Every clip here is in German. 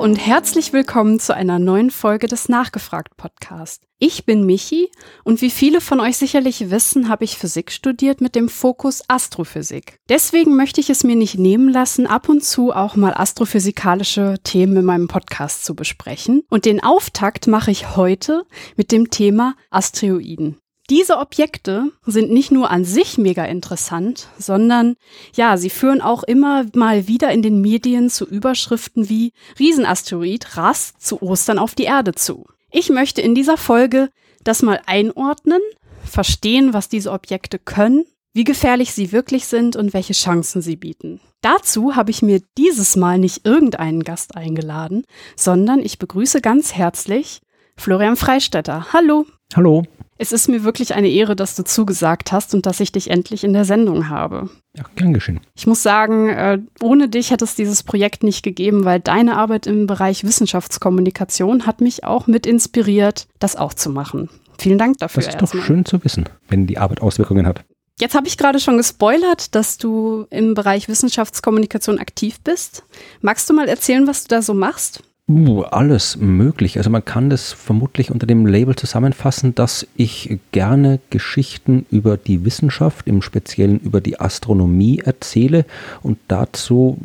und herzlich willkommen zu einer neuen Folge des Nachgefragt Podcast. Ich bin Michi und wie viele von euch sicherlich wissen, habe ich Physik studiert mit dem Fokus Astrophysik. Deswegen möchte ich es mir nicht nehmen lassen, ab und zu auch mal astrophysikalische Themen in meinem Podcast zu besprechen. Und den Auftakt mache ich heute mit dem Thema Asteroiden. Diese Objekte sind nicht nur an sich mega interessant, sondern ja, sie führen auch immer mal wieder in den Medien zu Überschriften wie Riesenasteroid rast zu Ostern auf die Erde zu. Ich möchte in dieser Folge das mal einordnen, verstehen, was diese Objekte können, wie gefährlich sie wirklich sind und welche Chancen sie bieten. Dazu habe ich mir dieses Mal nicht irgendeinen Gast eingeladen, sondern ich begrüße ganz herzlich Florian Freistetter. Hallo. Hallo. Es ist mir wirklich eine Ehre, dass du zugesagt hast und dass ich dich endlich in der Sendung habe. Ja, gern geschehen. Ich muss sagen, äh, ohne dich hätte es dieses Projekt nicht gegeben, weil deine Arbeit im Bereich Wissenschaftskommunikation hat mich auch mit inspiriert, das auch zu machen. Vielen Dank dafür. Das ist doch schön zu wissen, wenn die Arbeit Auswirkungen hat. Jetzt habe ich gerade schon gespoilert, dass du im Bereich Wissenschaftskommunikation aktiv bist. Magst du mal erzählen, was du da so machst? Uh, alles möglich. Also man kann das vermutlich unter dem Label zusammenfassen, dass ich gerne Geschichten über die Wissenschaft, im Speziellen über die Astronomie erzähle und dazu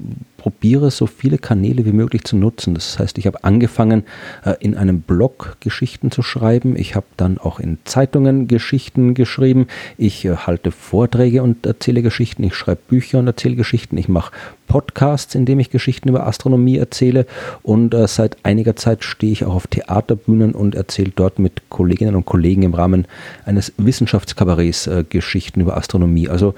probiere so viele Kanäle wie möglich zu nutzen. Das heißt, ich habe angefangen, äh, in einem Blog Geschichten zu schreiben. Ich habe dann auch in Zeitungen Geschichten geschrieben. Ich äh, halte Vorträge und erzähle Geschichten. Ich schreibe Bücher und erzähle Geschichten. Ich mache Podcasts, in dem ich Geschichten über Astronomie erzähle. Und äh, seit einiger Zeit stehe ich auch auf Theaterbühnen und erzähle dort mit Kolleginnen und Kollegen im Rahmen eines Wissenschaftskabarets Geschichten über Astronomie. Also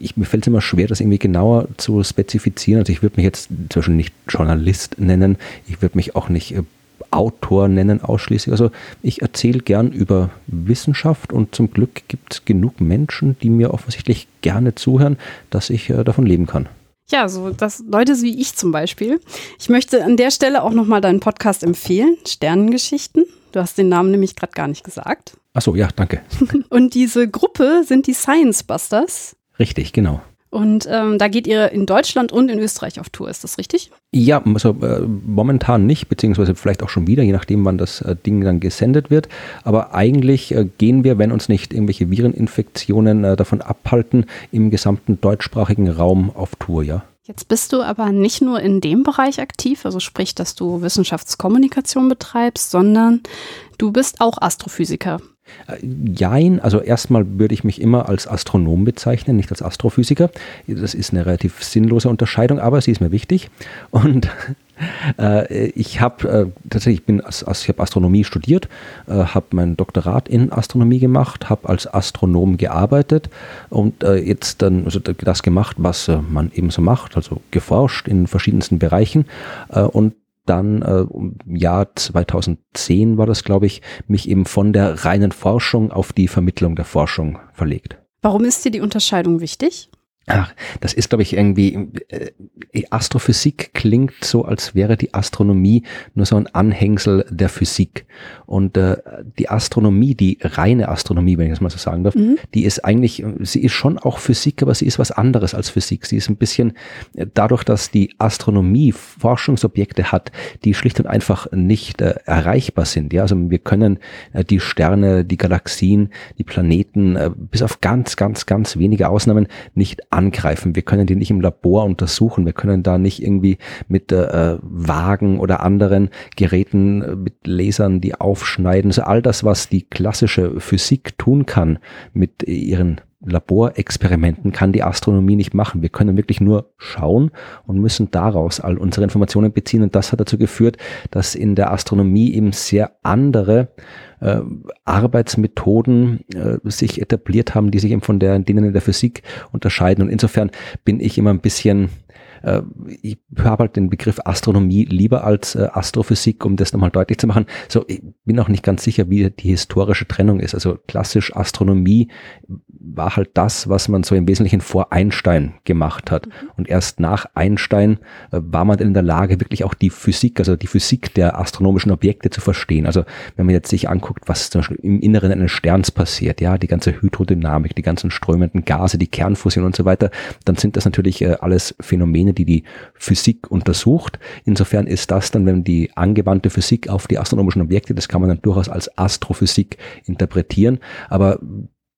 ich, mir fällt es immer schwer, das irgendwie genauer zu spezifizieren. Also ich würde mich jetzt inzwischen nicht Journalist nennen, ich würde mich auch nicht äh, Autor nennen ausschließlich. Also ich erzähle gern über Wissenschaft und zum Glück gibt es genug Menschen, die mir offensichtlich gerne zuhören, dass ich äh, davon leben kann. Ja, so das Leute wie ich zum Beispiel. Ich möchte an der Stelle auch nochmal deinen Podcast empfehlen, Sternengeschichten. Du hast den Namen nämlich gerade gar nicht gesagt. Achso, ja, danke. und diese Gruppe sind die Science Busters. Richtig, genau. Und ähm, da geht ihr in Deutschland und in Österreich auf Tour, ist das richtig? Ja, also äh, momentan nicht, beziehungsweise vielleicht auch schon wieder, je nachdem, wann das äh, Ding dann gesendet wird. Aber eigentlich äh, gehen wir, wenn uns nicht irgendwelche Vireninfektionen äh, davon abhalten, im gesamten deutschsprachigen Raum auf Tour, ja. Jetzt bist du aber nicht nur in dem Bereich aktiv, also sprich, dass du Wissenschaftskommunikation betreibst, sondern du bist auch Astrophysiker. Äh, jein, also erstmal würde ich mich immer als Astronom bezeichnen, nicht als Astrophysiker. Das ist eine relativ sinnlose Unterscheidung, aber sie ist mir wichtig. Und äh, ich habe äh, tatsächlich, ich bin ich habe Astronomie studiert, äh, habe mein Doktorat in Astronomie gemacht, habe als Astronom gearbeitet und äh, jetzt dann also das gemacht, was äh, man eben so macht, also geforscht in verschiedensten Bereichen und dann äh, im Jahr 2010 war das, glaube ich, mich eben von der reinen Forschung auf die Vermittlung der Forschung verlegt. Warum ist dir die Unterscheidung wichtig? Ach, das ist, glaube ich, irgendwie, äh, Astrophysik klingt so, als wäre die Astronomie nur so ein Anhängsel der Physik. Und äh, die Astronomie, die reine Astronomie, wenn ich das mal so sagen darf, mhm. die ist eigentlich, sie ist schon auch Physik, aber sie ist was anderes als Physik. Sie ist ein bisschen, äh, dadurch, dass die Astronomie Forschungsobjekte hat, die schlicht und einfach nicht äh, erreichbar sind. Ja, also wir können äh, die Sterne, die Galaxien, die Planeten, äh, bis auf ganz, ganz, ganz wenige Ausnahmen nicht angreifen. Wir können die nicht im Labor untersuchen. Wir können da nicht irgendwie mit äh, Wagen oder anderen Geräten äh, mit Lasern die aufschneiden. Also all das, was die klassische Physik tun kann mit ihren Laborexperimenten kann die Astronomie nicht machen. Wir können wirklich nur schauen und müssen daraus all unsere Informationen beziehen. Und das hat dazu geführt, dass in der Astronomie eben sehr andere äh, Arbeitsmethoden äh, sich etabliert haben, die sich eben von der, denen in der Physik unterscheiden. Und insofern bin ich immer ein bisschen äh, ich habe halt den Begriff Astronomie lieber als äh, Astrophysik, um das nochmal deutlich zu machen. So, ich bin auch nicht ganz sicher, wie die historische Trennung ist. Also klassisch Astronomie war halt das, was man so im Wesentlichen vor Einstein gemacht hat. Mhm. Und erst nach Einstein äh, war man in der Lage, wirklich auch die Physik, also die Physik der astronomischen Objekte zu verstehen. Also wenn man jetzt sich anguckt, was zum Beispiel im Inneren eines Sterns passiert, ja, die ganze Hydrodynamik, die ganzen strömenden Gase, die Kernfusion und so weiter, dann sind das natürlich äh, alles Phänomene, Disziplinen, die die Physik untersucht. Insofern ist das dann, wenn die angewandte Physik auf die astronomischen Objekte, das kann man dann durchaus als Astrophysik interpretieren. Aber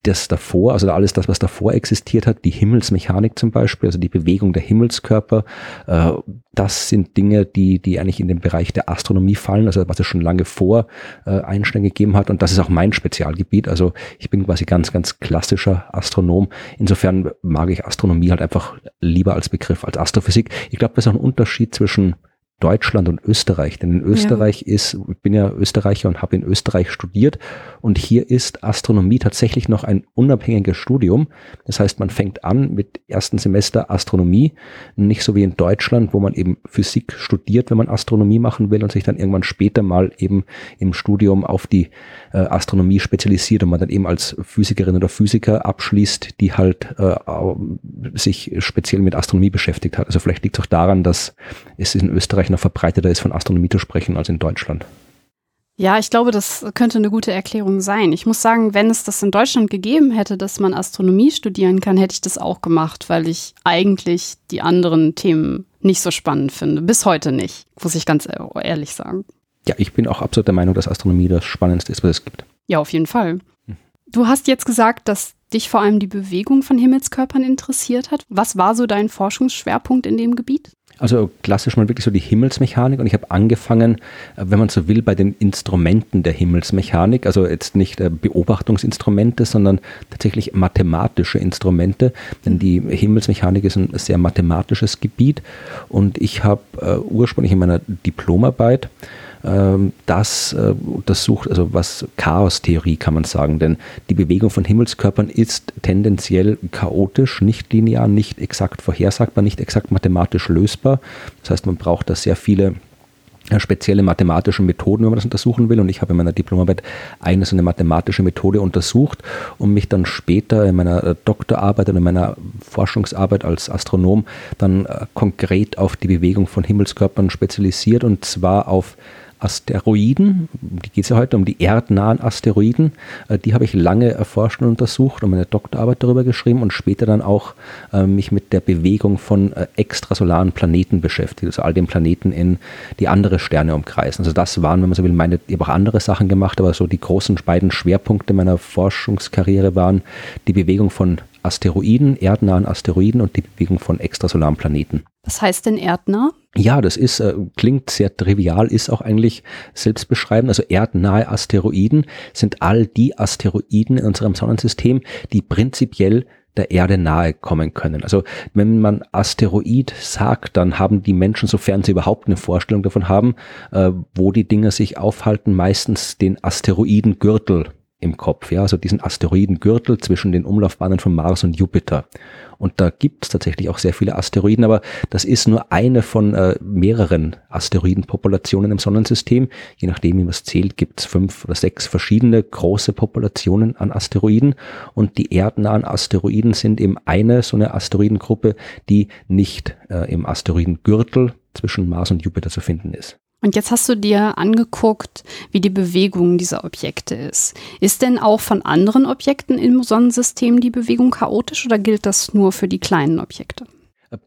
das davor, also alles das, was davor existiert hat, die Himmelsmechanik zum Beispiel, also die Bewegung der Himmelskörper, äh, das sind Dinge, die, die eigentlich in den Bereich der Astronomie fallen, also was es schon lange vor äh, Einstein gegeben hat. Und das ist auch mein Spezialgebiet. Also ich bin quasi ganz, ganz klassischer Astronom. Insofern mag ich Astronomie halt einfach lieber als Begriff als Astrophysik. Ich glaube, das ist auch ein Unterschied zwischen Deutschland und Österreich. Denn in Österreich ja. ist, ich bin ja Österreicher und habe in Österreich studiert und hier ist Astronomie tatsächlich noch ein unabhängiges Studium. Das heißt, man fängt an mit ersten Semester Astronomie, nicht so wie in Deutschland, wo man eben Physik studiert, wenn man Astronomie machen will und sich dann irgendwann später mal eben im Studium auf die äh, Astronomie spezialisiert und man dann eben als Physikerin oder Physiker abschließt, die halt äh, sich speziell mit Astronomie beschäftigt hat. Also vielleicht liegt es auch daran, dass es in Österreich Noch verbreiteter ist, von Astronomie zu sprechen als in Deutschland. Ja, ich glaube, das könnte eine gute Erklärung sein. Ich muss sagen, wenn es das in Deutschland gegeben hätte, dass man Astronomie studieren kann, hätte ich das auch gemacht, weil ich eigentlich die anderen Themen nicht so spannend finde. Bis heute nicht, muss ich ganz ehrlich sagen. Ja, ich bin auch absolut der Meinung, dass Astronomie das Spannendste ist, was es gibt. Ja, auf jeden Fall. Du hast jetzt gesagt, dass dich vor allem die Bewegung von Himmelskörpern interessiert hat. Was war so dein Forschungsschwerpunkt in dem Gebiet? Also klassisch mal wirklich so die Himmelsmechanik. Und ich habe angefangen, äh, wenn man so will, bei den Instrumenten der Himmelsmechanik, also jetzt nicht äh, Beobachtungsinstrumente, sondern tatsächlich mathematische Instrumente, denn die Himmelsmechanik ist ein sehr mathematisches Gebiet. Und ich habe äh, ursprünglich in meiner Diplomarbeit das äh, untersucht, also was Chaostheorie kann man sagen, denn die Bewegung von Himmelskörpern ist tendenziell chaotisch, nicht linear, nicht exakt vorhersagbar, nicht exakt mathematisch lösbar. Das heißt, man braucht da sehr viele äh, spezielle mathematische Methoden, wenn man das untersuchen will. Und ich habe in meiner Diplomarbeit eine so eine mathematische Methode untersucht und mich dann später in meiner äh, Doktorarbeit und in meiner Forschungsarbeit als Astronom dann konkret auf die Bewegung von Himmelskörpern spezialisiert und zwar auf Asteroiden, die geht es ja heute um die erdnahen Asteroiden, äh, die habe ich lange erforscht und untersucht und meine Doktorarbeit darüber geschrieben und später dann auch äh, mich mit der Bewegung von äh, extrasolaren Planeten beschäftigt, also all den Planeten in die andere Sterne umkreisen. Also das waren, wenn man so will, meine, ich habe auch andere Sachen gemacht, aber so die großen beiden Schwerpunkte meiner Forschungskarriere waren die Bewegung von Asteroiden, erdnahen Asteroiden und die Bewegung von extrasolaren Planeten. Was heißt denn erdnah? Ja, das ist, äh, klingt sehr trivial, ist auch eigentlich selbstbeschreibend. Also erdnahe Asteroiden sind all die Asteroiden in unserem Sonnensystem, die prinzipiell der Erde nahe kommen können. Also wenn man Asteroid sagt, dann haben die Menschen, sofern sie überhaupt eine Vorstellung davon haben, äh, wo die Dinge sich aufhalten, meistens den Asteroidengürtel im Kopf, ja, also diesen Asteroidengürtel zwischen den Umlaufbahnen von Mars und Jupiter. Und da gibt es tatsächlich auch sehr viele Asteroiden, aber das ist nur eine von äh, mehreren Asteroidenpopulationen im Sonnensystem. Je nachdem, wie man es zählt, gibt es fünf oder sechs verschiedene große Populationen an Asteroiden. Und die erdnahen Asteroiden sind eben eine so eine Asteroidengruppe, die nicht äh, im Asteroidengürtel zwischen Mars und Jupiter zu finden ist. Und jetzt hast du dir angeguckt, wie die Bewegung dieser Objekte ist. Ist denn auch von anderen Objekten im Sonnensystem die Bewegung chaotisch oder gilt das nur für die kleinen Objekte?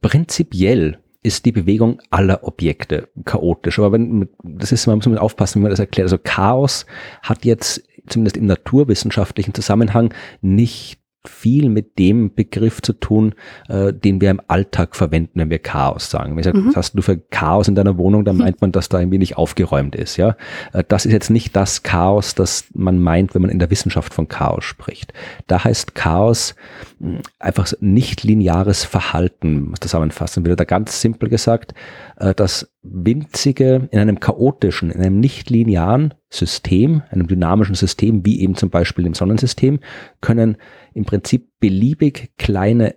Prinzipiell ist die Bewegung aller Objekte chaotisch. Aber wenn, das ist, man muss man aufpassen, wie man das erklärt. Also Chaos hat jetzt zumindest im naturwissenschaftlichen Zusammenhang nicht viel mit dem Begriff zu tun, äh, den wir im Alltag verwenden, wenn wir Chaos sagen. Wenn ich sage, mhm. was hast du für Chaos in deiner Wohnung, dann meint man, dass da ein wenig aufgeräumt ist. Ja, äh, Das ist jetzt nicht das Chaos, das man meint, wenn man in der Wissenschaft von Chaos spricht. Da heißt Chaos hm, einfach nicht lineares Verhalten, zusammenfassen will. Da ganz simpel gesagt, äh, das winzige, in einem chaotischen, in einem nicht linearen System, einem dynamischen System, wie eben zum Beispiel im Sonnensystem, können im Prinzip beliebig kleine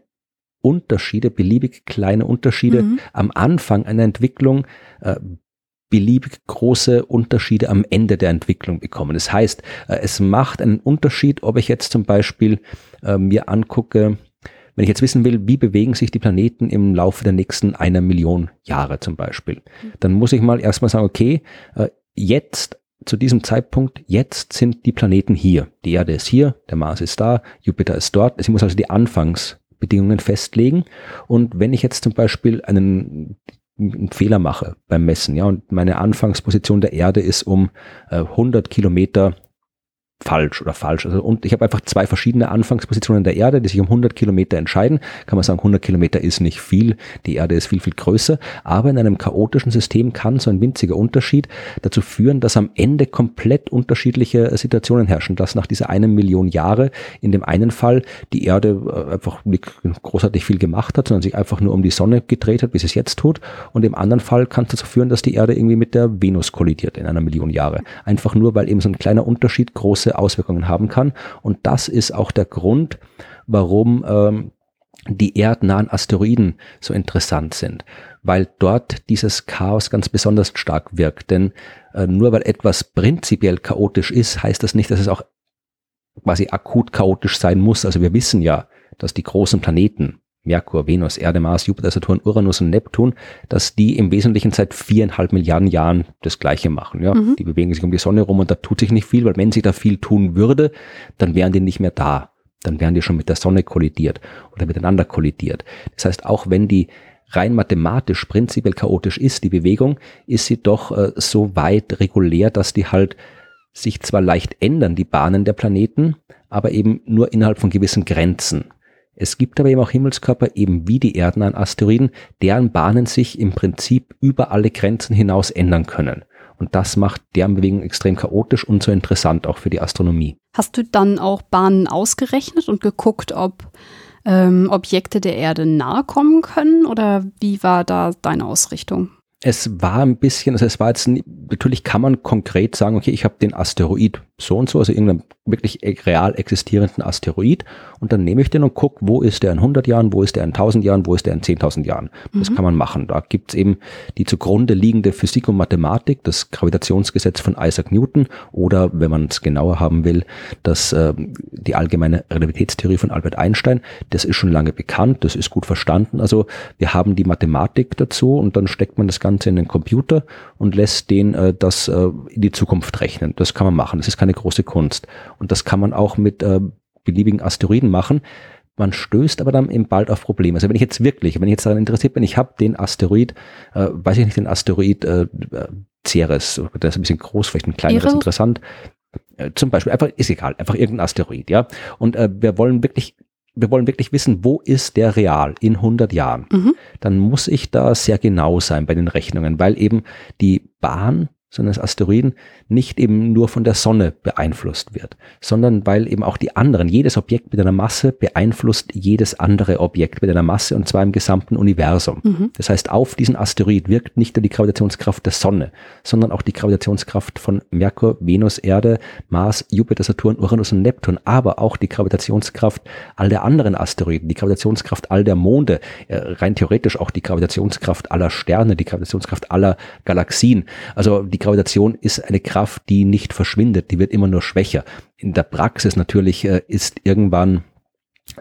Unterschiede, beliebig kleine Unterschiede mhm. am Anfang einer Entwicklung äh, beliebig große Unterschiede am Ende der Entwicklung bekommen. Das heißt, äh, es macht einen Unterschied, ob ich jetzt zum Beispiel äh, mir angucke, wenn ich jetzt wissen will, wie bewegen sich die Planeten im Laufe der nächsten einer Million Jahre zum Beispiel, dann muss ich mal erstmal sagen, okay, äh, jetzt zu diesem Zeitpunkt, jetzt sind die Planeten hier. Die Erde ist hier, der Mars ist da, Jupiter ist dort. Ich muss also die Anfangs Bedingungen festlegen. Und wenn ich jetzt zum Beispiel einen einen Fehler mache beim Messen, ja, und meine Anfangsposition der Erde ist um äh, 100 Kilometer falsch oder falsch. Also, und ich habe einfach zwei verschiedene Anfangspositionen der Erde, die sich um 100 Kilometer entscheiden. Kann man sagen, 100 Kilometer ist nicht viel, die Erde ist viel, viel größer. Aber in einem chaotischen System kann so ein winziger Unterschied dazu führen, dass am Ende komplett unterschiedliche Situationen herrschen. Dass nach dieser einen Million Jahre in dem einen Fall die Erde äh, einfach nicht großartig viel gemacht hat, sondern sich einfach nur um die Sonne gedreht hat, wie sie es jetzt tut. Und im anderen Fall kann es dazu führen, dass die Erde irgendwie mit der Venus kollidiert in einer Million Jahre. Einfach nur, weil eben so ein kleiner Unterschied große große Auswirkungen haben kann. Und das ist auch der Grund, warum ähm, die erdnahen Asteroiden so interessant sind, weil dort dieses Chaos ganz besonders stark wirkt. Denn äh, nur weil etwas prinzipiell chaotisch ist, heißt das nicht, dass es auch quasi akut chaotisch sein muss. Also wir wissen ja, dass die großen Planeten, Merkur, Venus, Erde, Mars, Jupiter, Saturn, Uranus und Neptun, dass die im Wesentlichen seit viereinhalb Milliarden Jahren das Gleiche machen. Ja, mhm. die bewegen sich um die Sonne rum und da tut sich nicht viel, weil wenn sich da viel tun würde, dann wären die nicht mehr da. Dann wären die schon mit der Sonne kollidiert oder miteinander kollidiert. Das heißt, auch wenn die rein mathematisch prinzipiell chaotisch ist, die Bewegung, ist sie doch äh, so weit regulär, dass die halt sich zwar leicht ändern, die Bahnen der Planeten, aber eben nur innerhalb von gewissen Grenzen. Es gibt aber eben auch Himmelskörper, eben wie die Erden an Asteroiden, deren Bahnen sich im Prinzip über alle Grenzen hinaus ändern können. Und das macht deren Bewegung extrem chaotisch und so interessant auch für die Astronomie. Hast du dann auch Bahnen ausgerechnet und geguckt, ob ähm, Objekte der Erde nahe kommen können? Oder wie war da deine Ausrichtung? Es war ein bisschen, also es war jetzt, natürlich kann man konkret sagen, okay, ich habe den Asteroid so und so, also irgendeinen wirklich e-, real existierenden Asteroid und dann nehme ich den und gucke, wo ist der in 100 Jahren, wo ist der in 1000 Jahren, wo ist der in 10.000 Jahren. Das mhm. kann man machen. Da gibt's eben die zugrunde liegende Physik und Mathematik, das Gravitationsgesetz von Isaac Newton oder, wenn man es genauer haben will, das, äh, die allgemeine Relativitätstheorie von Albert Einstein. Das ist schon lange bekannt, das ist gut verstanden. Also wir haben die Mathematik dazu und dann steckt man das Ganze in den Computer und lässt den äh, das äh, in die Zukunft rechnen. Das kann man machen. Das ist keine große Kunst. Und das kann man auch mit äh, beliebigen Asteroiden machen. Man stößt aber dann eben bald auf Probleme. Also wenn ich jetzt wirklich, wenn ich jetzt daran interessiert bin, ich habe den Asteroid, äh, weiß ich nicht, den Asteroid äh, Ceres, der ist ein bisschen groß, vielleicht ein kleineres, interessant. Äh, zum Beispiel, einfach, ist egal, einfach irgendein Asteroid, ja. Und äh, wir wollen wirklich wir wollen wirklich wissen, wo ist der real in 100 Jahren, mhm. dann muss ich da sehr genau sein bei den Rechnungen, weil eben die Bahn so eines Asteroiden nicht eben nur von der Sonne beeinflusst wird, sondern weil eben auch die anderen, jedes Objekt mit einer Masse beeinflusst jedes andere Objekt mit einer Masse und zwar im gesamten Universum. Mhm. Das heißt, auf diesen Asteroid wirkt nicht nur die Gravitationskraft der Sonne, sondern auch die Gravitationskraft von Merkur, Venus, Erde, Mars, Jupiter, Saturn, Uranus und Neptun, aber auch die Gravitationskraft all der anderen Asteroiden, die Gravitationskraft all der Monde, äh, rein theoretisch auch die Gravitationskraft aller Sterne, die Gravitationskraft aller Galaxien. Also die Gravitation ist eine Kraft, die nicht verschwindet, die wird immer nur schwächer. In der Praxis natürlich äh, ist irgendwann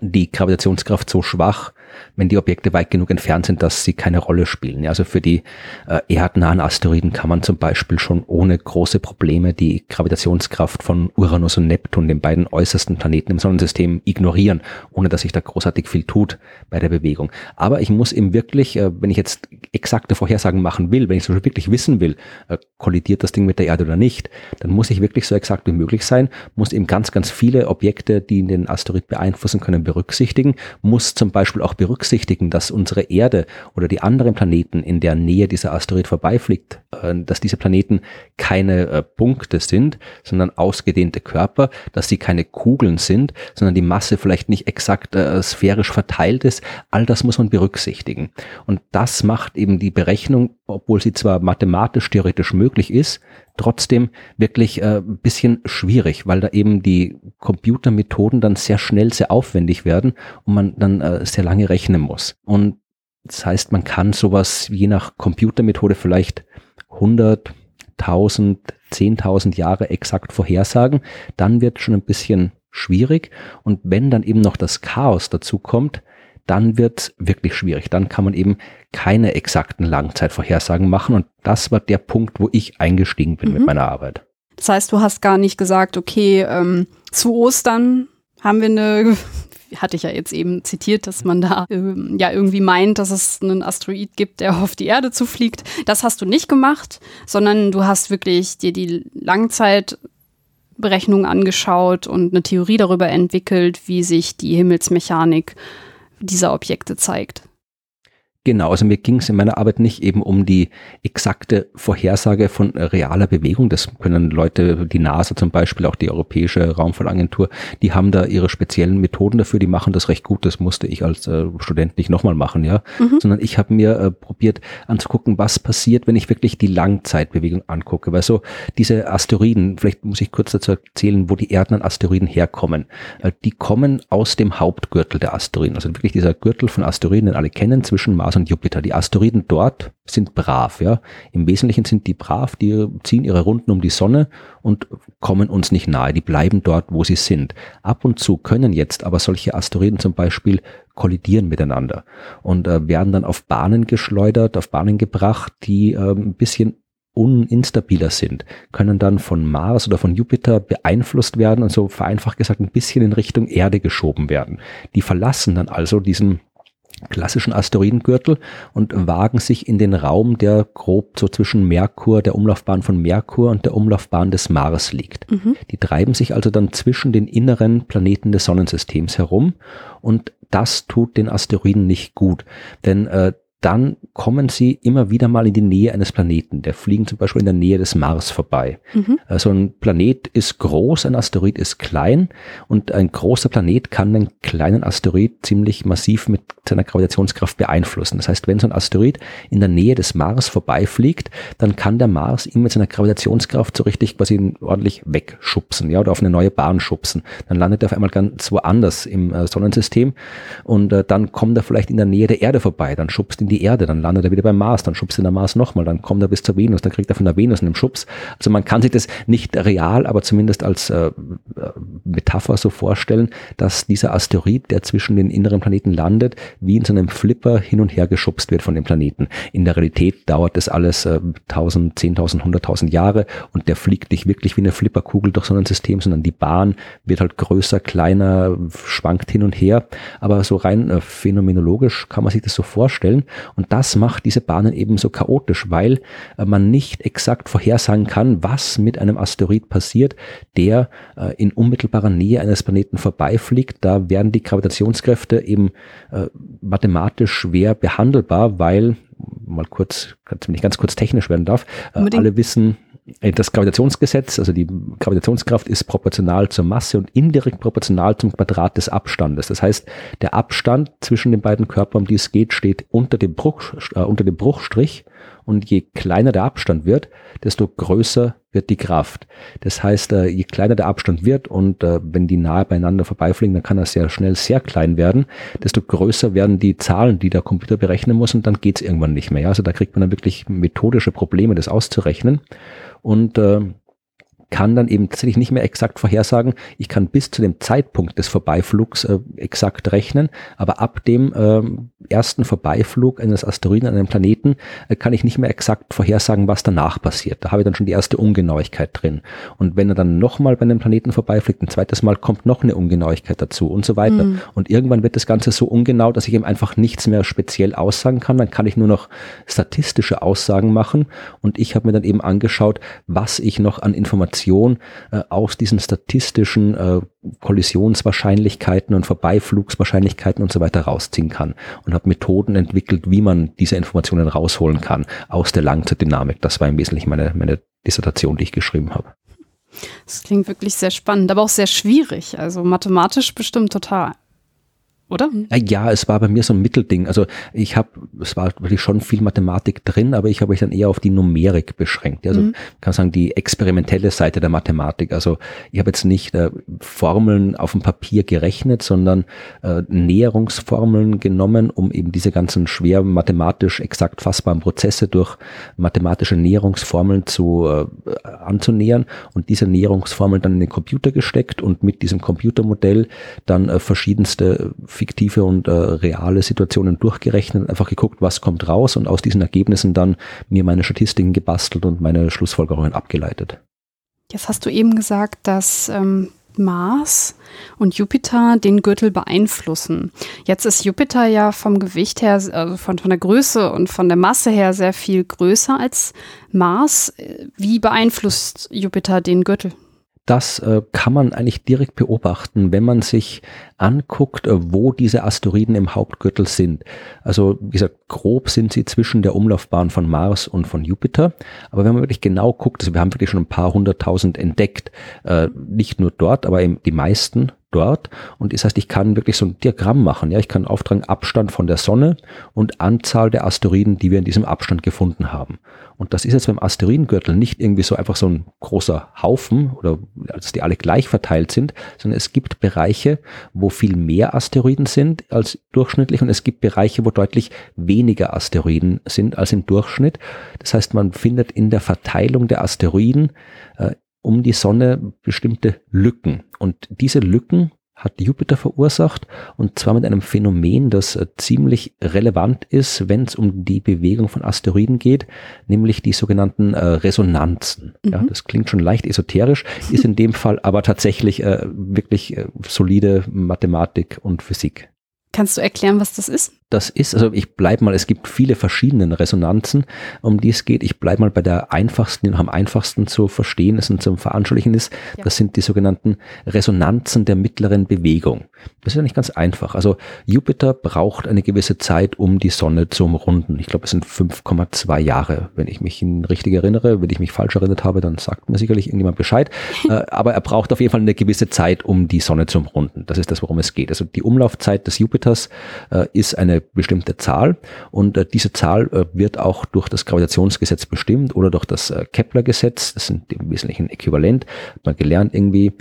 die Gravitationskraft so schwach, wenn die Objekte weit genug entfernt sind, dass sie keine Rolle spielen. Also für die äh, erdnahen Asteroiden kann man zum Beispiel schon ohne große Probleme die Gravitationskraft von Uranus und Neptun, den beiden äußersten Planeten im Sonnensystem, ignorieren, ohne dass sich da großartig viel tut bei der Bewegung. Aber ich muss eben wirklich, äh, wenn ich jetzt exakte Vorhersagen machen will, wenn ich so wirklich wissen will, äh, kollidiert das Ding mit der Erde oder nicht, dann muss ich wirklich so exakt wie möglich sein, muss eben ganz, ganz viele Objekte, die den Asteroid beeinflussen können, berücksichtigen, muss zum Beispiel auch berücksichtigen, dass unsere Erde oder die anderen Planeten in der Nähe dieser Asteroid vorbeifliegt, äh, dass diese Planeten keine äh, Punkte sind, sondern ausgedehnte Körper, dass sie keine Kugeln sind, sondern die Masse vielleicht nicht exakt äh, sphärisch verteilt ist. All das muss man berücksichtigen. Und das macht eben die Berechnung, obwohl sie zwar mathematisch theoretisch möglich ist, trotzdem wirklich äh, bisschen schwierig, weil da eben die Computermethoden dann sehr schnell sehr aufwendig werden und man dann äh, sehr lange rechnen muss. Und das heißt, man kann sowas je nach Computermethode vielleicht 100, 1000, 10.000 Jahre exakt vorhersagen. Dann wird schon ein bisschen schwierig. Und wenn dann eben noch das Chaos dazu kommt, dann wird wirklich schwierig. Dann kann man eben keine exakten Langzeitvorhersagen machen. Und das war der Punkt, wo ich eingestiegen bin mhm. mit meiner Arbeit. Das heißt, du hast gar nicht gesagt, okay, ähm, zu Ostern haben wir eine hatte ich ja jetzt eben zitiert, dass man da äh, ja irgendwie meint, dass es einen Asteroid gibt, der auf die Erde zufliegt. Das hast du nicht gemacht, sondern du hast wirklich dir die Langzeitberechnungen angeschaut und eine Theorie darüber entwickelt, wie sich die Himmelsmechanik dieser Objekte zeigt. Genau, also mir ging es in meiner Arbeit nicht eben um die exakte Vorhersage von realer Bewegung. Das können Leute, die NASA zum Beispiel, auch die Europäische Raumfahrtagentur, die haben da ihre speziellen Methoden dafür, die machen das recht gut. Das musste ich als äh, Student nicht nochmal machen, ja. Mhm. Sondern ich habe mir äh, probiert anzugucken, was passiert, wenn ich wirklich die Langzeitbewegung angucke. Weil so diese Asteroiden, vielleicht muss ich kurz dazu erzählen, wo die Erden an Asteroiden herkommen. Äh, die kommen aus dem Hauptgürtel der Asteroiden. Also wirklich dieser Gürtel von Asteroiden, den alle kennen, zwischen Mars Mars und Jupiter. Die Asteroiden dort sind brav, ja. Im Wesentlichen sind die brav, die ziehen ihre Runden um die Sonne und kommen uns nicht nahe. Die bleiben dort, wo sie sind. Ab und zu können jetzt aber solche Asteroiden zum Beispiel kollidieren miteinander und äh, werden dann auf Bahnen geschleudert, auf Bahnen gebracht, die äh, ein bisschen uninstabiler sind, können dann von Mars oder von Jupiter beeinflusst werden und so vereinfacht gesagt ein bisschen in Richtung Erde geschoben werden. Die verlassen dann also diesen klassischen Asteroidengürtel und wagen sich in den Raum, der grob so zwischen Merkur, der Umlaufbahn von Merkur und der Umlaufbahn des Mars liegt. Mhm. Die treiben sich also dann zwischen den inneren Planeten des Sonnensystems herum und das tut den Asteroiden nicht gut, denn äh, dann kommen sie immer wieder mal in die Nähe eines Planeten. Der fliegen zum Beispiel in der Nähe des Mars vorbei. Mhm. Also ein Planet ist groß, ein Asteroid ist klein und ein großer Planet kann einen kleinen Asteroid ziemlich massiv mit seiner Gravitationskraft beeinflussen. Das heißt, wenn so ein Asteroid in der Nähe des Mars vorbeifliegt, dann kann der Mars ihn mit seiner Gravitationskraft so richtig quasi ordentlich wegschubsen, ja, oder auf eine neue Bahn schubsen. Dann landet er auf einmal ganz woanders im äh, Sonnensystem und äh, dann kommt er vielleicht in der Nähe der Erde vorbei, dann schubst ihn die Erde, dann landet er wieder beim Mars, dann schubst ihn der Mars nochmal, dann kommt er bis zur Venus, dann kriegt er von der Venus einen Schubs. Also man kann sich das nicht real, aber zumindest als äh, Metapher so vorstellen, dass dieser Asteroid, der zwischen den inneren Planeten landet, wie in so einem Flipper hin und her geschubst wird von dem Planeten. In der Realität dauert das alles äh, 1000, 10.000, 100.000 Jahre und der fliegt nicht wirklich wie eine Flipperkugel durch so ein System, sondern die Bahn wird halt größer, kleiner, schwankt hin und her. Aber so rein äh, phänomenologisch kann man sich das so vorstellen. Und das macht diese Bahnen eben so chaotisch, weil äh, man nicht exakt vorhersagen kann, was mit einem Asteroid passiert, der äh, in unmittelbarer Nähe eines Planeten vorbeifliegt. Da werden die Gravitationskräfte eben äh, mathematisch schwer behandelbar, weil mal kurz, wenn ich ganz kurz technisch werden darf, alle wissen, das Gravitationsgesetz, also die Gravitationskraft ist proportional zur Masse und indirekt proportional zum Quadrat des Abstandes. Das heißt, der Abstand zwischen den beiden Körpern, um die es geht, steht unter dem, Bruch, äh, unter dem Bruchstrich und je kleiner der Abstand wird, desto größer wird die Kraft. Das heißt, äh, je kleiner der Abstand wird und äh, wenn die nahe beieinander vorbeifliegen, dann kann er sehr schnell sehr klein werden, desto größer werden die Zahlen, die der Computer berechnen muss und dann geht es irgendwann nicht mehr. Also da kriegt man dann wirklich methodische Probleme, das auszurechnen und äh, kann dann eben tatsächlich nicht mehr exakt vorhersagen. Ich kann bis zu dem Zeitpunkt des Vorbeiflugs äh, exakt rechnen, aber ab dem äh, ersten Vorbeiflug eines Asteroiden an einem Planeten äh, kann ich nicht mehr exakt vorhersagen, was danach passiert. Da habe ich dann schon die erste Ungenauigkeit drin. Und wenn er dann nochmal bei einem Planeten vorbeifliegt, ein zweites Mal kommt noch eine Ungenauigkeit dazu und so weiter. Mhm. Und irgendwann wird das Ganze so ungenau, dass ich eben einfach nichts mehr speziell aussagen kann. Dann kann ich nur noch statistische Aussagen machen. Und ich habe mir dann eben angeschaut, was ich noch an Informationen Information äh, aus diesen statistischen äh, Kollisionswahrscheinlichkeiten und Vorbeiflugswahrscheinlichkeiten und so weiter rausziehen kann und habe Methoden entwickelt, wie man diese Informationen rausholen kann aus der Langzeitdynamik. Das war im Wesentlichen meine, meine Dissertation, die ich geschrieben habe. Das klingt wirklich sehr spannend, aber auch sehr schwierig. Also mathematisch bestimmt total oder? Ja, es war bei mir so ein Mittelding. Also ich habe, es war wirklich schon viel Mathematik drin, aber ich habe mich dann eher auf die Numerik beschränkt. Also mhm. kann sagen, die experimentelle Seite der Mathematik. Also ich habe jetzt nicht äh, Formeln auf dem Papier gerechnet, sondern äh, Näherungsformeln genommen, um eben diese ganzen schwer mathematisch exakt fassbaren Prozesse durch mathematische Näherungsformeln zu äh, anzunähern und diese Näherungsformeln dann in den Computer gesteckt und mit diesem Computermodell dann äh, verschiedenste fiktive und äh, reale Situationen durchgerechnet, einfach geguckt, was kommt raus und aus diesen Ergebnissen dann mir meine Statistiken gebastelt und meine Schlussfolgerungen abgeleitet. Jetzt hast du eben gesagt, dass ähm, Mars und Jupiter den Gürtel beeinflussen. Jetzt ist Jupiter ja vom Gewicht her, also von, von der Größe und von der Masse her sehr viel größer als Mars. Wie beeinflusst Jupiter den Gürtel? Das äh, kann man eigentlich direkt beobachten, wenn man sich anguckt, äh, wo diese Asteroiden im Hauptgürtel sind. Also wie gesagt, grob sind sie zwischen der Umlaufbahn von Mars und von Jupiter. Aber wenn man wirklich genau guckt, also wir haben wirklich schon ein paar hunderttausend entdeckt, äh, nicht nur dort, aber eben die meisten dort. Und das heißt, ich kann wirklich so ein Diagramm machen. Ja, ich kann auftragen Abstand von der Sonne und Anzahl der Asteroiden, die wir in diesem Abstand gefunden haben. Und das ist jetzt beim Asteroidengürtel nicht irgendwie so einfach so ein großer Haufen oder dass die alle gleich verteilt sind, sondern es gibt Bereiche, wo viel mehr Asteroiden sind als durchschnittlich und es gibt Bereiche, wo deutlich weniger Asteroiden sind als im Durchschnitt. Das heißt, man findet in der Verteilung der Asteroiden äh, um die Sonne bestimmte Lücken. Und diese Lücken hat Jupiter verursacht und zwar mit einem Phänomen, das äh, ziemlich relevant ist, wenn es um die Bewegung von Asteroiden geht, nämlich die sogenannten äh, Resonanzen. Mhm. Ja, das klingt schon leicht esoterisch, ist in dem Fall aber tatsächlich äh, wirklich äh, solide Mathematik und Physik. Kannst du erklären, was das ist? Das ist, also ich bleibe mal, es gibt viele verschiedene Resonanzen, um die es geht. Ich bleibe mal bei der einfachsten, die noch am einfachsten zu verstehen ist und zum Veranschaulichen ist. Ja. Das sind die sogenannten Resonanzen der mittleren Bewegung. Das ist ja nicht ganz einfach. Also Jupiter braucht eine gewisse Zeit, um die Sonne zu umrunden. Ich glaube, es sind 5,2 Jahre, wenn ich mich richtig erinnere. Wenn ich mich falsch erinnert habe, dann sagt mir sicherlich irgendjemand Bescheid. Äh, aber er braucht auf jeden Fall eine gewisse Zeit, um die Sonne zu umrunden. Das ist das, worum es geht. Also die Umlaufzeit des Jupiters äh, ist eine bestimmte Zahl und äh, diese Zahl wird auch durch das Gravitationsgesetz bestimmt oder durch das Kepler-Gesetz. Das sind im Wesentlichen äquivalent. Hat man gelernt irgendwie.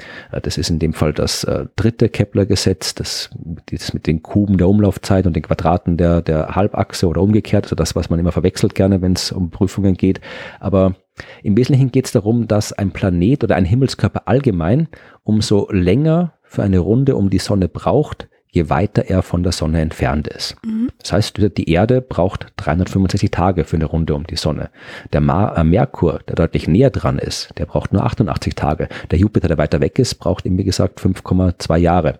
das ist in dem Fall das dritte Kepler-Gesetz Gesetz, das, das mit den Kuben der Umlaufzeit und den Quadraten der, der Halbachse oder umgekehrt, also das, was man immer verwechselt gerne, wenn es um Prüfungen geht. Aber im Wesentlichen geht es darum, dass ein Planet oder ein Himmelskörper allgemein umso länger für eine Runde um die Sonne braucht, je weiter er von der Sonne entfernt ist. Mhm. Das heißt, die Erde braucht 365 Tage für eine Runde um die Sonne. Der Mar äh, Merkur, der deutlich näher dran ist, der braucht nur 88 Tage. Der Jupiter, der weiter weg ist, braucht eben wie gesagt 5,2 Jahre.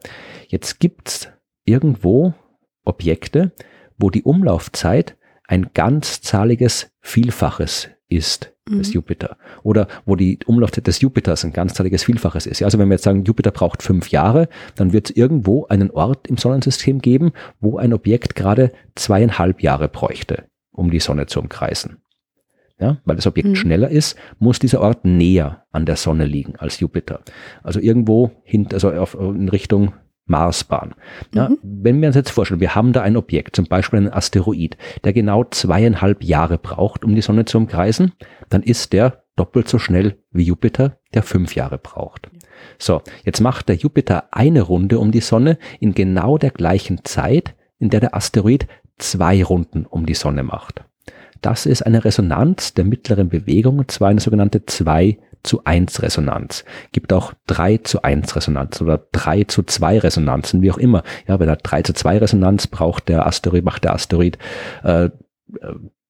Jetzt gibt's irgendwo Objekte, wo die Umlaufzeit ein ganzzahliges Vielfaches ist des mhm. Jupiter. Oder wo die Umlaufzeit des Jupiters ein ganzzahliges Vielfaches ist. Ja, also wenn wir jetzt sagen, Jupiter braucht fünf Jahre, dann wird es irgendwo einen Ort im Sonnensystem geben, wo ein Objekt gerade zweieinhalb Jahre bräuchte, um die Sonne zu umkreisen. Ja, weil das Objekt mhm. schneller ist, muss dieser Ort näher an der Sonne liegen als Jupiter. Also irgendwo hinter, also auf, in Richtung Marsbahn. Ja, mhm. Wenn wir uns jetzt vorstellen, wir haben da ein Objekt, zum Beispiel einen Asteroid, der genau zweieinhalb Jahre braucht, um die Sonne zu umkreisen, dann ist der doppelt so schnell wie Jupiter, der fünf Jahre braucht. So, jetzt macht der Jupiter eine Runde um die Sonne in genau der gleichen Zeit, in der der Asteroid zwei Runden um die Sonne macht. Das ist eine Resonanz der mittleren Bewegung, und zwar eine sogenannte 2 zu 1 Resonanz. Gibt auch 3 zu 1 Resonanz oder 3 zu 2 Resonanzen, wie auch immer. Ja, bei der 3 zu 2 Resonanz braucht der Asteroid, macht der Asteroid äh, äh,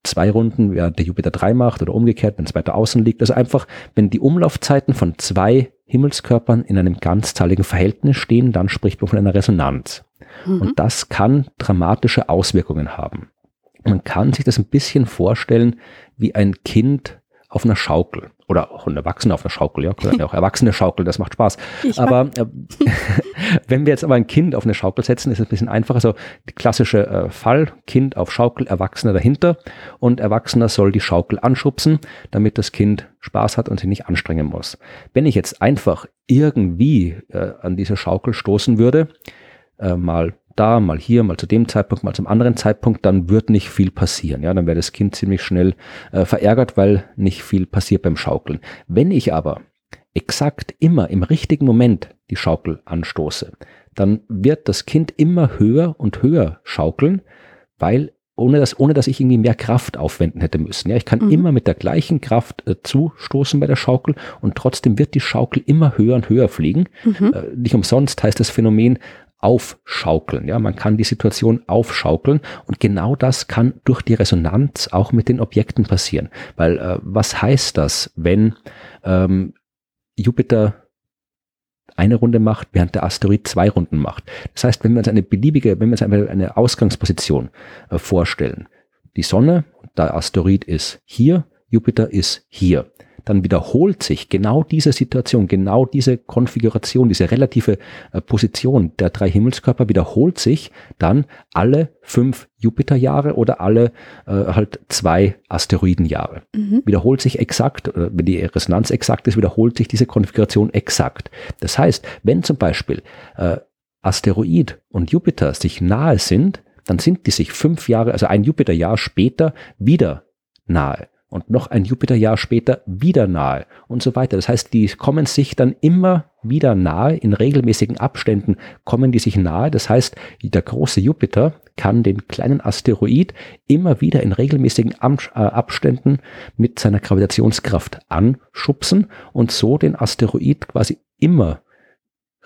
zwei Runden, während der Jupiter drei macht oder umgekehrt, wenn es weiter außen liegt. Also einfach, wenn die Umlaufzeiten von zwei Himmelskörpern in einem ganzzahligen Verhältnis stehen, dann spricht man von einer Resonanz. Mhm. Und das kann dramatische Auswirkungen haben. Man kann sich das ein bisschen vorstellen wie ein Kind auf einer Schaukel oder auch ein Erwachsener auf einer Schaukel, ja, ja auch Erwachsene Schaukel, das macht Spaß. Ich aber äh, wenn wir jetzt aber ein Kind auf eine Schaukel setzen, ist es ein bisschen einfacher. So die klassische äh, Fall, Kind auf Schaukel, Erwachsener dahinter und Erwachsener soll die Schaukel anschubsen, damit das Kind Spaß hat und sich nicht anstrengen muss. Wenn ich jetzt einfach irgendwie äh, an diese Schaukel stoßen würde, äh, mal da, mal hier, mal zu dem Zeitpunkt, mal zum anderen Zeitpunkt, dann wird nicht viel passieren. Ja, dann wäre das Kind ziemlich schnell äh, verärgert, weil nicht viel passiert beim Schaukeln. Wenn ich aber exakt immer im richtigen Moment die Schaukel anstoße, dann wird das Kind immer höher und höher schaukeln, weil ohne dass, ohne dass ich irgendwie mehr Kraft aufwenden hätte müssen. Ja, ich kann mhm. immer mit der gleichen Kraft äh, zustoßen bei der Schaukel und trotzdem wird die Schaukel immer höher und höher fliegen. Mhm. Äh, nicht umsonst heißt das Phänomen aufschaukeln. Ja, man kann die Situation aufschaukeln und genau das kann durch die Resonanz auch mit den Objekten passieren. Weil äh, was heißt das, wenn ähm, Jupiter eine Runde macht, während der Asteroid zwei Runden macht. Das heißt, wenn wir uns eine beliebige, wenn wir uns eine, Ausgangsposition äh, vorstellen, die Sonne, der Asteroid ist hier, Jupiter ist hier dann wiederholt sich genau diese Situation, genau diese Konfiguration, diese relative äh, Position der drei Himmelskörper wiederholt sich dann alle fünf Jupiterjahre oder alle äh, halt zwei Asteroidenjahre. Mhm. Wiederholt sich exakt, äh, wenn die Resonanz exakt ist, wiederholt sich diese Konfiguration exakt. Das heißt, wenn zum Beispiel äh, Asteroid und Jupiter sich nahe sind, dann sind die sich fünf Jahre, also ein Jupiterjahr später wieder nahe und noch ein Jupiterjahr später wieder nahe und so weiter. Das heißt, die kommen sich dann immer wieder nahe, in regelmäßigen Abständen kommen die sich nahe. Das heißt, der große Jupiter kann den kleinen Asteroid immer wieder in regelmäßigen äh, Abständen mit seiner Gravitationskraft anschubsen und so den Asteroid quasi immer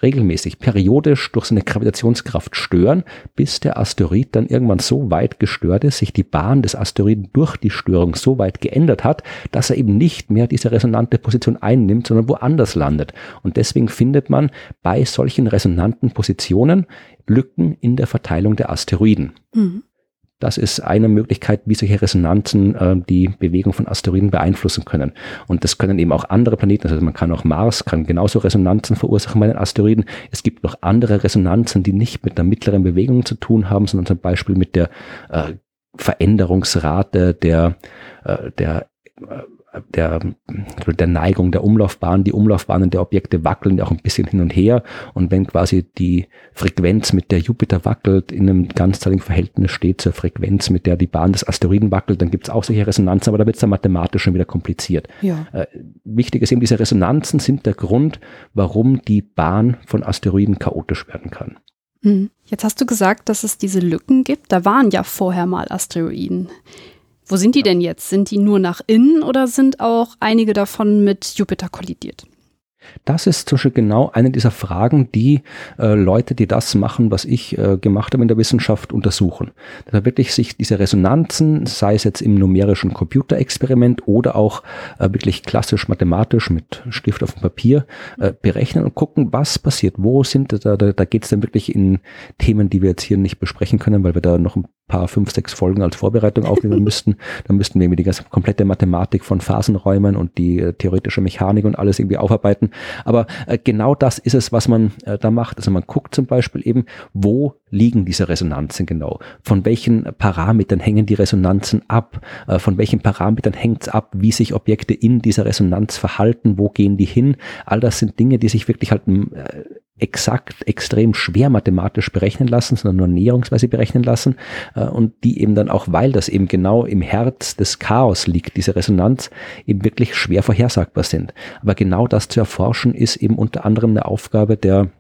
regelmäßig, periodisch durch seine Gravitationskraft stören, bis der Asteroid dann irgendwann so weit gestört ist, sich die Bahn des Asteroiden durch die Störung so weit geändert hat, dass er eben nicht mehr diese resonante Position einnimmt, sondern woanders landet. Und deswegen findet man bei solchen resonanten Positionen Lücken in der Verteilung der Asteroiden. Mhm. Das ist eine Möglichkeit, wie solche Resonanzen äh, die Bewegung von Asteroiden beeinflussen können. Und das können eben auch andere Planeten, also man kann auch Mars, kann genauso Resonanzen verursachen bei den Asteroiden. Es gibt noch andere Resonanzen, die nicht mit der mittleren Bewegung zu tun haben, sondern zum Beispiel mit der äh, Veränderungsrate der, äh, der äh, der, der Neigung der Umlaufbahn. Die Umlaufbahnen der Objekte wackeln ja auch ein bisschen hin und her. Und wenn quasi die Frequenz, mit der Jupiter wackelt, in einem ganzzahligen Verhältnis steht zur Frequenz, mit der die Bahn des Asteroiden wackelt, dann gibt es auch solche Resonanzen, aber da wird es dann mathematisch schon wieder kompliziert. Ja. Äh, wichtig ist eben, diese Resonanzen sind der Grund, warum die Bahn von Asteroiden chaotisch werden kann. Hm. Jetzt hast du gesagt, dass es diese Lücken gibt. Da waren ja vorher mal Asteroiden. Wo sind die denn jetzt? Sind die nur nach innen oder sind auch einige davon mit Jupiter kollidiert? Das ist zum Beispiel genau eine dieser Fragen, die äh, Leute, die das machen, was ich äh, gemacht habe in der Wissenschaft, untersuchen. Da wirklich sich diese Resonanzen, sei es jetzt im numerischen Computerexperiment oder auch äh, wirklich klassisch mathematisch mit Stift auf dem Papier, äh, berechnen und gucken, was passiert, wo sind da, da, da geht es dann wirklich in Themen, die wir jetzt hier nicht besprechen können, weil wir da noch ein paar, fünf, sechs Folgen als Vorbereitung aufnehmen müssten. Dann müssten wir die ganze komplette Mathematik von Phasenräumen und die äh, theoretische Mechanik und alles irgendwie aufarbeiten. Aber äh, genau das ist es, was man äh, da macht. Also man guckt zum Beispiel eben, wo liegen diese Resonanzen genau? Von welchen Parametern hängen die Resonanzen ab? Äh, von welchen Parametern hängt es ab, wie sich Objekte in dieser Resonanz verhalten? Wo gehen die hin? All das sind Dinge, die sich wirklich halt äh, exakt extrem schwer mathematisch berechnen lassen, sondern nur näherungsweise berechnen lassen äh, und die eben dann auch, weil das eben genau im Herz des Chaos liegt, diese Resonanz, eben wirklich schwer vorhersagbar sind. Aber genau das zu erforschen ist eben unter anderem eine Aufgabe der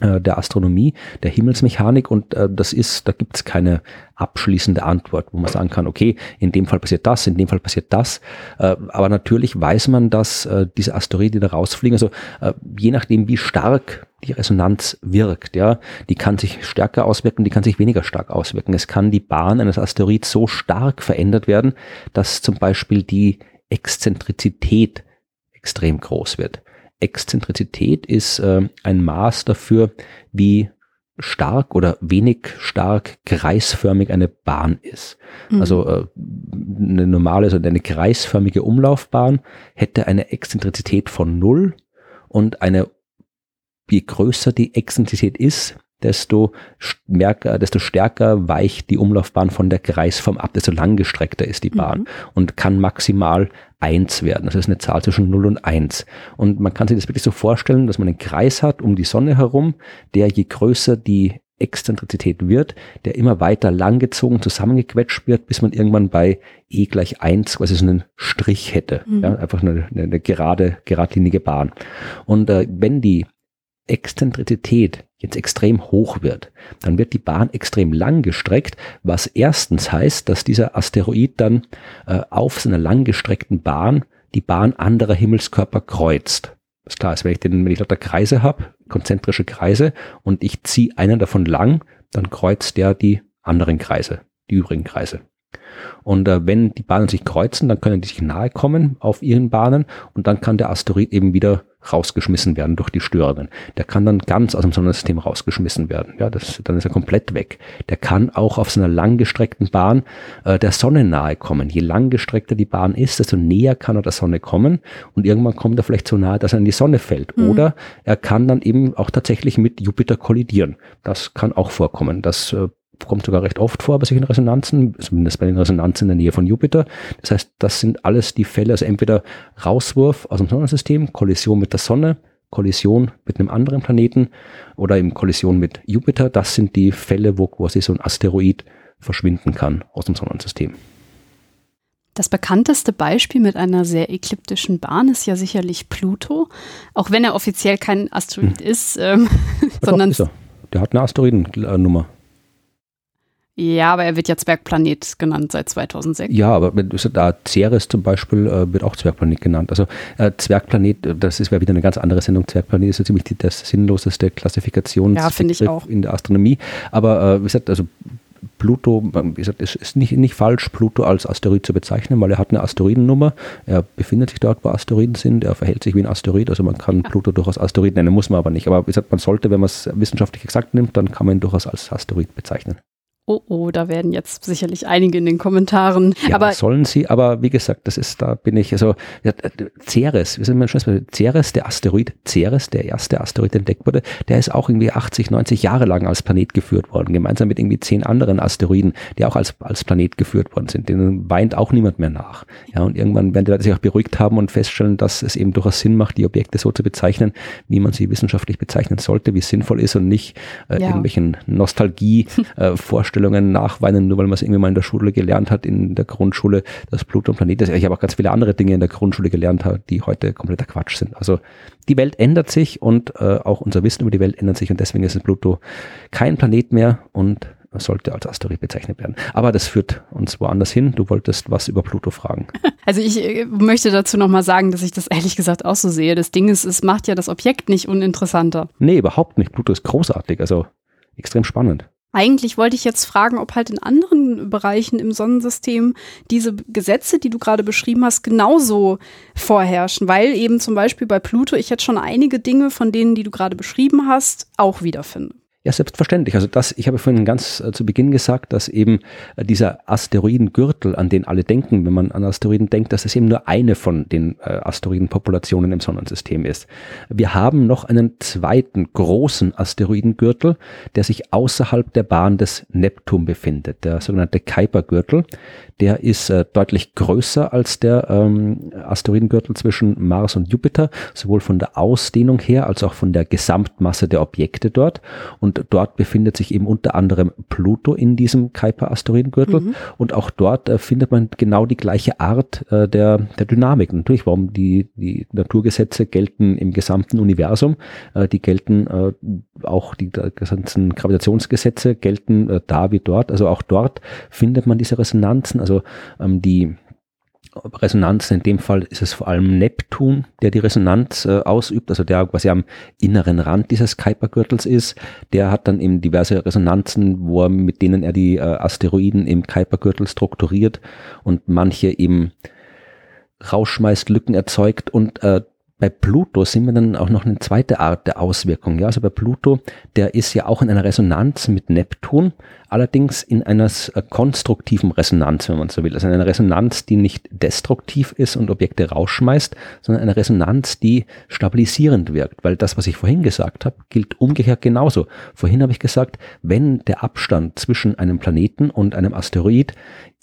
der Astronomie, der Himmelsmechanik und äh, das ist, da gibt es keine abschließende Antwort, wo man sagen kann, okay, in dem Fall passiert das, in dem Fall passiert das, äh, aber natürlich weiß man, dass äh, diese Asteroide, da rausfliegen, also äh, je nachdem, wie stark die Resonanz wirkt, ja, die kann sich stärker auswirken, die kann sich weniger stark auswirken. Es kann die Bahn eines Asteroids so stark verändert werden, dass zum Beispiel die Exzentrizität extrem groß wird. Exzentrizität ist äh, ein Maß dafür, wie stark oder wenig stark kreisförmig eine Bahn ist. Mhm. Also äh, eine normale, also eine kreisförmige Umlaufbahn hätte eine Exzentrizität von null und eine, je größer die Exzentrizität ist, desto, stärker, desto stärker weicht die Umlaufbahn von der Kreisform ab, desto langgestreckter ist die Bahn mhm. und kann maximal eins werden. Das ist eine Zahl zwischen 0 und 1. Und man kann sich das wirklich so vorstellen, dass man einen Kreis hat um die Sonne herum, der je größer die Exzentrizität wird, der immer weiter langgezogen, zusammengequetscht wird, bis man irgendwann bei e gleich 1 quasi so einen Strich hätte. Mhm. Ja, einfach eine, eine, gerade, geradlinige Bahn. Und äh, wenn die Exzentrizität jetzt extrem hoch wird, dann wird die Bahn extrem lang gestreckt, was erstens heißt, dass dieser Asteroid dann äh, auf seiner langgestreckten Bahn die Bahn anderer Himmelskörper kreuzt. Das ist klar, also wenn ich, den, wenn ich lauter Kreise habe, konzentrische Kreise, und ich ziehe einen davon lang, dann kreuzt der die anderen Kreise, die übrigen Kreise. Und äh, wenn die Bahnen sich kreuzen, dann können die sich nahe kommen auf ihren Bahnen und dann kann der Asteroid eben wieder rausgeschmissen werden durch die Störungen. Der kann dann ganz aus dem Sonnensystem rausgeschmissen werden. Ja, das, dann ist er komplett weg. Der kann auch auf so einer langgestreckten Bahn äh, der Sonne nahe kommen. Je langgestreckter die Bahn ist, desto näher kann er der Sonne kommen und irgendwann kommt er vielleicht so nahe, dass er in die Sonne fällt. Mhm. Oder er kann dann eben auch tatsächlich mit Jupiter kollidieren. Das kann auch vorkommen. Das äh, kommt sogar recht oft vor bei solchen Resonanzen, zumindest bei den Resonanzen in der Nähe von Jupiter. Das heißt, das sind alles die Fälle, also entweder Rauswurf aus dem Sonnensystem, Kollision mit der Sonne, Kollision mit einem anderen Planeten oder eben Kollision mit Jupiter. Das sind die Fälle, wo quasi so ein Asteroid verschwinden kann aus dem Sonnensystem. Das bekannteste Beispiel mit einer sehr ekliptischen Bahn ist ja sicherlich Pluto, auch wenn er offiziell kein Asteroid hm. ist, ähm, sondern. Ist er. Der hat eine Asteroidennummer. Ja, aber er wird ja Zwergplanet genannt seit 2006. Ja, aber da Ceres zum Beispiel äh, wird auch Zwergplanet genannt. Also äh, Zwergplanet, äh, das ist wieder eine ganz andere Sendung. Zwergplanet ist ja ziemlich die, das sinnloseste Klassifikationsbegriff ja, in der Astronomie. Aber äh, wie gesagt, also Pluto, wie gesagt, es ist nicht, nicht falsch, Pluto als Asteroid zu bezeichnen, weil er hat eine Asteroidennummer. Er befindet sich dort, wo Asteroiden sind. Er verhält sich wie ein Asteroid. Also man kann Pluto durchaus Asteroid nennen, muss man aber nicht. Aber wie gesagt, man sollte, wenn man es wissenschaftlich exakt nimmt, dann kann man ihn durchaus als Asteroid bezeichnen oh oh, da werden jetzt sicherlich einige in den Kommentaren. Ja, aber sollen sie, aber wie gesagt, das ist, da bin ich, also ja, Ceres, wir sind mal schon Ceres, der Asteroid Ceres, der erste Asteroid entdeckt wurde, der ist auch irgendwie 80, 90 Jahre lang als Planet geführt worden, gemeinsam mit irgendwie zehn anderen Asteroiden, die auch als, als Planet geführt worden sind. Denen weint auch niemand mehr nach. Ja, und irgendwann werden die Leute sich auch beruhigt haben und feststellen, dass es eben durchaus Sinn macht, die Objekte so zu bezeichnen, wie man sie wissenschaftlich bezeichnen sollte, wie es sinnvoll ist und nicht äh, ja. irgendwelchen Nostalgie-Vorstellungen äh, Vorstellungen nachweinen, nur weil man es irgendwie mal in der Schule gelernt hat, in der Grundschule, dass Pluto ein Planet ist. Ich habe auch ganz viele andere Dinge in der Grundschule gelernt, die heute kompletter Quatsch sind. Also die Welt ändert sich und äh, auch unser Wissen über die Welt ändert sich und deswegen ist Pluto kein Planet mehr und sollte als Asteroid bezeichnet werden. Aber das führt uns woanders hin. Du wolltest was über Pluto fragen. Also ich äh, möchte dazu nochmal sagen, dass ich das ehrlich gesagt auch so sehe. Das Ding ist, es macht ja das Objekt nicht uninteressanter. Nee, überhaupt nicht. Pluto ist großartig, also extrem spannend. Eigentlich wollte ich jetzt fragen, ob halt in anderen Bereichen im Sonnensystem diese Gesetze, die du gerade beschrieben hast, genauso vorherrschen, weil eben zum Beispiel bei Pluto ich jetzt schon einige Dinge von denen, die du gerade beschrieben hast, auch wiederfinde. Ja, selbstverständlich. Also das, ich habe vorhin ganz äh, zu Beginn gesagt, dass eben äh, dieser Asteroidengürtel, an den alle denken, wenn man an Asteroiden denkt, dass es eben nur eine von den äh, Asteroidenpopulationen im Sonnensystem ist. Wir haben noch einen zweiten großen Asteroidengürtel, der sich außerhalb der Bahn des Neptun befindet, der sogenannte Kuipergürtel. Der ist äh, deutlich größer als der ähm, Asteroidengürtel zwischen Mars und Jupiter, sowohl von der Ausdehnung her als auch von der Gesamtmasse der Objekte dort. Und dort befindet sich eben unter anderem Pluto in diesem Kuiper-Asteroidengürtel. Mhm. Und auch dort äh, findet man genau die gleiche Art äh, der, der Dynamik. Natürlich, warum die, die Naturgesetze gelten im gesamten Universum. Äh, die gelten äh, auch die ganzen Gravitationsgesetze gelten äh, da wie dort. Also auch dort findet man diese Resonanzen. Also also ähm, die Resonanz, in dem Fall ist es vor allem Neptun, der die Resonanz äh, ausübt, also der quasi am inneren Rand dieses Kuipergürtels ist. Der hat dann eben diverse Resonanzen, wo er, mit denen er die äh, Asteroiden im Kuipergürtel strukturiert und manche eben rausschmeißt, Lücken erzeugt und äh, bei Pluto sehen wir dann auch noch eine zweite Art der Auswirkung. Ja, also bei Pluto, der ist ja auch in einer Resonanz mit Neptun, allerdings in einer äh, konstruktiven Resonanz, wenn man so will. Also eine Resonanz, die nicht destruktiv ist und Objekte rausschmeißt, sondern eine Resonanz, die stabilisierend wirkt. Weil das, was ich vorhin gesagt habe, gilt umgekehrt genauso. Vorhin habe ich gesagt, wenn der Abstand zwischen einem Planeten und einem Asteroid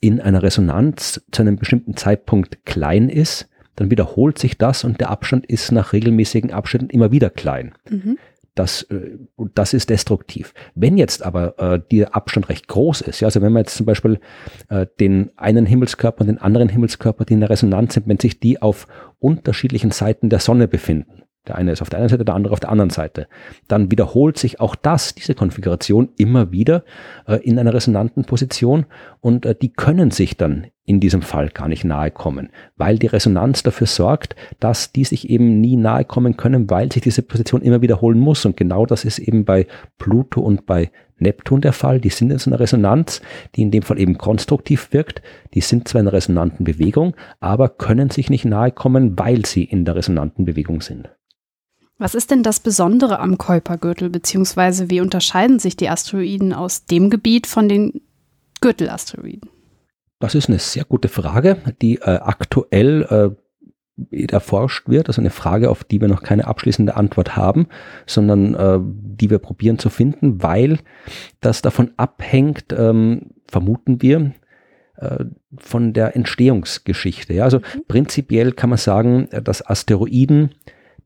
in einer Resonanz zu einem bestimmten Zeitpunkt klein ist, dann wiederholt sich das und der Abstand ist nach regelmäßigen Abständen immer wieder klein. Mhm. Das, äh, das ist destruktiv. Wenn jetzt aber äh, der Abstand recht groß ist, ja, also wenn man jetzt zum Beispiel äh, den einen Himmelskörper und den anderen Himmelskörper, die in der Resonanz sind, wenn sich die auf unterschiedlichen Seiten der Sonne befinden, der eine ist auf der einen Seite, der andere auf der anderen Seite. Dann wiederholt sich auch das, diese Konfiguration immer wieder äh, in einer resonanten Position und äh, die können sich dann in diesem Fall gar nicht nahe kommen, weil die Resonanz dafür sorgt, dass die sich eben nie nahe kommen können, weil sich diese Position immer wiederholen muss. Und genau das ist eben bei Pluto und bei Neptun der Fall. Die sind in so einer Resonanz, die in dem Fall eben konstruktiv wirkt. Die sind zwar in einer resonanten Bewegung, aber können sich nicht nahe kommen, weil sie in der resonanten Bewegung sind. Was ist denn das Besondere am Kuipergürtel, beziehungsweise wie unterscheiden sich die Asteroiden aus dem Gebiet von den Gürtelasteroiden? Das ist eine sehr gute Frage, die äh, aktuell äh, erforscht wird. Also eine Frage, auf die wir noch keine abschließende Antwort haben, sondern äh, die wir probieren zu finden, weil das davon abhängt, ähm, vermuten wir, äh, von der Entstehungsgeschichte. Ja, also mhm. prinzipiell kann man sagen, dass Asteroiden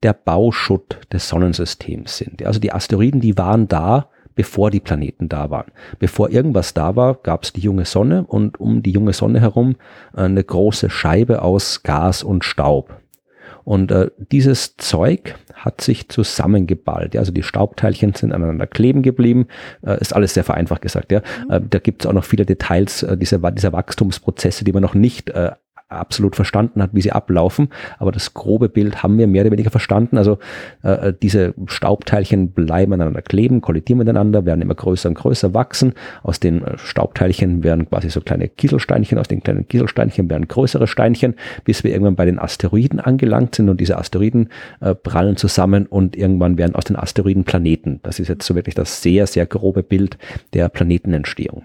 der Bauschutt des Sonnensystems sind. Also die Asteroiden, die waren da, bevor die Planeten da waren. Bevor irgendwas da war, gab es die junge Sonne und um die junge Sonne herum eine große Scheibe aus Gas und Staub. Und äh, dieses Zeug hat sich zusammengeballt. Ja, also die Staubteilchen sind aneinander kleben geblieben. Äh, ist alles sehr vereinfacht gesagt. Ja. Mhm. Äh, da gibt es auch noch viele Details äh, dieser, dieser Wachstumsprozesse, die man noch nicht äh, absolut verstanden hat, wie sie ablaufen. Aber das grobe Bild haben wir mehr oder weniger verstanden. Also äh, äh, diese Staubteilchen bleiben aneinander kleben, kollidieren miteinander, werden immer größer und größer wachsen. Aus den äh, Staubteilchen werden quasi so kleine Kieselsteinchen, aus den kleinen Kieselsteinchen werden größere Steinchen, bis wir irgendwann bei den Asteroiden angelangt sind und diese Asteroiden äh, prallen zusammen und irgendwann werden aus den Asteroiden Planeten. Das ist jetzt so wirklich das sehr, sehr grobe Bild der Planetenentstehung.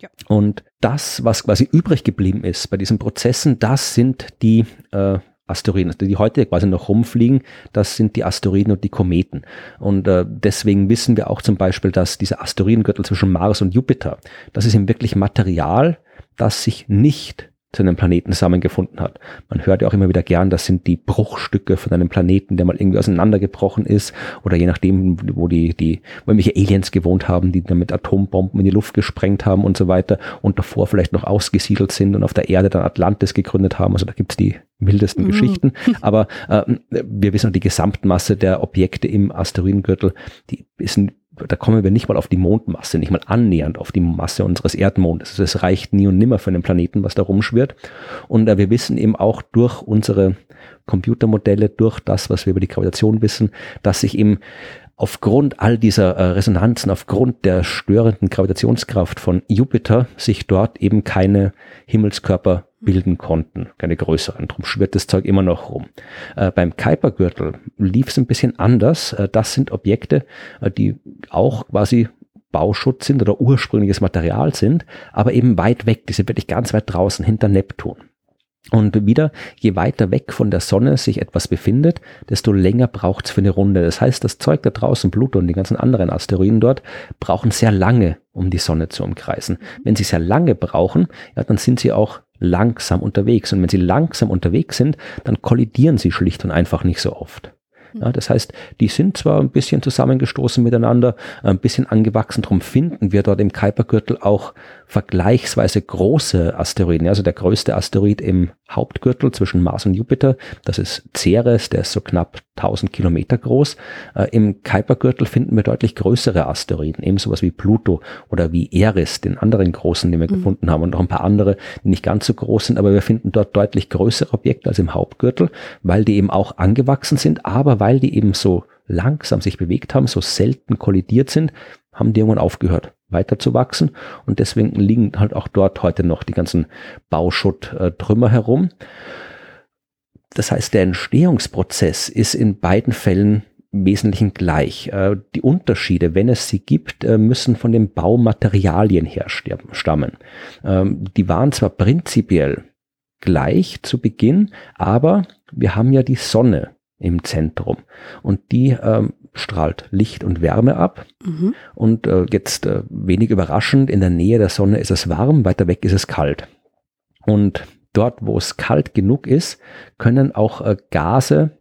Ja. Und das, was quasi übrig geblieben ist bei diesen Prozessen, das sind die äh, Asteroiden, also die heute quasi noch rumfliegen, das sind die Asteroiden und die Kometen. Und äh, deswegen wissen wir auch zum Beispiel, dass dieser Asteroidengürtel zwischen Mars und Jupiter, das ist eben wirklich Material, das sich nicht zu einem Planeten zusammengefunden hat. Man hört ja auch immer wieder gern, das sind die Bruchstücke von einem Planeten, der mal irgendwie auseinandergebrochen ist oder je nachdem, wo die, die, wo irgendwelche Aliens gewohnt haben, die dann mit Atombomben in die Luft gesprengt haben und so weiter und davor vielleicht noch ausgesiedelt sind und auf der Erde dann Atlantis gegründet haben. Also da gibt's die wildesten mhm. Geschichten. Aber äh, wir wissen, die Gesamtmasse der Objekte im Asteroidengürtel, die ist da kommen wir nicht mal auf die Mondmasse, nicht mal annähernd auf die Masse unseres Erdmondes. Es reicht nie und nimmer für einen Planeten, was da rumschwirrt. Und äh, wir wissen eben auch durch unsere Computermodelle, durch das, was wir über die Gravitation wissen, dass sich eben aufgrund all dieser äh, Resonanzen, aufgrund der störenden Gravitationskraft von Jupiter sich dort eben keine Himmelskörper bilden konnten, keine größeren. Drum schwirrt das Zeug immer noch rum. Äh, beim Kuipergürtel lief es ein bisschen anders. Äh, das sind Objekte, äh, die auch quasi Bauschutz sind oder ursprüngliches Material sind, aber eben weit weg. Die sind wirklich ganz weit draußen hinter Neptun. Und wieder, je weiter weg von der Sonne sich etwas befindet, desto länger braucht es für eine Runde. Das heißt, das Zeug da draußen, Pluto und die ganzen anderen Asteroiden dort, brauchen sehr lange, um die Sonne zu umkreisen. Wenn sie sehr lange brauchen, ja, dann sind sie auch langsam unterwegs. Und wenn sie langsam unterwegs sind, dann kollidieren sie schlicht und einfach nicht so oft. Ja, das heißt, die sind zwar ein bisschen zusammengestoßen miteinander, ein bisschen angewachsen, darum finden wir dort im Kuipergürtel auch vergleichsweise große Asteroiden. Also der größte Asteroid im Hauptgürtel zwischen Mars und Jupiter, das ist Ceres, der ist so knapp 1000 Kilometer groß. Äh, Im Kuipergürtel finden wir deutlich größere Asteroiden, eben sowas wie Pluto oder wie Eris, den anderen großen, den wir mhm. gefunden haben und noch ein paar andere, die nicht ganz so groß sind, aber wir finden dort deutlich größere Objekte als im Hauptgürtel, weil die eben auch angewachsen sind, aber weil die eben so langsam sich bewegt haben, so selten kollidiert sind, haben die irgendwann aufgehört weiter zu wachsen und deswegen liegen halt auch dort heute noch die ganzen Bauschutt-Trümmer herum. Das heißt, der Entstehungsprozess ist in beiden Fällen Wesentlichen gleich. Äh, die Unterschiede, wenn es sie gibt, äh, müssen von den Baumaterialien her stammen. Ähm, die waren zwar prinzipiell gleich zu Beginn, aber wir haben ja die Sonne im Zentrum und die ähm, strahlt Licht und Wärme ab. Mhm. Und äh, jetzt äh, wenig überraschend, in der Nähe der Sonne ist es warm, weiter weg ist es kalt. Und dort, wo es kalt genug ist, können auch äh, Gase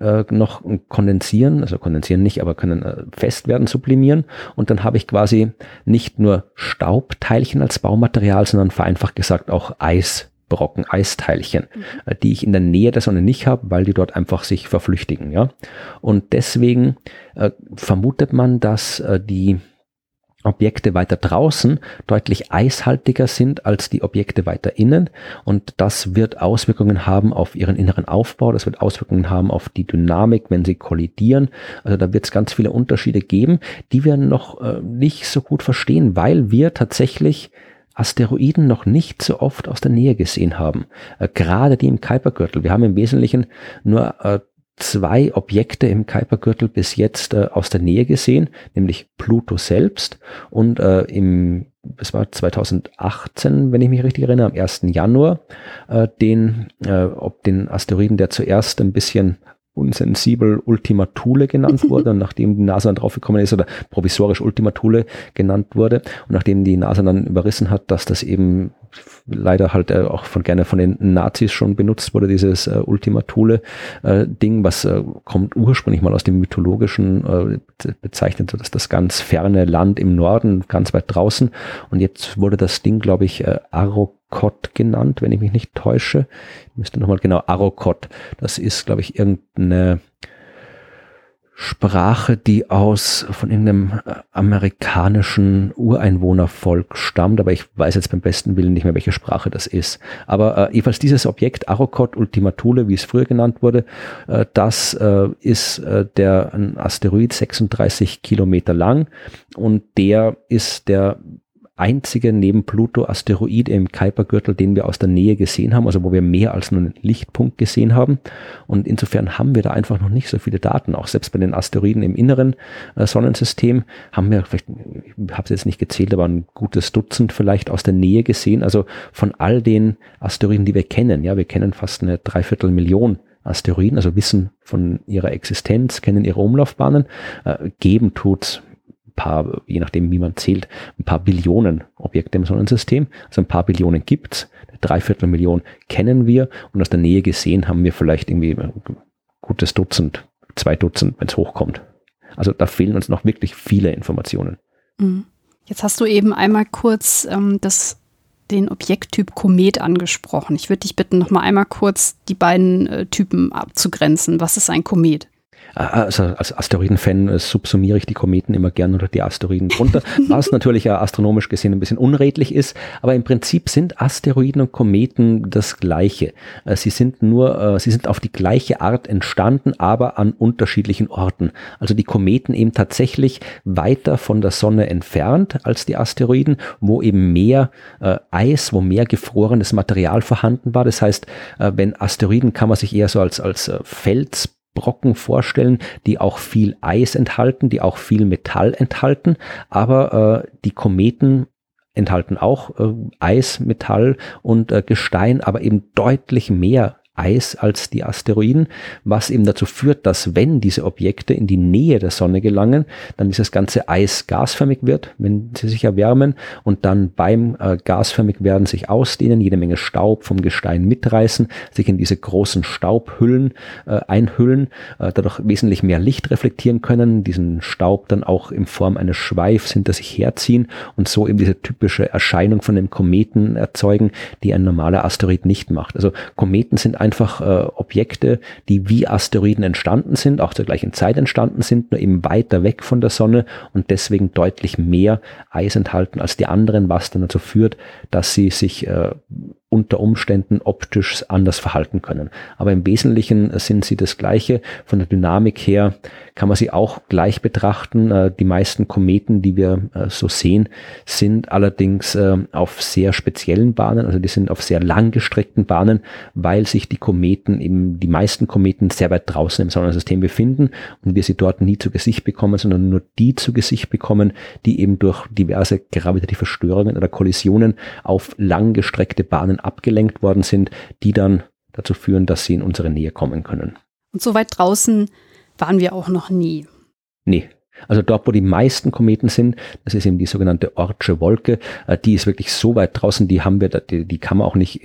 äh, noch kondensieren, also kondensieren nicht, aber können äh, fest werden, sublimieren. Und dann habe ich quasi nicht nur Staubteilchen als Baumaterial, sondern vereinfacht gesagt auch Eis Brocken, Eisteilchen, mhm. Äh, die ich in der Nähe der Sonne nicht habe, weil die dort einfach sich verflüchtigen. Ja? Und deswegen äh, vermutet man, dass äh, die Objekte weiter draußen deutlich eishaltiger sind als die Objekte weiter innen und das wird Auswirkungen haben auf ihren inneren Aufbau, das wird Auswirkungen haben auf die Dynamik, wenn sie kollidieren. Also da wird es ganz viele Unterschiede geben, die wir noch äh, nicht so gut verstehen, weil wir tatsächlich Asteroiden noch nicht so oft aus der Nähe gesehen haben. Äh, gerade die im Kuipergürtel. Wir haben im Wesentlichen nur äh, zwei Objekte im Kuipergürtel bis jetzt äh, aus der Nähe gesehen, nämlich Pluto selbst und äh, im es war 2018, wenn ich mich richtig erinnere, am 1. Januar, äh, den, äh, ob den Asteroiden, der zuerst ein bisschen unsensibel Ultima Thule genannt wurde. Und nachdem die NASA dann draufgekommen ist oder provisorisch Ultima Thule genannt wurde und nachdem die NASA dann überrissen hat, dass das eben leider halt äh, auch von gerne von den Nazis schon benutzt wurde, dieses äh, Ultima Thule äh, Ding, was äh, kommt ursprünglich mal aus dem mythologischen, äh, bezeichnet das das ganz ferne Land im Norden, ganz weit draußen und jetzt wurde das Ding, glaube ich, äh, Arok Arokot genannt, wenn ich mich nicht täusche. Ich müsste nochmal genau Arokot. Das ist, glaube ich, irgendeine Sprache, die aus von irgendeinem äh, amerikanischen Ureinwohnervolk stammt, aber ich weiß jetzt beim besten Willen nicht mehr, welche Sprache das ist. Aber äh, jedenfalls dieses Objekt, Arokot Ultima Thule, wie es früher genannt wurde, äh, das äh, ist äh, der ein Asteroid 36 Kilometer lang und der ist der einzige neben Pluto Asteroid im Kuipergürtel, den wir aus der Nähe gesehen haben, also wo wir mehr als nur einen Lichtpunkt gesehen haben. Und insofern haben wir da einfach noch nicht so viele Daten. Auch selbst bei den Asteroiden im inneren äh, Sonnensystem haben wir vielleicht, ich habe es jetzt nicht gezählt, aber ein gutes Dutzend vielleicht aus der Nähe gesehen. Also von all den Asteroiden, die wir kennen, ja, wir kennen fast eine Dreiviertelmillion Asteroiden, also wissen von ihrer Existenz, kennen ihre Umlaufbahnen, äh, geben tut's paar, je nachdem wie man zählt, ein paar Billionen Objekte im Sonnensystem. Also ein paar Billionen gibt's, eine Dreiviertelmillion kennen wir und aus der Nähe gesehen haben wir vielleicht irgendwie ein gutes Dutzend, zwei Dutzend, wenn es hochkommt. Also da fehlen uns noch wirklich viele Informationen. Mhm. Jetzt hast du eben einmal kurz ähm, das, den Objekttyp Komet angesprochen. Ich würde dich bitten, noch mal einmal kurz die beiden äh, Typen abzugrenzen. Was ist ein Komet? Also als Asteroidenfan äh, subsumiere ich die Kometen immer gern oder die Asteroiden drunter, was natürlich astronomisch gesehen ein bisschen unredlich ist, aber im Prinzip sind Asteroiden und Kometen das Gleiche. Äh, sie sind nur, äh, sie sind auf die gleiche Art entstanden, aber an unterschiedlichen Orten. Also die Kometen eben tatsächlich weiter von der Sonne entfernt als die Asteroiden, wo eben mehr Eis, wo mehr gefrorenes Material vorhanden war. Das heißt, wenn Asteroiden kann man sich eher so als, als Fels Brocken vorstellen, die auch viel Eis enthalten, die auch viel Metall enthalten, aber äh, die Kometen enthalten auch äh, Eis, Metall und äh, Gestein, aber eben deutlich mehr Eis als die Asteroiden, was eben dazu führt, dass wenn diese Objekte in die Nähe der Sonne gelangen, dann dieses ganze Eis gasförmig wird, wenn sie sich erwärmen und dann beim äh, gasförmig werden sich ausdehnen, jede Menge Staub vom Gestein mitreißen, sich in diese großen Staubhüllen äh, einhüllen, äh, dadurch wesentlich mehr Licht reflektieren können, diesen Staub dann auch in Form eines Schweifs hinter sich herziehen und so eben diese typische Erscheinung von dem Kometen erzeugen, die ein normaler Asteroid nicht macht. Also Kometen sind einfach äh, Objekte, die wie Asteroiden entstanden sind, auch zur gleichen Zeit entstanden sind, nur eben weiter weg von der Sonne und deswegen deutlich mehr Eis enthalten als die anderen, was dann dazu führt, dass sie sich äh, unter Umständen optisch anders verhalten können. Aber im Wesentlichen sind sie das Gleiche. Von der Dynamik her kann man sie auch gleich betrachten. Äh, die meisten Kometen, die wir äh, so sehen, sind allerdings äh, auf sehr speziellen Bahnen, also die sind auf sehr langgestreckten Bahnen, weil sich die Kometen, eben die meisten Kometen sehr weit draußen im Sonnensystem befinden und wir sie dort nie zu Gesicht bekommen, sondern nur die zu Gesicht bekommen, die eben durch diverse gravitative Störungen oder Kollisionen auf langgestreckte Bahnen abgelenkt worden sind, die dann dazu führen, dass sie in unsere Nähe kommen können. Und so weit draußen waren wir auch noch nie. Nee. Also dort, wo die meisten Kometen sind, das ist eben die sogenannte Ortsche Wolke, äh, die ist wirklich so weit draußen, die haben wir, die, die kann man auch nicht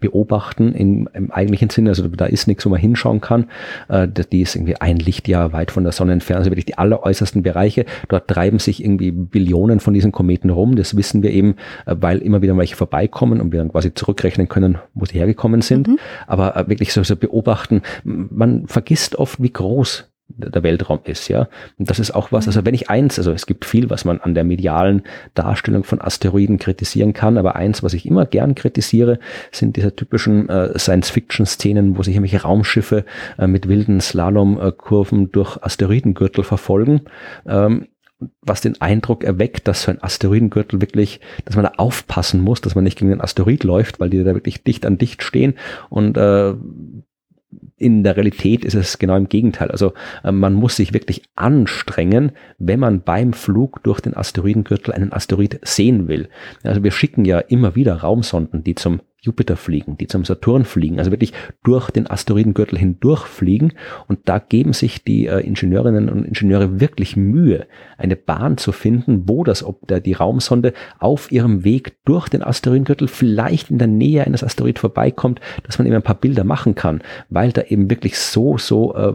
beobachten im, im eigentlichen Sinne. Also da ist nichts, wo man hinschauen kann. Äh, die ist irgendwie ein Lichtjahr weit von der Sonne entfernt. Also wirklich die alleräußersten Bereiche. Dort treiben sich irgendwie Billionen von diesen Kometen rum. Das wissen wir eben, äh, weil immer wieder welche vorbeikommen und wir dann quasi zurückrechnen können, wo sie hergekommen sind. Mhm. Aber äh, wirklich so, so beobachten, man vergisst oft, wie groß der Weltraum ist, ja. Und das ist auch was, also wenn ich eins, also es gibt viel, was man an der medialen Darstellung von Asteroiden kritisieren kann, aber eins, was ich immer gern kritisiere, sind diese typischen äh, Science-Fiction-Szenen, wo sich irgendwelche Raumschiffe äh, mit wilden Slalomkurven durch Asteroidengürtel verfolgen. Ähm, was den Eindruck erweckt, dass so ein Asteroidengürtel wirklich, dass man da aufpassen muss, dass man nicht gegen den Asteroid läuft, weil die da wirklich dicht an dicht stehen und äh, in der Realität ist es genau im Gegenteil. Also äh, man muss sich wirklich anstrengen, wenn man beim Flug durch den Asteroidengürtel einen Asteroid sehen will. Also wir schicken ja immer wieder Raumsonden, die zum Jupiter fliegen, die zum Saturn fliegen, also wirklich durch den Asteroidengürtel hindurch fliegen. Und da geben sich die äh, Ingenieurinnen und Ingenieure wirklich Mühe, eine Bahn zu finden, wo das, ob der, die Raumsonde auf ihrem Weg durch den Asteroidengürtel vielleicht in der Nähe eines Asteroid vorbeikommt, dass man eben ein paar Bilder machen kann, weil da eben wirklich so, so äh,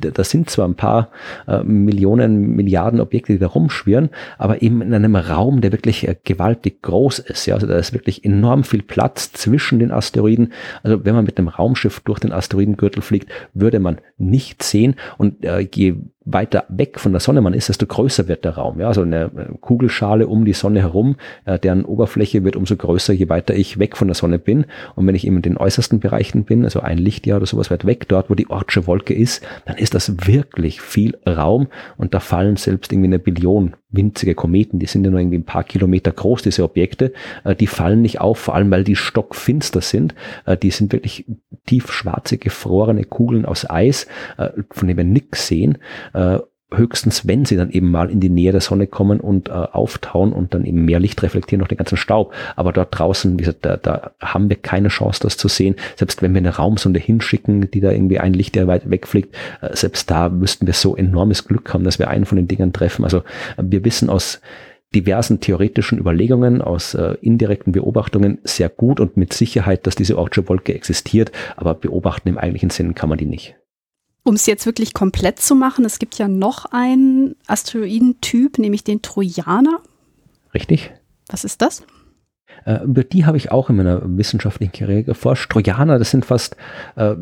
da sind zwar ein paar äh, Millionen, Milliarden Objekte, die da rumschwirren, aber eben in einem Raum, der wirklich äh, gewaltig groß ist. Ja, also da ist wirklich enorm viel Platz zwischen den Asteroiden. Also wenn man mit einem Raumschiff durch den Asteroidengürtel fliegt, würde man nicht sehen. Und äh, je weiter weg von der Sonne man ist, desto größer wird der Raum. Ja, also eine Kugelschale um die Sonne herum, äh, deren Oberfläche wird umso größer, je weiter ich weg von der Sonne bin. Und wenn ich eben in den äußersten Bereichen bin, also ein Lichtjahr oder sowas weit weg, dort, wo die Ortsche Wolke ist, dann ist das wirklich viel Raum und da fallen selbst irgendwie eine Billion winzige Kometen, die sind ja nur irgendwie ein paar Kilometer groß, diese Objekte, äh, die fallen nicht auf, vor allem weil die stockfinster sind. Äh, die sind wirklich tiefschwarze, gefrorene Kugeln aus Eis, äh, von denen wir nichts sehen höchstens, wenn sie dann eben mal in die Nähe der Sonne kommen und äh, auftauen und dann eben mehr Licht reflektieren durch den ganzen Staub. Aber dort draußen, wie gesagt, da, da haben wir keine Chance, das zu sehen. Selbst wenn wir eine Raumsonde hinschicken, die da irgendwie ein Licht, der weit wegfliegt, äh, selbst da müssten wir so enormes Glück haben, dass wir einen von den Dingern treffen. Also äh, wir wissen aus diversen theoretischen Überlegungen, aus äh, indirekten Beobachtungen sehr gut und mit Sicherheit, dass diese Oort-Wolke existiert, aber beobachten im eigentlichen Sinn kann man die nicht. Um es jetzt wirklich komplett zu machen, es gibt ja noch einen Asteroidentyp, nämlich den Trojaner. Richtig. Was ist das? Äh, über die habe ich auch in meiner wissenschaftlichen Karriere geforscht. Trojaner, das sind fast äh,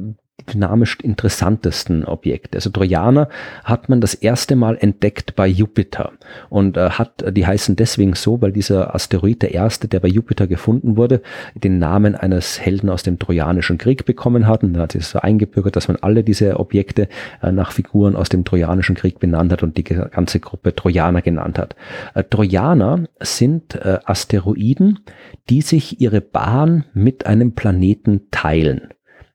dynamisch interessantesten Objekte. Also Trojaner hat man das erste Mal entdeckt bei Jupiter und äh, hat, die heißen deswegen so, weil dieser Asteroid, der erste, der bei Jupiter gefunden wurde, den Namen eines Helden aus dem Trojanischen Krieg bekommen hat. Und da hat sich so eingebürgert, dass man alle diese Objekte äh, nach Figuren aus dem Trojanischen Krieg benannt hat und die ganze Gruppe Trojaner genannt hat. Äh, Trojaner sind äh, Asteroiden, die sich ihre Bahn mit einem Planeten teilen.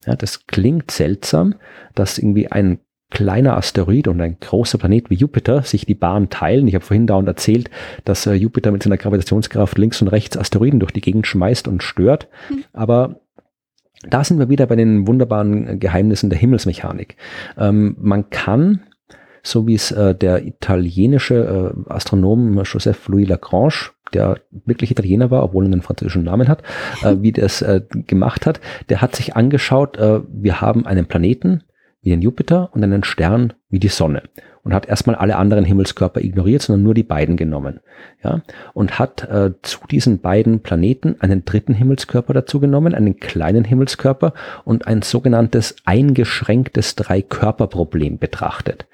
Ja, das klingt seltsam, dass irgendwie ein kleiner Asteroid und ein großer Planet wie Jupiter sich die Bahn teilen. Ich habe vorhin dauernd erzählt, dass äh, Jupiter mit seiner Gravitationskraft links und rechts Asteroiden durch die Gegend schmeißt und stört. Mhm. Aber da sind wir wieder bei den wunderbaren Geheimnissen der Himmelsmechanik. Ähm, man kann so wie es äh, der italienische äh, Astronom Joseph Louis Lagrange der wirklich Italiener war, obwohl er einen französischen Namen hat, äh, wie der es äh, gemacht hat. Der hat sich angeschaut, äh, wir haben einen Planeten wie den Jupiter und einen Stern wie die Sonne und hat erstmal alle anderen Himmelskörper ignoriert, sondern nur die beiden genommen. Ja, und hat äh, zu diesen beiden Planeten einen dritten Himmelskörper dazu genommen, einen kleinen Himmelskörper und ein sogenanntes eingeschränktes Drei-Körper-Problem betrachtet.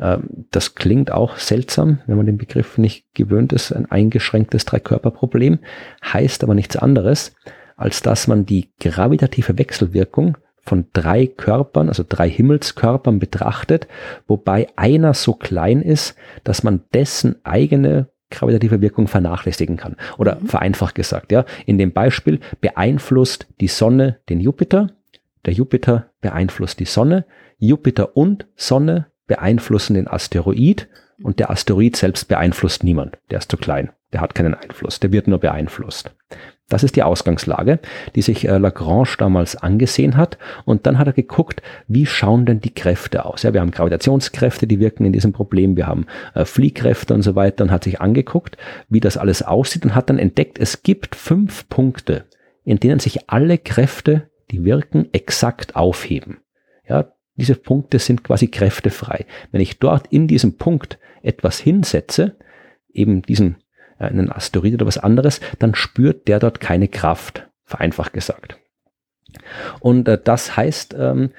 Ähm, das klingt auch seltsam, wenn man den Begriff nicht gewöhnt ist. Ein eingeschränktes Dreikörperproblem heißt aber nichts anderes, als dass man die gravitative Wechselwirkung von drei Körpern, also drei Himmelskörpern betrachtet, wobei einer so klein ist, dass man dessen eigene gravitative Wirkung vernachlässigen kann. Oder mhm. vereinfacht gesagt, ja, in dem Beispiel beeinflusst die Sonne den Jupiter, der Jupiter beeinflusst die Sonne, Jupiter und Sonne beeinflussen den Asteroid und der Asteroid selbst beeinflusst niemand. Der ist zu klein. Der hat keinen Einfluss. Der wird nur beeinflusst. Das ist die Ausgangslage, die sich äh, Lagrange damals angesehen hat. Und dann hat er geguckt, wie schauen denn die Kräfte aus? Ja, wir haben Gravitationskräfte, die wirken in diesem Problem. Wir haben äh, Fliehkräfte und so weiter. Und hat sich angeguckt, wie das alles aussieht und hat dann entdeckt, es gibt fünf Punkte, in denen sich alle Kräfte, die wirken, exakt aufheben. Ja, diese Punkte sind quasi kräftefrei. Wenn ich dort in diesem Punkt etwas hinsetze, eben diesen äh, einen Asteroid oder was anderes, dann spürt der dort keine Kraft, vereinfacht gesagt. Und äh, das heißt, ähm,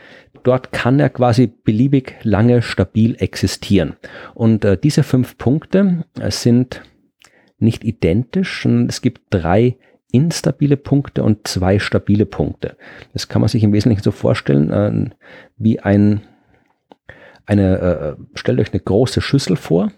dort kann er quasi beliebig lange stabil existieren. Und äh, diese fünf Punkte äh, sind nicht identisch, es gibt drei instabile Punkte und zwei stabile Punkte. Das kann man sich im Wesentlichen so vorstellen äh, wie ein, eine, äh, stellt euch eine große Schüssel vor,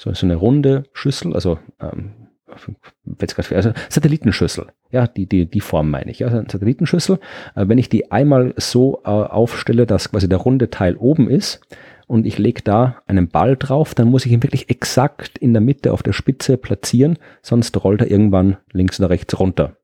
so, so eine runde Schüssel, also ähm, also Satellitenschüssel, ja, die, die, die Form meine ich, ja, Satellitenschüssel. Äh, wenn ich die einmal so äh, aufstelle, dass quasi der runde Teil oben ist, und ich lege da einen Ball drauf, dann muss ich ihn wirklich exakt in der Mitte auf der Spitze platzieren, sonst rollt er irgendwann links oder rechts runter.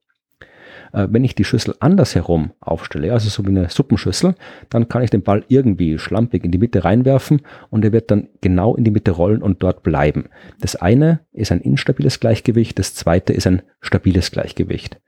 Äh, wenn ich die Schüssel andersherum aufstelle, also so wie eine Suppenschüssel, dann kann ich den Ball irgendwie schlampig in die Mitte reinwerfen und er wird dann genau in die Mitte rollen und dort bleiben. Das eine ist ein instabiles Gleichgewicht, das zweite ist ein stabiles Gleichgewicht.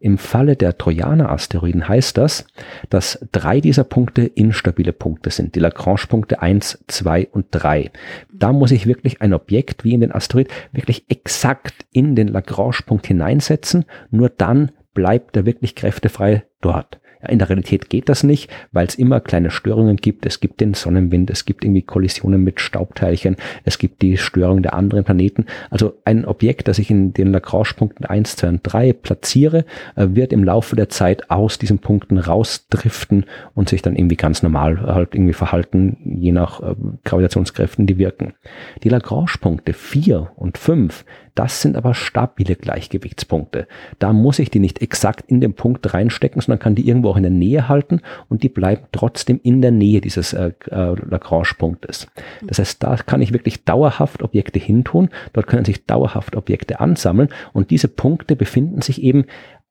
Im Falle der Trojaner-Asteroiden heißt das, dass drei dieser Punkte instabile Punkte sind, die Lagrange-Punkte 1, 2 und 3. Da muss ich wirklich ein Objekt wie in den Asteroid wirklich exakt in den Lagrange-Punkt hineinsetzen, nur dann bleibt er wirklich kräftefrei dort. Ja, in der Realität geht das nicht, weil es immer kleine Störungen gibt. Es gibt den Sonnenwind, es gibt irgendwie Kollisionen mit Staubteilchen, es gibt die Störung der anderen Planeten. Also ein Objekt, das ich in den Lagrange-Punkten 1, 2 und 3 platziere, äh, wird im Laufe der Zeit aus diesen Punkten rausdriften und sich dann irgendwie ganz normal halt irgendwie verhalten, je nach äh, Gravitationskräften, die wirken. Die Lagrange-Punkte 4 und 5, das sind aber stabile Gleichgewichtspunkte. Da muss ich die nicht exakt in den Punkt reinstecken, sondern kann die irgendwo auch in der Nähe halten und die bleiben trotzdem in der Nähe dieses äh, äh, Lagrange-Punktes. Das heißt, da kann ich wirklich dauerhaft Objekte hintun, dort können sich dauerhaft Objekte ansammeln und diese Punkte befinden sich eben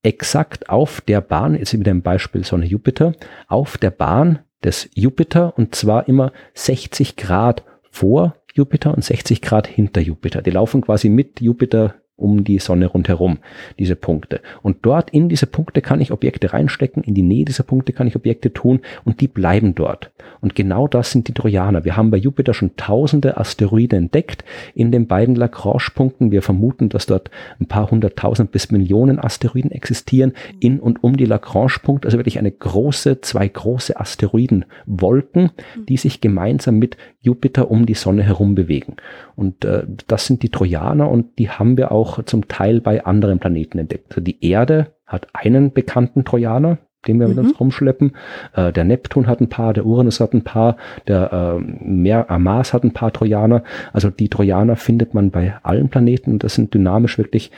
exakt auf der Bahn, jetzt wieder im Beispiel Sonne Jupiter, auf der Bahn des Jupiter und zwar immer 60 Grad vor Jupiter und 60 Grad hinter Jupiter. Die laufen quasi mit Jupiter um die Sonne rundherum, diese Punkte. Und dort in diese Punkte kann ich Objekte reinstecken, in die Nähe dieser Punkte kann ich Objekte tun und die bleiben dort. Und genau das sind die Trojaner. Wir haben bei Jupiter schon tausende Asteroiden entdeckt in den beiden Lagrange-Punkten. Wir vermuten, dass dort ein paar hunderttausend bis Millionen Asteroiden existieren in und um die Lagrange-Punkte. Also wirklich eine große, zwei große Asteroidenwolken, die sich gemeinsam mit Jupiter um die Sonne herum bewegen. Und äh, das sind die Trojaner und die haben wir auch zum Teil bei anderen Planeten entdeckt. Also die Erde hat einen bekannten Trojaner, den wir mhm. mit uns rumschleppen. Äh, der Neptun hat ein paar, der Uranus hat ein paar, der äh, Meer, äh, Mars hat ein paar Trojaner. Also die Trojaner findet man bei allen Planeten und das sind dynamisch wirklich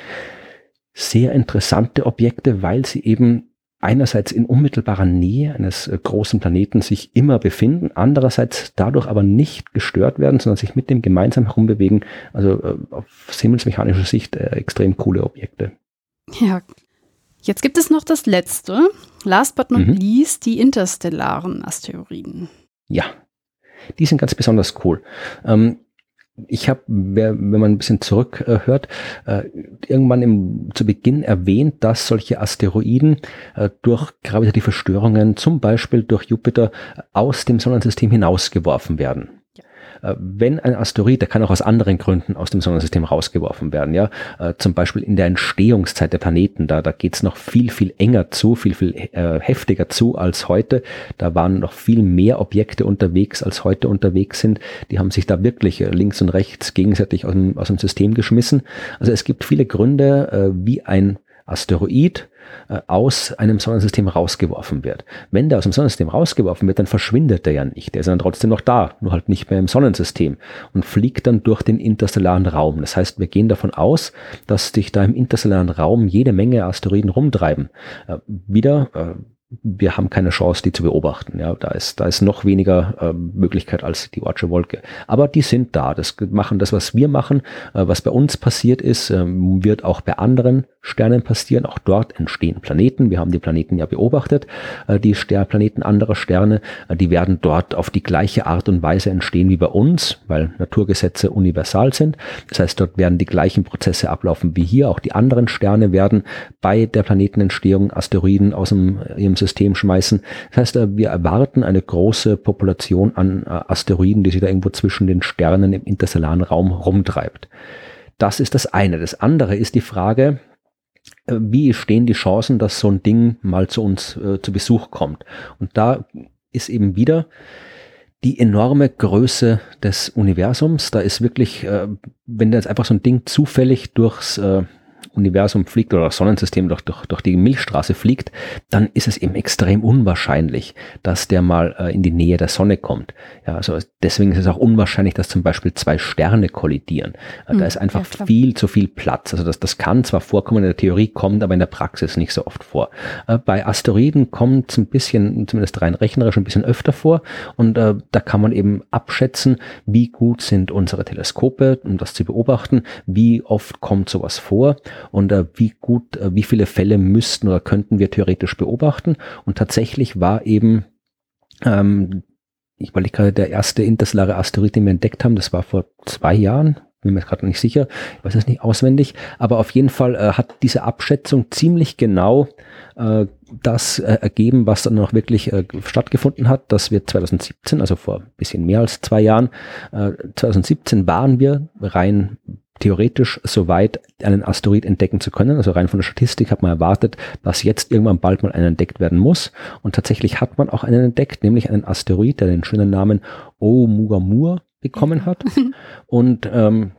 sehr interessante Objekte, weil sie eben einerseits in unmittelbarer Nähe eines äh, großen Planeten sich immer befinden, andererseits dadurch aber nicht gestört werden, sondern sich mit dem gemeinsam herumbewegen. Also äh, aus himmelsmechanischer Sicht äh, extrem coole Objekte. Ja, jetzt gibt es noch das letzte, last but not mhm. least, die interstellaren Asteroiden. Ja, die sind ganz besonders cool. Ähm, ich habe, wenn man ein bisschen zurückhört, äh, irgendwann im, zu Beginn erwähnt, dass solche Asteroiden äh, durch gravitative Störungen, zum Beispiel durch Jupiter, aus dem Sonnensystem hinausgeworfen werden. Äh, wenn ein Asteroid, der kann auch aus anderen Gründen aus dem Sonnensystem rausgeworfen werden, ja, äh, zum Beispiel in der Entstehungszeit der Planeten, da, da geht's noch viel, viel enger zu, viel, viel äh, heftiger zu als heute. Da waren noch viel mehr Objekte unterwegs, als heute unterwegs sind. Die haben sich da wirklich links und rechts gegenseitig aus dem, aus dem System geschmissen. Also es gibt viele Gründe, wie ein Asteroid äh, aus einem Sonnensystem rausgeworfen wird. Wenn der aus dem Sonnensystem rausgeworfen wird, dann verschwindet der ja nicht. Der ist dann trotzdem noch da, nur halt nicht mehr im Sonnensystem und fliegt dann durch den interstellaren Raum. Das heißt, wir gehen davon aus, dass sich da im interstellaren Raum jede Menge Asteroiden rumtreiben. Äh, wieder äh, wir haben keine Chance, die zu beobachten. Ja, da ist, da ist noch weniger äh, Möglichkeit als die Ortsche Wolke. Aber die sind da. Das machen das, was wir machen, äh, was bei uns passiert ist, äh, wird auch bei anderen Sternen passieren. Auch dort entstehen Planeten. Wir haben die Planeten ja beobachtet, äh, die Sternplaneten anderer Sterne. Äh, die werden dort auf die gleiche Art und Weise entstehen wie bei uns, weil Naturgesetze universal sind. Das heißt, dort werden die gleichen Prozesse ablaufen wie hier. Auch die anderen Sterne werden bei der Planetenentstehung Asteroiden aus dem, ihrem System schmeißen. Das heißt, äh, wir erwarten eine große Population an äh, Asteroiden, die sich da irgendwo zwischen den Sternen im interstellaren Raum rumtreibt. Das ist das eine. Das andere ist die Frage, äh, wie stehen die Chancen, dass so ein Ding mal zu uns äh, zu Besuch kommt? Und da ist eben wieder die enorme Größe des Universums. Da ist wirklich, äh, wenn da jetzt einfach so ein Ding zufällig durchs äh, Universum fliegt oder das Sonnensystem durch, durch, durch die Milchstraße fliegt, dann ist es eben extrem unwahrscheinlich, dass der mal äh, in die Nähe der Sonne kommt. Ja, also deswegen ist es auch unwahrscheinlich, dass zum Beispiel zwei Sterne kollidieren. Äh, mhm, da ist einfach ja, viel zu viel Platz. Also das, das kann zwar vorkommen in der Theorie, kommt aber in der Praxis nicht so oft vor. Äh, bei Asteroiden kommt es ein bisschen, zumindest rein rechnerisch, ein bisschen öfter vor und äh, da kann man eben abschätzen, wie gut sind unsere Teleskope, um das zu beobachten, wie oft kommt sowas vor und äh, wie gut, äh, wie viele Fälle müssten oder könnten wir theoretisch beobachten. Und tatsächlich war eben ähm, ich überlege gerade, der erste interstellare Asteroid, den wir entdeckt haben, das war vor zwei Jahren, bin mir gerade nicht sicher, ich weiß es nicht auswendig, aber auf jeden Fall äh, hat diese Abschätzung ziemlich genau äh, das äh, ergeben, was dann noch wirklich äh, stattgefunden hat, dass wir 2017, also vor ein bisschen mehr als zwei Jahren, 2017 äh, waren wir rein theoretisch so weit, einen Asteroid entdecken zu können. Also rein von der Statistik hat man erwartet, dass jetzt irgendwann bald mal einer entdeckt werden muss. Und tatsächlich hat man auch einen entdeckt, nämlich einen Asteroid, der den schönen Namen Oumuamua bekommen hat. Und ähm,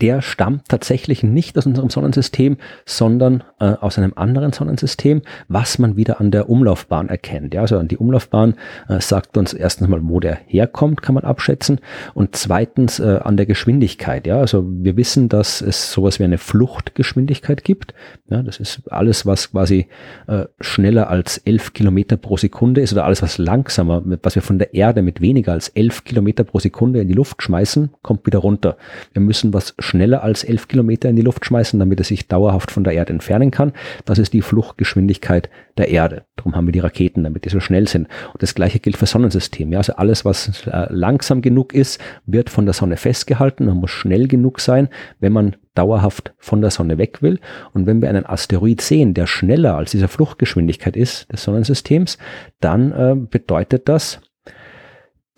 der stammt tatsächlich nicht aus unserem Sonnensystem, sondern äh, aus einem anderen Sonnensystem, was man wieder an der Umlaufbahn erkennt. Ja, also an die Umlaufbahn äh, sagt uns erstens mal, wo der herkommt, kann man abschätzen, und zweitens äh, an der Geschwindigkeit. Ja, also wir wissen, dass es sowas wie eine Fluchtgeschwindigkeit gibt. Ja, das ist alles, was quasi äh, schneller als elf Kilometer pro Sekunde ist oder alles, was langsamer, was wir von der Erde mit weniger als elf Kilometer pro Sekunde in die Luft schmeißen, kommt wieder runter. Wir müssen was schneller als elf Kilometer in die Luft schmeißen, damit es sich dauerhaft von der Erde entfernen kann. Das ist die Fluchtgeschwindigkeit der Erde. Darum haben wir die Raketen, damit die so schnell sind. Und das gleiche gilt für Sonnensystem. Ja, also alles, was äh, langsam genug ist, wird von der Sonne festgehalten. Man muss schnell genug sein, wenn man dauerhaft von der Sonne weg will. Und wenn wir einen Asteroid sehen, der schneller als diese Fluchtgeschwindigkeit ist des Sonnensystems, dann äh, bedeutet das,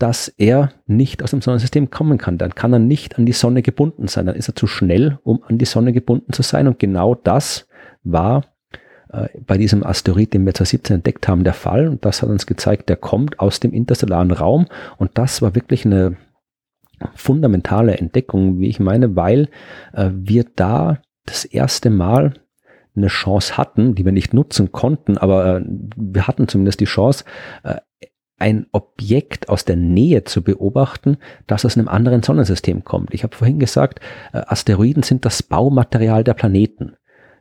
dass er nicht aus dem Sonnensystem kommen kann. Dann kann er nicht an die Sonne gebunden sein. Dann ist er zu schnell, um an die Sonne gebunden zu sein. Und genau das war äh, bei diesem Asteroid, den wir 2017 entdeckt haben, der Fall. Und das hat uns gezeigt, der kommt aus dem interstellaren Raum. Und das war wirklich eine fundamentale Entdeckung, wie ich meine, weil äh, wir da das erste Mal eine Chance hatten, die wir nicht nutzen konnten, aber äh, wir hatten zumindest die Chance, ein Objekt aus der Nähe zu beobachten, das aus einem anderen Sonnensystem kommt. Ich habe vorhin gesagt, äh, Asteroiden sind das Baumaterial der Planeten.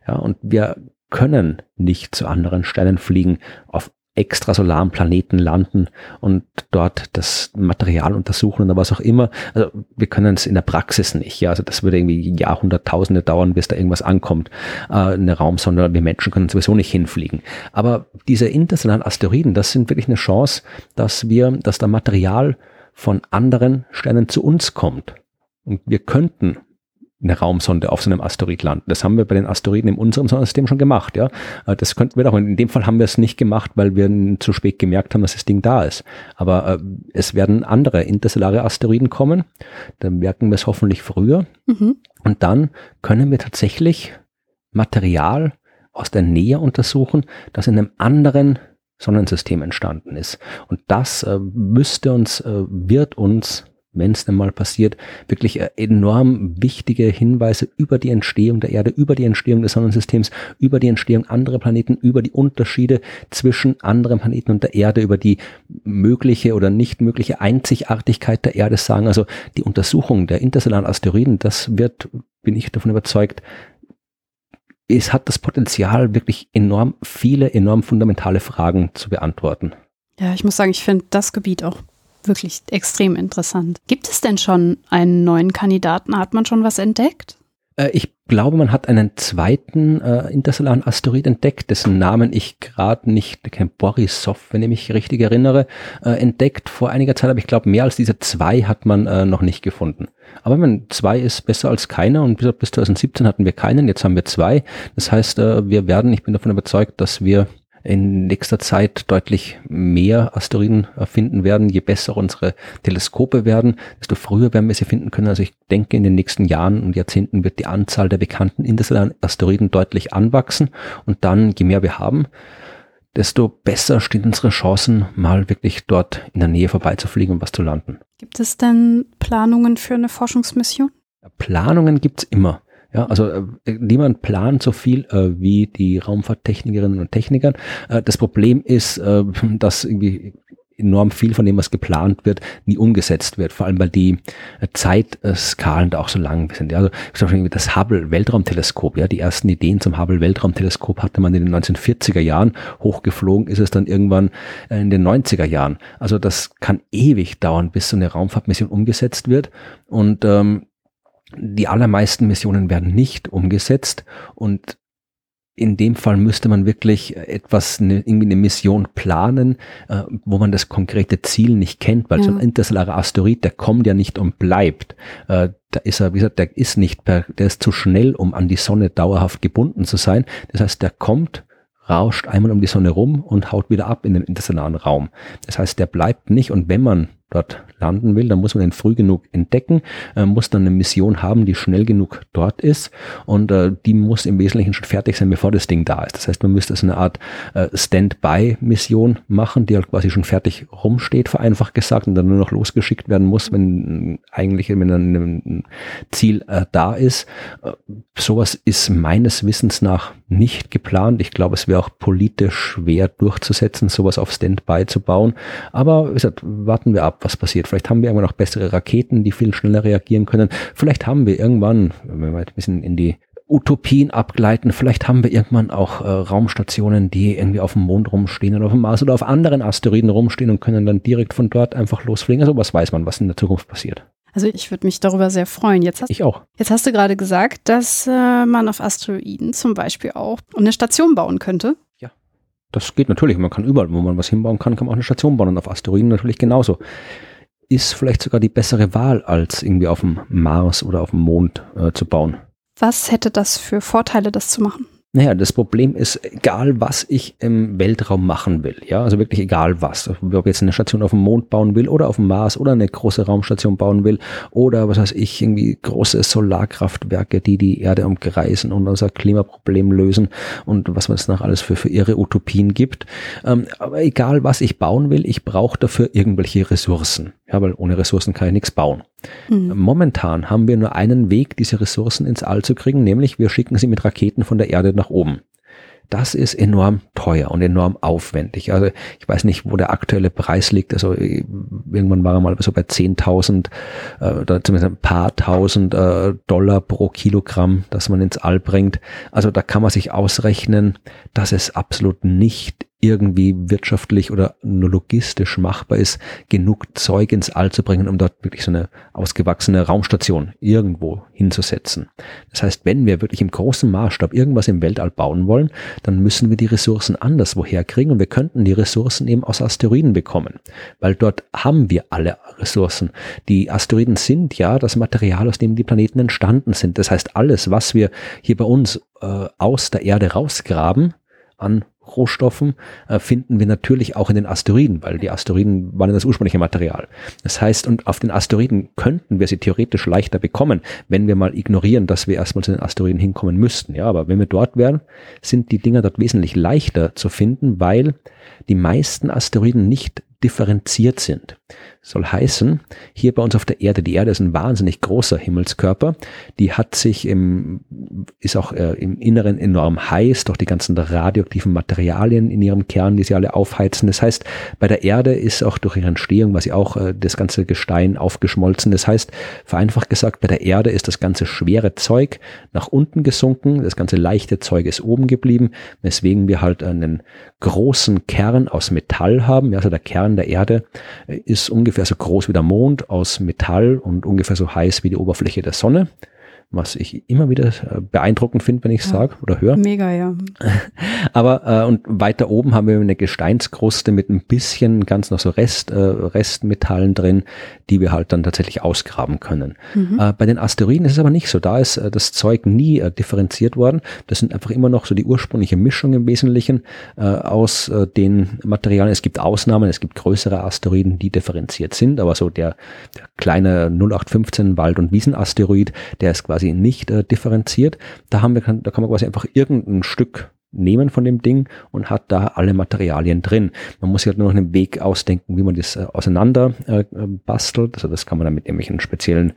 Ja, und wir können nicht zu anderen Sternen fliegen auf extrasolaren Planeten landen und dort das Material untersuchen oder was auch immer. Also wir können es in der Praxis nicht. Ja, also das würde irgendwie Jahrhunderttausende dauern, bis da irgendwas ankommt. Äh, eine Raumsonde, wir Menschen können sowieso nicht hinfliegen. Aber diese interstellaren Asteroiden, das sind wirklich eine Chance, dass wir, dass da Material von anderen Sternen zu uns kommt. Und wir könnten eine Raumsonde auf so einem Asteroid landen. Das haben wir bei den Asteroiden in unserem Sonnensystem schon gemacht, ja. Äh, das könnten wir doch. In dem Fall haben wir es nicht gemacht, weil wir zu spät gemerkt haben, dass das Ding da ist. Aber äh, es werden andere interstellare Asteroiden kommen. Dann merken wir es hoffentlich früher. Mhm. Und dann können wir tatsächlich Material aus der Nähe untersuchen, das in einem anderen Sonnensystem entstanden ist. Und das äh, müsste uns, äh, wird uns wenn es denn mal passiert, wirklich äh, enorm wichtige Hinweise über die Entstehung der Erde, über die Entstehung des Sonnensystems, über die Entstehung anderer Planeten, über die Unterschiede zwischen anderen Planeten und der Erde, über die mögliche oder nicht mögliche Einzigartigkeit der Erde sagen. Also die Untersuchung der interstellaren Asteroiden, das wird, bin ich davon überzeugt, es hat das Potenzial, wirklich enorm viele, enorm fundamentale Fragen zu beantworten. Ja, ich muss sagen, ich finde das Gebiet auch wirklich extrem interessant. Gibt es denn schon einen neuen Kandidaten? Hat man schon was entdeckt? Äh, ich glaube, man hat einen zweiten äh, interstellaren Asteroid entdeckt, dessen Namen ich gerade nicht, kein Borisov, wenn ich mich richtig erinnere, äh, entdeckt vor einiger Zeit, aber ich glaube, mehr als diese zwei hat man äh, noch nicht gefunden. Aber wenn zwei ist besser als keiner und bis, bis 2017 hatten wir keinen, jetzt haben wir zwei. Das heißt, äh, wir werden, ich bin davon überzeugt, dass wir in nächster Zeit deutlich mehr Asteroiden finden werden. Je besser unsere Teleskope werden, desto früher werden wir sie finden können. Also ich denke, in den nächsten Jahren und Jahrzehnten wird die Anzahl der bekannten interstellaren Asteroiden deutlich anwachsen. Und dann, je mehr wir haben, desto besser stehen unsere Chancen, mal wirklich dort in der Nähe vorbeizufliegen und was zu landen. Gibt es denn Planungen für eine Forschungsmission? Planungen gibt's immer. Ja, also äh, niemand plant so viel äh, wie die Raumfahrttechnikerinnen und Techniker. Äh, das Problem ist, äh, dass irgendwie enorm viel von dem, was geplant wird, nie umgesetzt wird. Vor allem, weil die äh, Zeitskalen da auch so lang sind. Ja, also zum Beispiel das Hubble Weltraumteleskop. Ja, die ersten Ideen zum Hubble Weltraumteleskop hatte man in den 1940er Jahren. Hochgeflogen ist es dann irgendwann äh, in den 90er Jahren. Also das kann ewig dauern, bis so eine Raumfahrtmission umgesetzt wird. Und ähm, die allermeisten Missionen werden nicht umgesetzt und in dem Fall müsste man wirklich etwas, eine, irgendwie eine Mission planen, äh, wo man das konkrete Ziel nicht kennt, weil ja. so ein interstellarer Asteroid, der kommt ja nicht und bleibt. Äh, da ist er, wie gesagt, der ist nicht, per, der ist zu schnell, um an die Sonne dauerhaft gebunden zu sein. Das heißt, der kommt, rauscht einmal um die Sonne rum und haut wieder ab in den interstellaren Raum. Das heißt, der bleibt nicht und wenn man dort landen will, dann muss man den früh genug entdecken, äh, muss dann eine Mission haben, die schnell genug dort ist und äh, die muss im Wesentlichen schon fertig sein, bevor das Ding da ist. Das heißt, man müsste so eine Art äh, Standby-Mission machen, die halt quasi schon fertig rumsteht, vereinfacht gesagt, und dann nur noch losgeschickt werden muss, wenn eigentlich wenn ein Ziel äh, da ist. Äh, sowas ist meines Wissens nach nicht geplant. Ich glaube, es wäre auch politisch schwer durchzusetzen, sowas auf Standby zu bauen. Aber wie gesagt, warten wir ab was passiert. Vielleicht haben wir irgendwann noch bessere Raketen, die viel schneller reagieren können. Vielleicht haben wir irgendwann, wenn wir ein bisschen in die Utopien abgleiten. Vielleicht haben wir irgendwann auch äh, Raumstationen, die irgendwie auf dem Mond rumstehen oder auf dem Mars oder auf anderen Asteroiden rumstehen und können dann direkt von dort einfach losfliegen. Also was weiß man, was in der Zukunft passiert. Also ich würde mich darüber sehr freuen. Jetzt hast, ich auch. Jetzt hast du gerade gesagt, dass äh, man auf Asteroiden zum Beispiel auch eine Station bauen könnte. Das geht natürlich. Man kann überall, wo man was hinbauen kann, kann man auch eine Station bauen und auf Asteroiden natürlich genauso. Ist vielleicht sogar die bessere Wahl, als irgendwie auf dem Mars oder auf dem Mond äh, zu bauen. Was hätte das für Vorteile, das zu machen? Naja, das Problem ist, egal was ich im Weltraum machen will, ja, also wirklich egal was, ob ich jetzt eine Station auf dem Mond bauen will oder auf dem Mars oder eine große Raumstation bauen will oder was weiß ich, irgendwie große Solarkraftwerke, die die Erde umkreisen und unser Klimaproblem lösen und was man es noch alles für, für ihre Utopien gibt. Ähm, aber egal was ich bauen will, ich brauche dafür irgendwelche Ressourcen, ja, weil ohne Ressourcen kann ich nichts bauen. Mhm. Momentan haben wir nur einen Weg, diese Ressourcen ins All zu kriegen, nämlich wir schicken sie mit Raketen von der Erde nach oben. Das ist enorm teuer und enorm aufwendig. Also ich weiß nicht, wo der aktuelle Preis liegt. Also irgendwann war er mal so bei 10.000 äh, oder zumindest ein paar tausend äh, Dollar pro Kilogramm, das man ins All bringt. Also da kann man sich ausrechnen, dass es absolut nicht irgendwie wirtschaftlich oder nur logistisch machbar ist, genug Zeug ins All zu bringen, um dort wirklich so eine ausgewachsene Raumstation irgendwo hinzusetzen. Das heißt, wenn wir wirklich im großen Maßstab irgendwas im Weltall bauen wollen, dann müssen wir die Ressourcen anderswo herkriegen und wir könnten die Ressourcen eben aus Asteroiden bekommen, weil dort haben wir alle Ressourcen. Die Asteroiden sind ja das Material, aus dem die Planeten entstanden sind. Das heißt, alles, was wir hier bei uns äh, aus der Erde rausgraben, an Rohstoffen äh, finden wir natürlich auch in den Asteroiden, weil die Asteroiden waren das ursprüngliche Material. Das heißt, und auf den Asteroiden könnten wir sie theoretisch leichter bekommen, wenn wir mal ignorieren, dass wir erstmal zu den Asteroiden hinkommen müssten. Ja, aber wenn wir dort wären, sind die Dinger dort wesentlich leichter zu finden, weil die meisten Asteroiden nicht differenziert sind. Soll heißen, hier bei uns auf der Erde, die Erde ist ein wahnsinnig großer Himmelskörper, die hat sich im, ist auch äh, im Inneren enorm heiß durch die ganzen radioaktiven Materialien in ihrem Kern, die sie alle aufheizen. Das heißt, bei der Erde ist auch durch ihre Entstehung, was sie auch äh, das ganze Gestein aufgeschmolzen. Das heißt, vereinfacht gesagt, bei der Erde ist das ganze schwere Zeug nach unten gesunken, das ganze leichte Zeug ist oben geblieben, weswegen wir halt einen großen Kern aus Metall haben. Also der Kern der Erde äh, ist ungefähr ungefähr so groß wie der Mond aus Metall und ungefähr so heiß wie die Oberfläche der Sonne was ich immer wieder äh, beeindruckend finde, wenn ich es ja, sage oder höre. Mega, ja. Aber äh, und weiter oben haben wir eine Gesteinskruste mit ein bisschen ganz noch so Rest, äh, Restmetallen drin, die wir halt dann tatsächlich ausgraben können. Mhm. Äh, bei den Asteroiden ist es aber nicht so. Da ist äh, das Zeug nie äh, differenziert worden. Das sind einfach immer noch so die ursprüngliche Mischung im Wesentlichen äh, aus äh, den Materialien. Es gibt Ausnahmen, es gibt größere Asteroiden, die differenziert sind, aber so der, der kleine 0815 Wald- und Wiesenasteroid, der ist quasi quasi nicht äh, differenziert. Da haben wir, da kann man quasi einfach irgendein Stück nehmen von dem Ding und hat da alle Materialien drin. Man muss sich halt nur noch einen Weg ausdenken, wie man das äh, auseinander äh, bastelt. Also das kann man dann mit irgendwelchen speziellen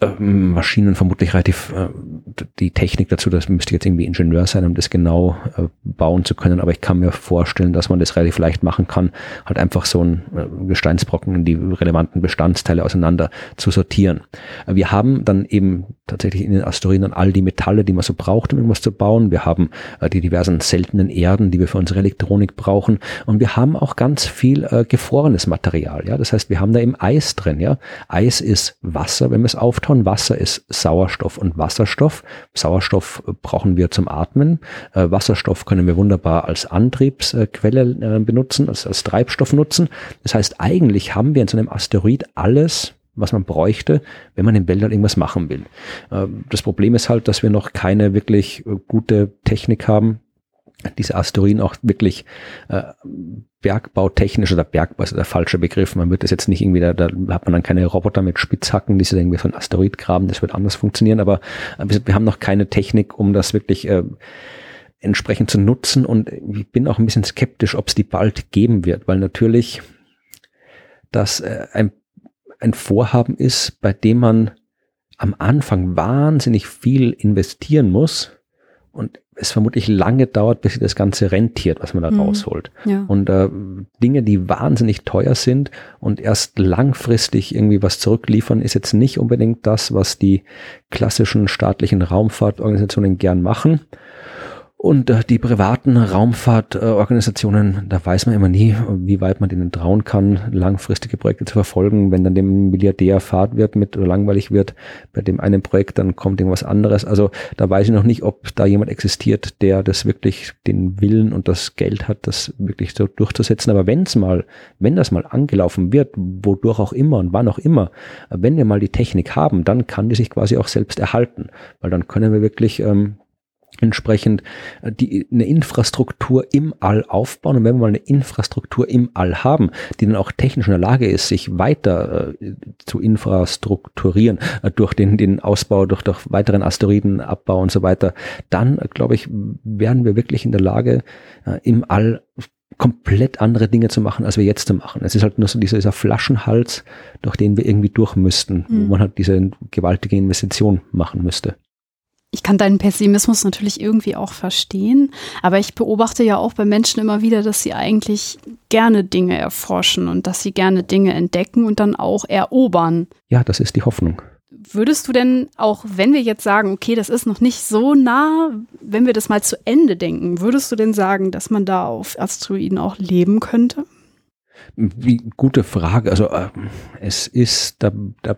ähm, Maschinen vermutlich relativ äh, die Technik dazu, das müsste jetzt irgendwie Ingenieur sein, um das genau äh, bauen zu können, aber ich kann mir vorstellen, dass man das relativ leicht machen kann, halt einfach so ein äh, Gesteinsbrocken in die relevanten Bestandteile auseinander zu sortieren. Äh, wir haben dann eben tatsächlich in den Asteroiden all die Metalle, die man so braucht, um irgendwas zu bauen. Wir haben äh, die diversen seltenen Erden, die wir für unsere Elektronik brauchen und wir haben auch ganz viel äh, gefrorenes Material, ja, das heißt, wir haben da eben Eis drin, ja. Eis ist Wasser, wenn wir es auftauchen Proton, Wasser ist Sauerstoff und Wasserstoff. Sauerstoff brauchen wir zum Atmen. Äh, Wasserstoff können wir wunderbar als Antriebsquelle äh, benutzen, als, als Treibstoff nutzen. Das heißt, eigentlich haben wir in so einem Asteroid alles, was man bräuchte, wenn man im Weltall irgendwas machen will. Äh, das Problem ist halt, dass wir noch keine wirklich gute Technik haben, diese Asteroiden auch wirklich äh, bergbautechnisch oder Bergbau ist der falsche Begriff. Man wird das jetzt nicht irgendwie, da, da hat man dann keine Roboter mit Spitzhacken, die sich irgendwie so ein Asteroid graben, das wird anders funktionieren, aber äh, wir haben noch keine Technik, um das wirklich äh, entsprechend zu nutzen. Und ich bin auch ein bisschen skeptisch, ob es die bald geben wird, weil natürlich das äh, ein, ein Vorhaben ist, bei dem man am Anfang wahnsinnig viel investieren muss. Und es vermutlich lange dauert, bis sich das Ganze rentiert, was man da mhm. rausholt. Ja. Und äh, Dinge, die wahnsinnig teuer sind und erst langfristig irgendwie was zurückliefern, ist jetzt nicht unbedingt das, was die klassischen staatlichen Raumfahrtorganisationen gern machen. Und äh, die privaten Raumfahrtorganisationen, da weiß man immer nie, wie weit man denen trauen kann, langfristige Projekte zu verfolgen. Wenn dann dem Milliardär Fahrt wird mit oder langweilig wird, bei dem einen Projekt, dann kommt irgendwas anderes. Also da weiß ich noch nicht, ob da jemand existiert, der das wirklich den Willen und das Geld hat, das wirklich so durchzusetzen. Aber wenn es mal, wenn das mal angelaufen wird, wodurch auch immer und wann auch immer, wenn wir mal die Technik haben, dann kann die sich quasi auch selbst erhalten. Weil dann können wir wirklich ähm, entsprechend äh, die, eine Infrastruktur im All aufbauen. Und wenn wir mal eine Infrastruktur im All haben, die dann auch technisch in der Lage ist, sich weiter äh, zu infrastrukturieren äh, durch den, den Ausbau, durch, durch weiteren Asteroidenabbau und so weiter, dann, äh, glaube ich, werden wir wirklich in der Lage, äh, im All komplett andere Dinge zu machen, als wir jetzt zu machen. Es ist halt nur so dieser, dieser Flaschenhals, durch den wir irgendwie durch müssten, mhm. wo man halt diese gewaltige Investition machen müsste ich kann deinen Pessimismus natürlich irgendwie auch verstehen, aber ich beobachte ja auch bei Menschen immer wieder, dass sie eigentlich gerne Dinge erforschen und dass sie gerne Dinge entdecken und dann auch erobern. Ja, das ist die Hoffnung. Würdest du denn auch, wenn wir jetzt sagen, okay, das ist noch nicht so nah, wenn wir das mal zu Ende denken, würdest du denn sagen, dass man da auf Asteroiden auch leben könnte? Wie, gute Frage. Also äh, es ist, da, da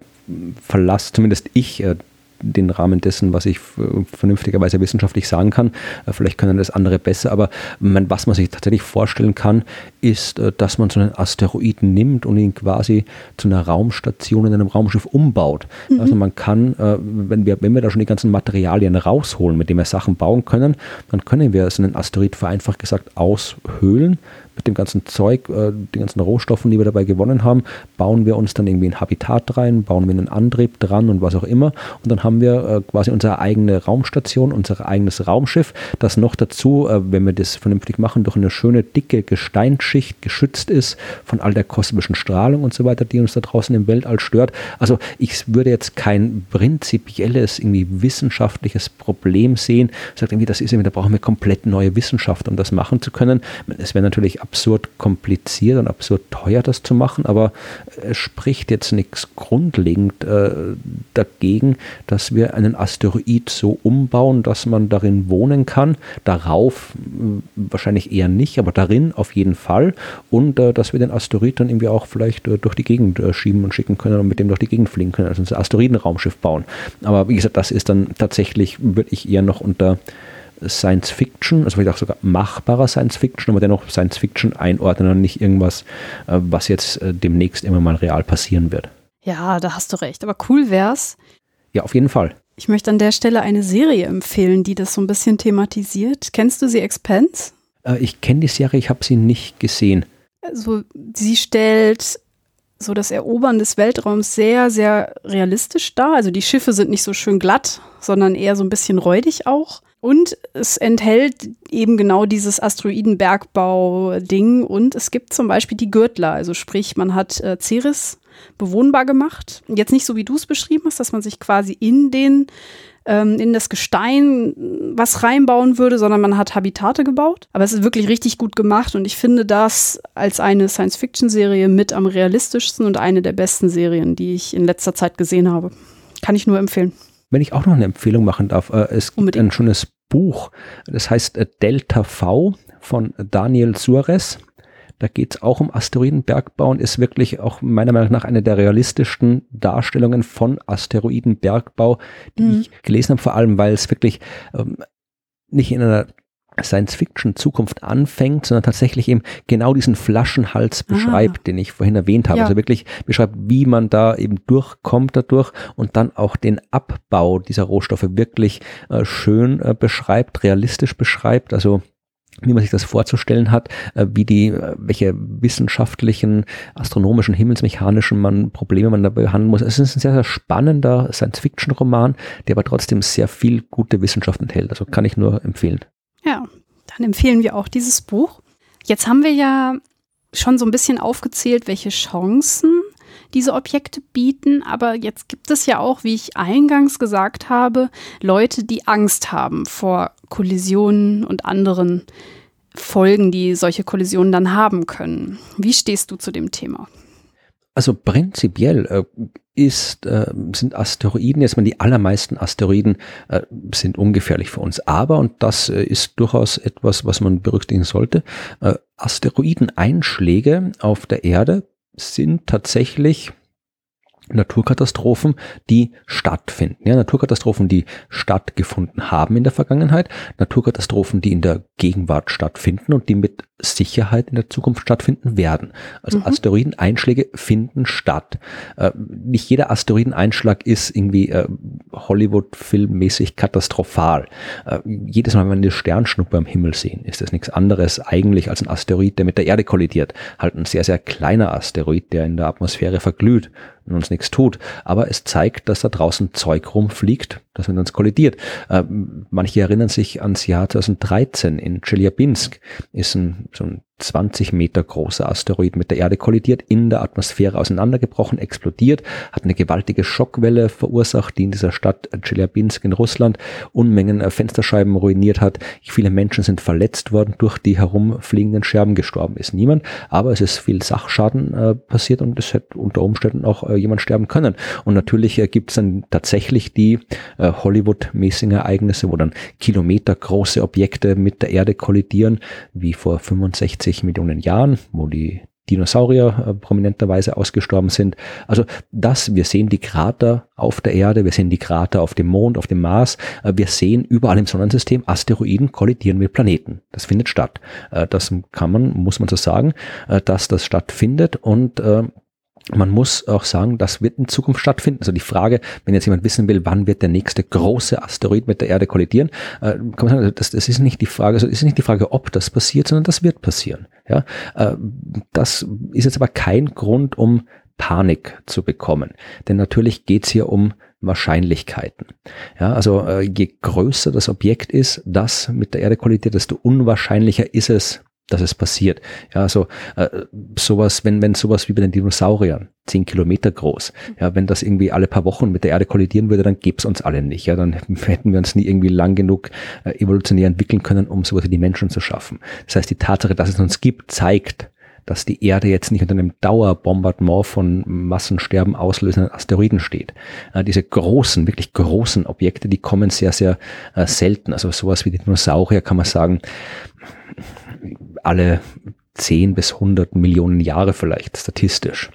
verlasse zumindest ich äh, den Rahmen dessen, was ich vernünftigerweise wissenschaftlich sagen kann. Äh, vielleicht können das andere besser, aber was man sich tatsächlich vorstellen kann, ist, äh, dass man so einen Asteroiden nimmt und ihn quasi zu einer Raumstation in einem Raumschiff umbaut. Mhm. Also man kann, äh, wenn wir, wenn wir da schon die ganzen Materialien rausholen, mit denen wir Sachen bauen können, dann können wir so einen Asteroid vereinfacht gesagt aushöhlen mit dem ganzen Zeug, äh, den ganzen Rohstoffen, die wir dabei gewonnen haben, bauen wir uns dann irgendwie ein Habitat rein, bauen wir einen Antrieb dran und was auch immer. Und dann haben wir äh, quasi unsere eigene Raumstation, unser eigenes Raumschiff, das noch dazu, äh, wenn wir das vernünftig machen, durch eine schöne dicke Gesteinsschicht geschützt ist von all der kosmischen Strahlung und so weiter, die uns da draußen im Weltall stört. Also ich würde jetzt kein prinzipielles, irgendwie wissenschaftliches Problem sehen. Sagt irgendwie, das ist irgendwie, da brauchen wir komplett neue Wissenschaft, um das machen zu können. Es wäre natürlich absurd kompliziert und absurd teuer, das zu machen, aber es spricht jetzt nichts grundlegend äh, dagegen, dass wir einen Asteroid so umbauen, dass man darin wohnen kann. Darauf wahrscheinlich eher nicht, aber darin auf jeden Fall. Und äh, dass wir den Asteroid dann irgendwie auch vielleicht äh, durch die Gegend äh, schieben und schicken können und mit dem durch die Gegend fliegen können, also ein Asteroidenraumschiff bauen. Aber wie gesagt, das ist dann tatsächlich, würde ich eher noch unter Science Fiction, also vielleicht auch sogar machbarer Science Fiction, aber dennoch Science Fiction einordnen und nicht irgendwas, äh, was jetzt äh, demnächst immer mal real passieren wird. Ja, da hast du recht. Aber cool wär's. Ja, auf jeden Fall. Ich möchte an der Stelle eine Serie empfehlen, die das so ein bisschen thematisiert. Kennst du sie Expense? Äh, ich kenne die Serie, ich habe sie nicht gesehen. Also, sie stellt so das Erobern des Weltraums sehr, sehr realistisch dar. Also die Schiffe sind nicht so schön glatt, sondern eher so ein bisschen räudig auch. Und es enthält eben genau dieses Asteroidenbergbau-Ding. Und es gibt zum Beispiel die Gürtler. Also sprich, man hat äh, Ceres bewohnbar gemacht. Jetzt nicht so, wie du es beschrieben hast, dass man sich quasi in den ähm, in das Gestein was reinbauen würde, sondern man hat Habitate gebaut. Aber es ist wirklich richtig gut gemacht und ich finde das als eine Science-Fiction-Serie mit am realistischsten und eine der besten Serien, die ich in letzter Zeit gesehen habe. Kann ich nur empfehlen. Wenn ich auch noch eine Empfehlung machen darf, äh, es gibt ein schönes Buch, das heißt äh, Delta V von Daniel Suarez. Da geht es auch um Asteroidenbergbau und ist wirklich auch meiner Meinung nach eine der realistischsten Darstellungen von Asteroidenbergbau, die mhm. ich gelesen habe, vor allem weil es wirklich ähm, nicht in einer Science-Fiction-Zukunft anfängt, sondern tatsächlich eben genau diesen Flaschenhals beschreibt, ah. den ich vorhin erwähnt habe. Ja. Also wirklich beschreibt, wie man da eben durchkommt dadurch und dann auch den Abbau dieser Rohstoffe wirklich äh, schön äh, beschreibt, realistisch beschreibt. Also wie man sich das vorzustellen hat, äh, wie die, äh, welche wissenschaftlichen, astronomischen, himmelsmechanischen man Probleme man da behandeln muss. Es ist ein sehr, sehr spannender Science-Fiction-Roman, der aber trotzdem sehr viel gute Wissenschaft enthält. Also kann ich nur empfehlen. Ja, dann empfehlen wir auch dieses Buch. Jetzt haben wir ja schon so ein bisschen aufgezählt, welche Chancen diese Objekte bieten, aber jetzt gibt es ja auch, wie ich eingangs gesagt habe, Leute, die Angst haben vor Kollisionen und anderen Folgen, die solche Kollisionen dann haben können. Wie stehst du zu dem Thema? Also prinzipiell äh, ist, äh, sind Asteroiden, jetzt mal die allermeisten Asteroiden äh, sind ungefährlich für uns. Aber, und das äh, ist durchaus etwas, was man berücksichtigen sollte, äh, Asteroideneinschläge auf der Erde sind tatsächlich Naturkatastrophen, die stattfinden. Ja, Naturkatastrophen, die stattgefunden haben in der Vergangenheit, Naturkatastrophen, die in der Gegenwart stattfinden und die mit Sicherheit in der Zukunft stattfinden werden. Also mhm. Asteroideneinschläge finden statt. Äh, nicht jeder Asteroideneinschlag ist irgendwie äh, Hollywood-filmmäßig katastrophal. Äh, jedes Mal, wenn wir eine Sternschnuppe am Himmel sehen, ist das nichts anderes eigentlich als ein Asteroid, der mit der Erde kollidiert. Halt ein sehr, sehr kleiner Asteroid, der in der Atmosphäre verglüht und uns nichts tut. Aber es zeigt, dass da draußen Zeug rumfliegt, das mit uns kollidiert. Äh, manche erinnern sich ans Jahr 2013 in Chelyabinsk, ist ein, so ein 20 Meter großer Asteroid mit der Erde kollidiert, in der Atmosphäre auseinandergebrochen, explodiert, hat eine gewaltige Schockwelle verursacht, die in dieser Stadt Chelyabinsk in Russland Unmengen äh, Fensterscheiben ruiniert hat. Viele Menschen sind verletzt worden durch die herumfliegenden Scherben. Gestorben ist niemand, aber es ist viel Sachschaden äh, passiert und es hätte unter Umständen auch äh, jemand sterben können. Und natürlich äh, gibt es dann tatsächlich die äh, Hollywood-mäßigen Ereignisse, wo dann kilometergroße Objekte mit der Erde kollidieren, wie vor 65 60 Millionen Jahren, wo die Dinosaurier äh, prominenterweise ausgestorben sind. Also das, wir sehen die Krater auf der Erde, wir sehen die Krater auf dem Mond, auf dem Mars, äh, wir sehen überall im Sonnensystem Asteroiden kollidieren mit Planeten. Das findet statt. Äh, das kann man, muss man so sagen, äh, dass das stattfindet und äh, man muss auch sagen, das wird in Zukunft stattfinden. Also die Frage, wenn jetzt jemand wissen will, wann wird der nächste große Asteroid mit der Erde kollidieren, äh, kann man sagen, das, das ist nicht die Frage, also ist nicht die Frage, ob das passiert, sondern das wird passieren. Ja, äh, das ist jetzt aber kein Grund, um Panik zu bekommen, denn natürlich geht's hier um Wahrscheinlichkeiten. Ja, also äh, je größer das Objekt ist, das mit der Erde kollidiert, desto unwahrscheinlicher ist es, dass es passiert. Ja, also äh, sowas, wenn, wenn sowas wie bei den Dinosauriern, zehn Kilometer groß, ja, wenn das irgendwie alle paar Wochen mit der Erde kollidieren würde, dann gäbe es uns alle nicht. Ja, dann hätten wir uns nie irgendwie lang genug äh, evolutionär entwickeln können, um sowas wie die Menschen zu schaffen. Das heißt, die Tatsache, dass es uns gibt, zeigt, dass die Erde jetzt nicht unter einem Dauerbombardement von Massensterben auslösenden Asteroiden steht. Äh, diese großen, wirklich großen Objekte, die kommen sehr, sehr äh, selten. Also sowas wie die Dinosaurier kann man sagen, alle 10 bis 100 Millionen Jahre vielleicht statistisch.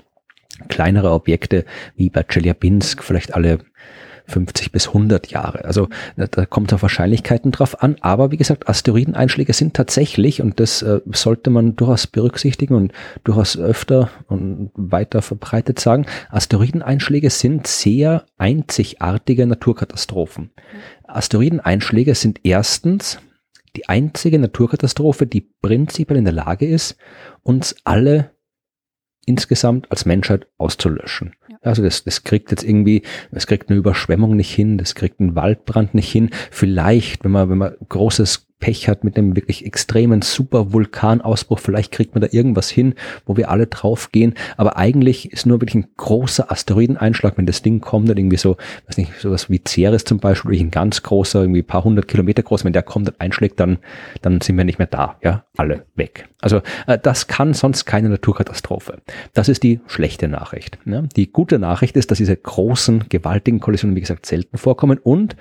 Kleinere Objekte wie bei Chelyabinsk vielleicht alle 50 bis 100 Jahre. Also da kommt auf Wahrscheinlichkeiten drauf an. Aber wie gesagt, Asteroideneinschläge sind tatsächlich, und das äh, sollte man durchaus berücksichtigen und durchaus öfter und weiter verbreitet sagen, Asteroideneinschläge sind sehr einzigartige Naturkatastrophen. Asteroideneinschläge sind erstens die einzige Naturkatastrophe, die prinzipiell in der Lage ist, uns alle insgesamt als Menschheit auszulöschen. Ja. Also das, das kriegt jetzt irgendwie, das kriegt eine Überschwemmung nicht hin, das kriegt einen Waldbrand nicht hin. Vielleicht, wenn man, wenn man großes Pech hat mit einem wirklich extremen Super-Vulkanausbruch, vielleicht kriegt man da irgendwas hin, wo wir alle draufgehen. Aber eigentlich ist nur wirklich ein großer Asteroideneinschlag, wenn das Ding kommt, dann irgendwie so, weiß nicht, sowas wie Ceres zum Beispiel, wirklich ein ganz großer, irgendwie ein paar hundert Kilometer groß, wenn der kommt und einschlägt, dann, dann sind wir nicht mehr da, ja, alle weg. Also äh, das kann sonst keine Naturkatastrophe. Das ist die schlechte Nachricht. Ne? Die gute Nachricht ist, dass diese großen, gewaltigen Kollisionen, wie gesagt, selten vorkommen und,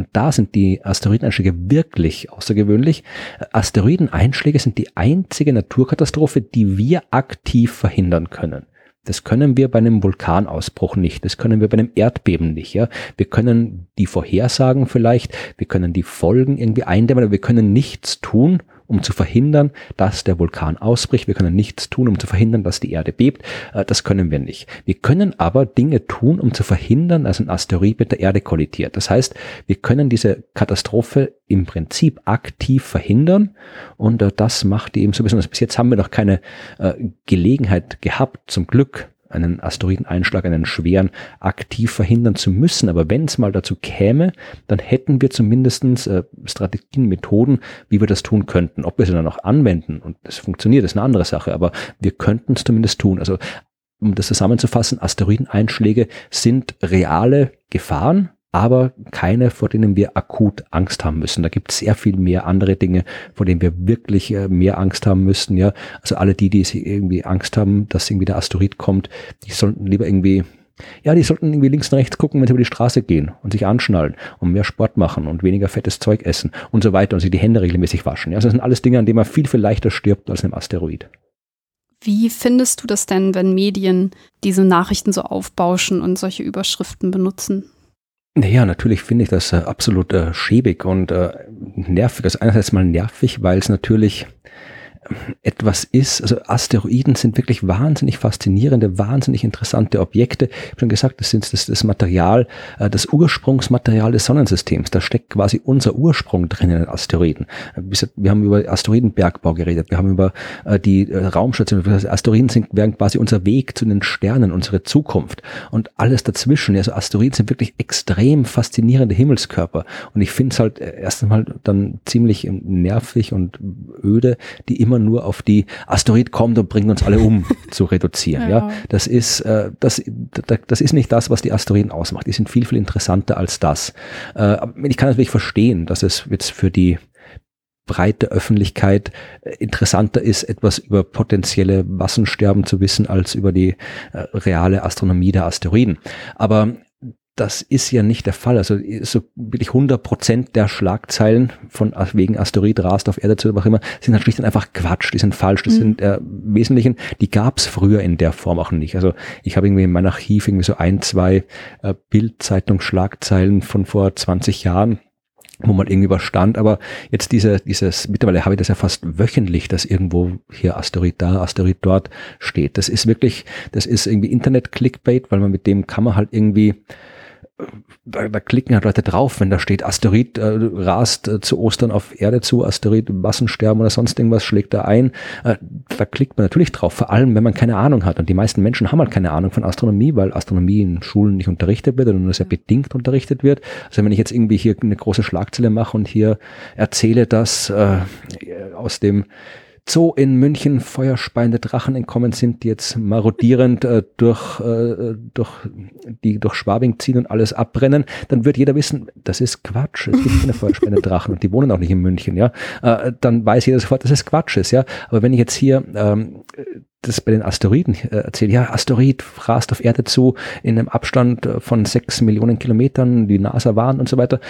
und da sind die Asteroideneinschläge wirklich außergewöhnlich, Asteroideneinschläge sind die einzige Naturkatastrophe, die wir aktiv verhindern können. Das können wir bei einem Vulkanausbruch nicht. Das können wir bei einem Erdbeben nicht. Ja, wir können die Vorhersagen vielleicht, wir können die Folgen irgendwie eindämmen, aber wir können nichts tun, um zu verhindern, dass der Vulkan ausbricht. Wir können nichts tun, um zu verhindern, dass die Erde bebt. Äh, das können wir nicht. Wir können aber Dinge tun, um zu verhindern, dass ein Asteroid mit der Erde kollidiert. Das heißt, wir können diese Katastrophe im Prinzip aktiv verhindern und äh, das macht die eben so besonders. Bis jetzt haben wir noch keine äh, Gelegenheit gehabt, zum Glück, einen Asteroideneinschlag, einen schweren, aktiv verhindern zu müssen. Aber wenn es mal dazu käme, dann hätten wir zumindestens äh, Strategien, Methoden, wie wir das tun könnten. Ob wir sie dann auch anwenden und es funktioniert, ist eine andere Sache, aber wir könnten es zumindest tun. Also um das zusammenzufassen, Asteroideneinschläge sind reale Gefahren, aber keine, vor denen wir akut Angst haben müssen. Da gibt es sehr viel mehr andere Dinge, vor denen wir wirklich äh, mehr Angst haben müssten. Ja, also alle die, die irgendwie Angst haben, dass irgendwie der Asteroid kommt, die sollten lieber irgendwie ja, die sollten irgendwie links und rechts gucken, wenn sie über die Straße gehen und sich anschnallen und mehr Sport machen und weniger fettes Zeug essen und so weiter und sich die Hände regelmäßig waschen. Ja, also das sind alles Dinge, an denen man viel, viel leichter stirbt als einem Asteroid. Wie findest du das denn, wenn Medien diese Nachrichten so aufbauschen und solche Überschriften benutzen? Naja, natürlich finde ich das äh, absolut äh, schäbig und äh, nervig. Also einerseits mal nervig, weil es natürlich etwas ist. Also Asteroiden sind wirklich wahnsinnig faszinierende, wahnsinnig interessante Objekte. Ich habe schon gesagt, das sind das, das Material, äh, das Ursprungsmaterial des Sonnensystems. Da steckt quasi unser Ursprung drin in den Asteroiden. Wir haben über Asteroidenbergbau geredet, wir haben über äh, die äh, Raumstation. Asteroiden sind, quasi unser Weg zu den Sternen, unsere Zukunft und alles dazwischen. Also Asteroiden sind wirklich extrem faszinierende Himmelskörper. Und ich finde es halt erst einmal dann ziemlich nervig und öde, die immer nur auf die Asteroid kommt und bringt uns alle um zu reduzieren. ja. ja. das ist äh, das das ist nicht das, was die Asteroiden ausmacht. Die sind viel viel interessanter als das. Äh, ich kann natürlich verstehen, dass es jetzt für die breite Öffentlichkeit äh, interessanter ist, etwas über potenzielle Massensterben zu wissen, als über die äh, reale Astronomie der Asteroiden. Aber das ist ja nicht der Fall. Also so wirklich 100 Prozent der Schlagzeilen von wegen Asteroid rast auf Erde zu, oder was immer, sind halt schlicht und einfach Quatsch. Die sind falsch. Die mhm. sind äh, im Wesentlichen, die gab es früher in der Form auch nicht. Also ich habe irgendwie in meinem Archiv irgendwie so ein, zwei äh, Bildzeitung-Schlagzeilen von vor 20 Jahren wo man irgendwie was stand, aber jetzt diese, dieses, mittlerweile habe ich das ja fast wöchentlich, dass irgendwo hier Asteroid da, Asteroid dort steht. Das ist wirklich, das ist irgendwie Internet-Clickbait, weil man mit dem kann man halt irgendwie da, da klicken halt Leute drauf, wenn da steht, Asteroid äh, rast äh, zu Ostern auf Erde zu, Asteroid Massensterben oder sonst irgendwas schlägt da ein. Äh, da klickt man natürlich drauf, vor allem wenn man keine Ahnung hat. Und die meisten Menschen haben halt keine Ahnung von Astronomie, weil Astronomie in Schulen nicht unterrichtet wird oder nur sehr bedingt unterrichtet wird. Also wenn ich jetzt irgendwie hier eine große Schlagzeile mache und hier erzähle, dass äh, aus dem Zoo in München feuerspeiende Drachen entkommen sind, die jetzt marodierend äh, durch, äh, durch, die durch Schwabing ziehen und alles abbrennen, dann wird jeder wissen, das ist Quatsch. Es gibt keine feuerspeiende Drachen und die wohnen auch nicht in München, ja. Äh, dann weiß jeder sofort, dass es Quatsch ist, ja. Aber wenn ich jetzt hier ähm, das bei den Asteroiden äh, erzähle, ja, Asteroid rast auf Erde zu in einem Abstand äh, von sechs Millionen Kilometern, die NASA warnt und so weiter,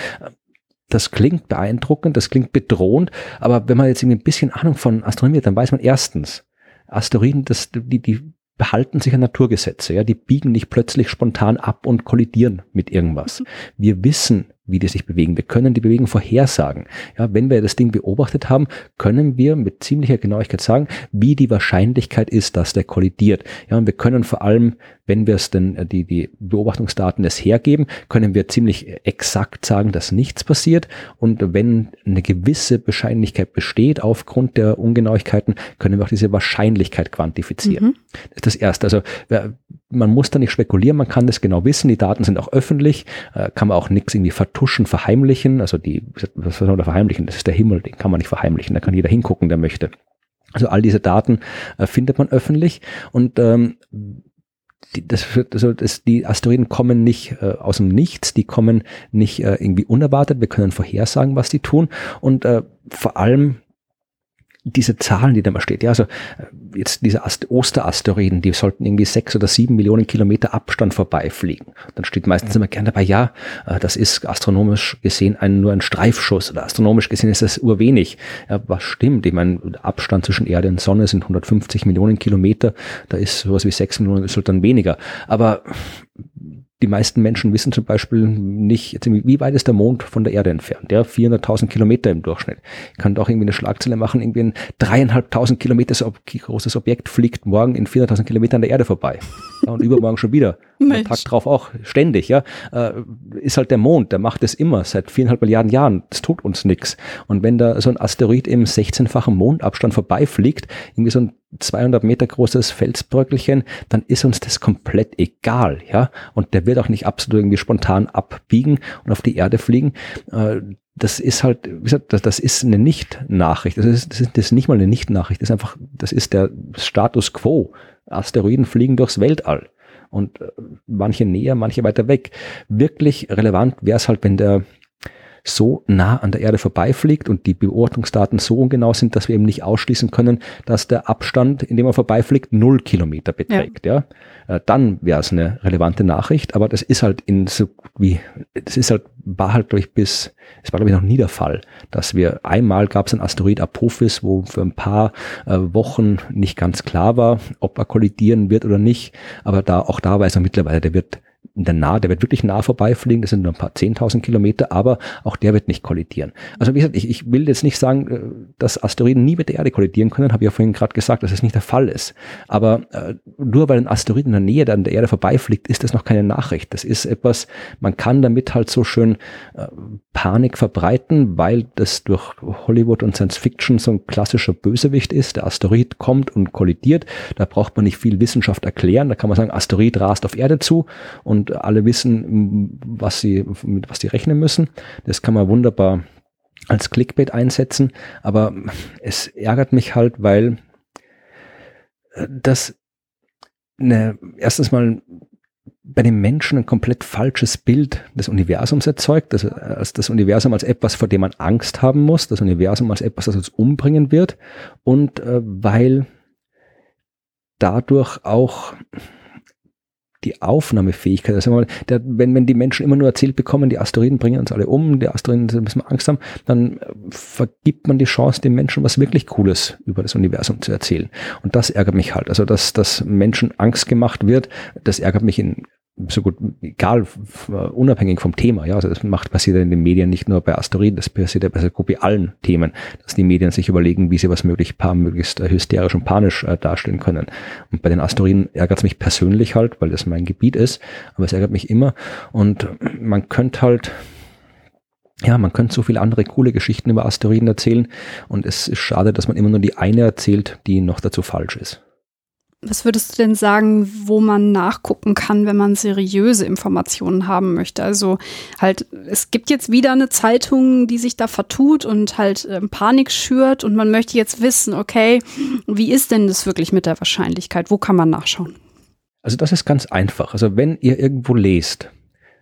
das klingt beeindruckend, das klingt bedrohend, aber wenn man jetzt irgendwie ein bisschen Ahnung von Astronomie hat, dann weiß man erstens, Asteroiden, das, die, die behalten sich an Naturgesetze, ja, die biegen nicht plötzlich spontan ab und kollidieren mit irgendwas. Wir wissen, wie die sich bewegen. Wir können die Bewegung vorhersagen. Ja, wenn wir das Ding beobachtet haben, können wir mit ziemlicher Genauigkeit sagen, wie die Wahrscheinlichkeit ist, dass der kollidiert. Ja, und wir können vor allem, wenn wir es denn äh, die, die Beobachtungsdaten es hergeben, können wir ziemlich exakt sagen, dass nichts passiert. Und wenn eine gewisse Wahrscheinlichkeit besteht aufgrund der Ungenauigkeiten, können wir auch diese Wahrscheinlichkeit quantifizieren. Mhm. Das ist das Erste. Also man muss da nicht spekulieren, man kann das genau wissen. Die Daten sind auch öffentlich, äh, kann man auch nichts irgendwie vertun Kartuschen verheimlichen. Also die, was soll man da verheimlichen? Das ist der Himmel, den kann man nicht verheimlichen. Da kann jeder hingucken, der möchte. Also all diese Daten äh, findet man öffentlich und ähm, die, das, also das, die Asteroiden kommen nicht äh, aus dem Nichts, die kommen nicht äh, irgendwie unerwartet. Wir können vorhersagen, was die tun und äh, vor allem diese Zahlen, die da mal steht, ja, also äh, jetzt diese Ast Osterasteroiden, die sollten irgendwie sechs oder sieben Millionen Kilometer Abstand vorbeifliegen. Dann steht meistens immer gerne dabei, ja, äh, das ist astronomisch gesehen ein, nur ein Streifschuss oder astronomisch gesehen ist das urwenig. Ja, was stimmt? Ich meine, Abstand zwischen Erde und Sonne sind 150 Millionen Kilometer, da ist sowas wie sechs Millionen, ist halt dann weniger. Aber die meisten Menschen wissen zum Beispiel nicht, wie weit ist der Mond von der Erde entfernt? Ja, 400.000 Kilometer im Durchschnitt. Ich kann doch irgendwie eine Schlagzeile machen, irgendwie ein dreieinhalbtausend Kilometer großes Objekt fliegt morgen in 400.000 Kilometern an der Erde vorbei. Ja, und übermorgen schon wieder. Mensch. Tag drauf auch ständig, ja. Äh, ist halt der Mond, der macht es immer seit viereinhalb Milliarden Jahren. Das tut uns nichts. Und wenn da so ein Asteroid im 16-fachen Mondabstand vorbeifliegt, irgendwie so ein 200 Meter großes Felsbröckelchen, dann ist uns das komplett egal, ja. Und der wird auch nicht absolut irgendwie spontan abbiegen und auf die Erde fliegen. Äh, das ist halt, wie gesagt, das, das ist eine Nicht-Nachricht. Das ist, das ist nicht mal eine Nicht-Nachricht. Das ist einfach, das ist der Status quo. Asteroiden fliegen durchs Weltall. Und äh, manche näher, manche weiter weg. Wirklich relevant wäre es halt, wenn der so nah an der Erde vorbeifliegt und die Beobachtungsdaten so ungenau sind, dass wir eben nicht ausschließen können, dass der Abstand, in dem er vorbeifliegt, null Kilometer beträgt. Ja. ja. Äh, dann wäre es eine relevante Nachricht, aber das ist halt in so wie, das ist halt, war halt durch bis, es war glaube ich noch nie der Fall, dass wir, einmal gab es einen Asteroid Apophis, wo für ein paar äh, Wochen nicht ganz klar war, ob er kollidieren wird oder nicht, aber da, auch da weiß man mittlerweile, der wird der nah, der wird wirklich nah vorbeifliegen, das sind nur ein paar zehntausend Kilometer, aber auch der wird nicht kollidieren. Also wie gesagt, ich, ich will jetzt nicht sagen, äh, dass Asteroiden nie mit der Erde kollidieren können, habe ich ja vorhin gerade gesagt, dass es nicht der Fall ist. Aber äh, nur weil ein Asteroid in der Nähe an der Erde vorbeifliegt, ist das noch keine Nachricht. Das ist etwas, man kann damit halt so schön äh, Panik verbreiten, weil das durch Hollywood und Science Fiction so ein klassischer Bösewicht ist. Der Asteroid kommt und kollidiert, da braucht man nicht viel Wissenschaft erklären, da kann man sagen, Asteroid rast auf Erde zu und alle wissen, was sie, mit was sie rechnen müssen. Das kann man wunderbar als Clickbait einsetzen, aber es ärgert mich halt, weil äh, das eine, erstens mal bei den Menschen ein komplett falsches Bild des Universums erzeugt, das, als das Universum als etwas, vor dem man Angst haben muss, das Universum als etwas, das uns umbringen wird. Und äh, weil dadurch auch die Aufnahmefähigkeit. Also der, wenn, wenn die Menschen immer nur erzählt bekommen, die Asteroiden bringen uns alle um, die Asteroiden müssen wir Angst haben, dann äh, vergibt man die Chance, den Menschen was wirklich Cooles über das Universum zu erzählen. Und das ärgert mich halt. Also, dass, dass Menschen Angst gemacht wird, das ärgert mich in so gut, egal, unabhängig vom Thema. Ja, also das macht, passiert in den Medien nicht nur bei Asteroiden, das passiert ja bei so gut wie allen Themen, dass die Medien sich überlegen, wie sie was möglich paar möglichst äh, hysterisch und panisch äh, darstellen können. Und bei den Asteroiden ärgert es mich persönlich halt, weil das mein Gebiet ist, aber es ärgert mich immer. Und man könnte halt, ja, man könnte so viele andere coole Geschichten über Asteroiden erzählen und es ist schade, dass man immer nur die eine erzählt, die noch dazu falsch ist. Was würdest du denn sagen, wo man nachgucken kann, wenn man seriöse Informationen haben möchte? Also halt, es gibt jetzt wieder eine Zeitung, die sich da vertut und halt äh, Panik schürt und man möchte jetzt wissen, okay, wie ist denn das wirklich mit der Wahrscheinlichkeit? Wo kann man nachschauen? Also das ist ganz einfach. Also wenn ihr irgendwo lest,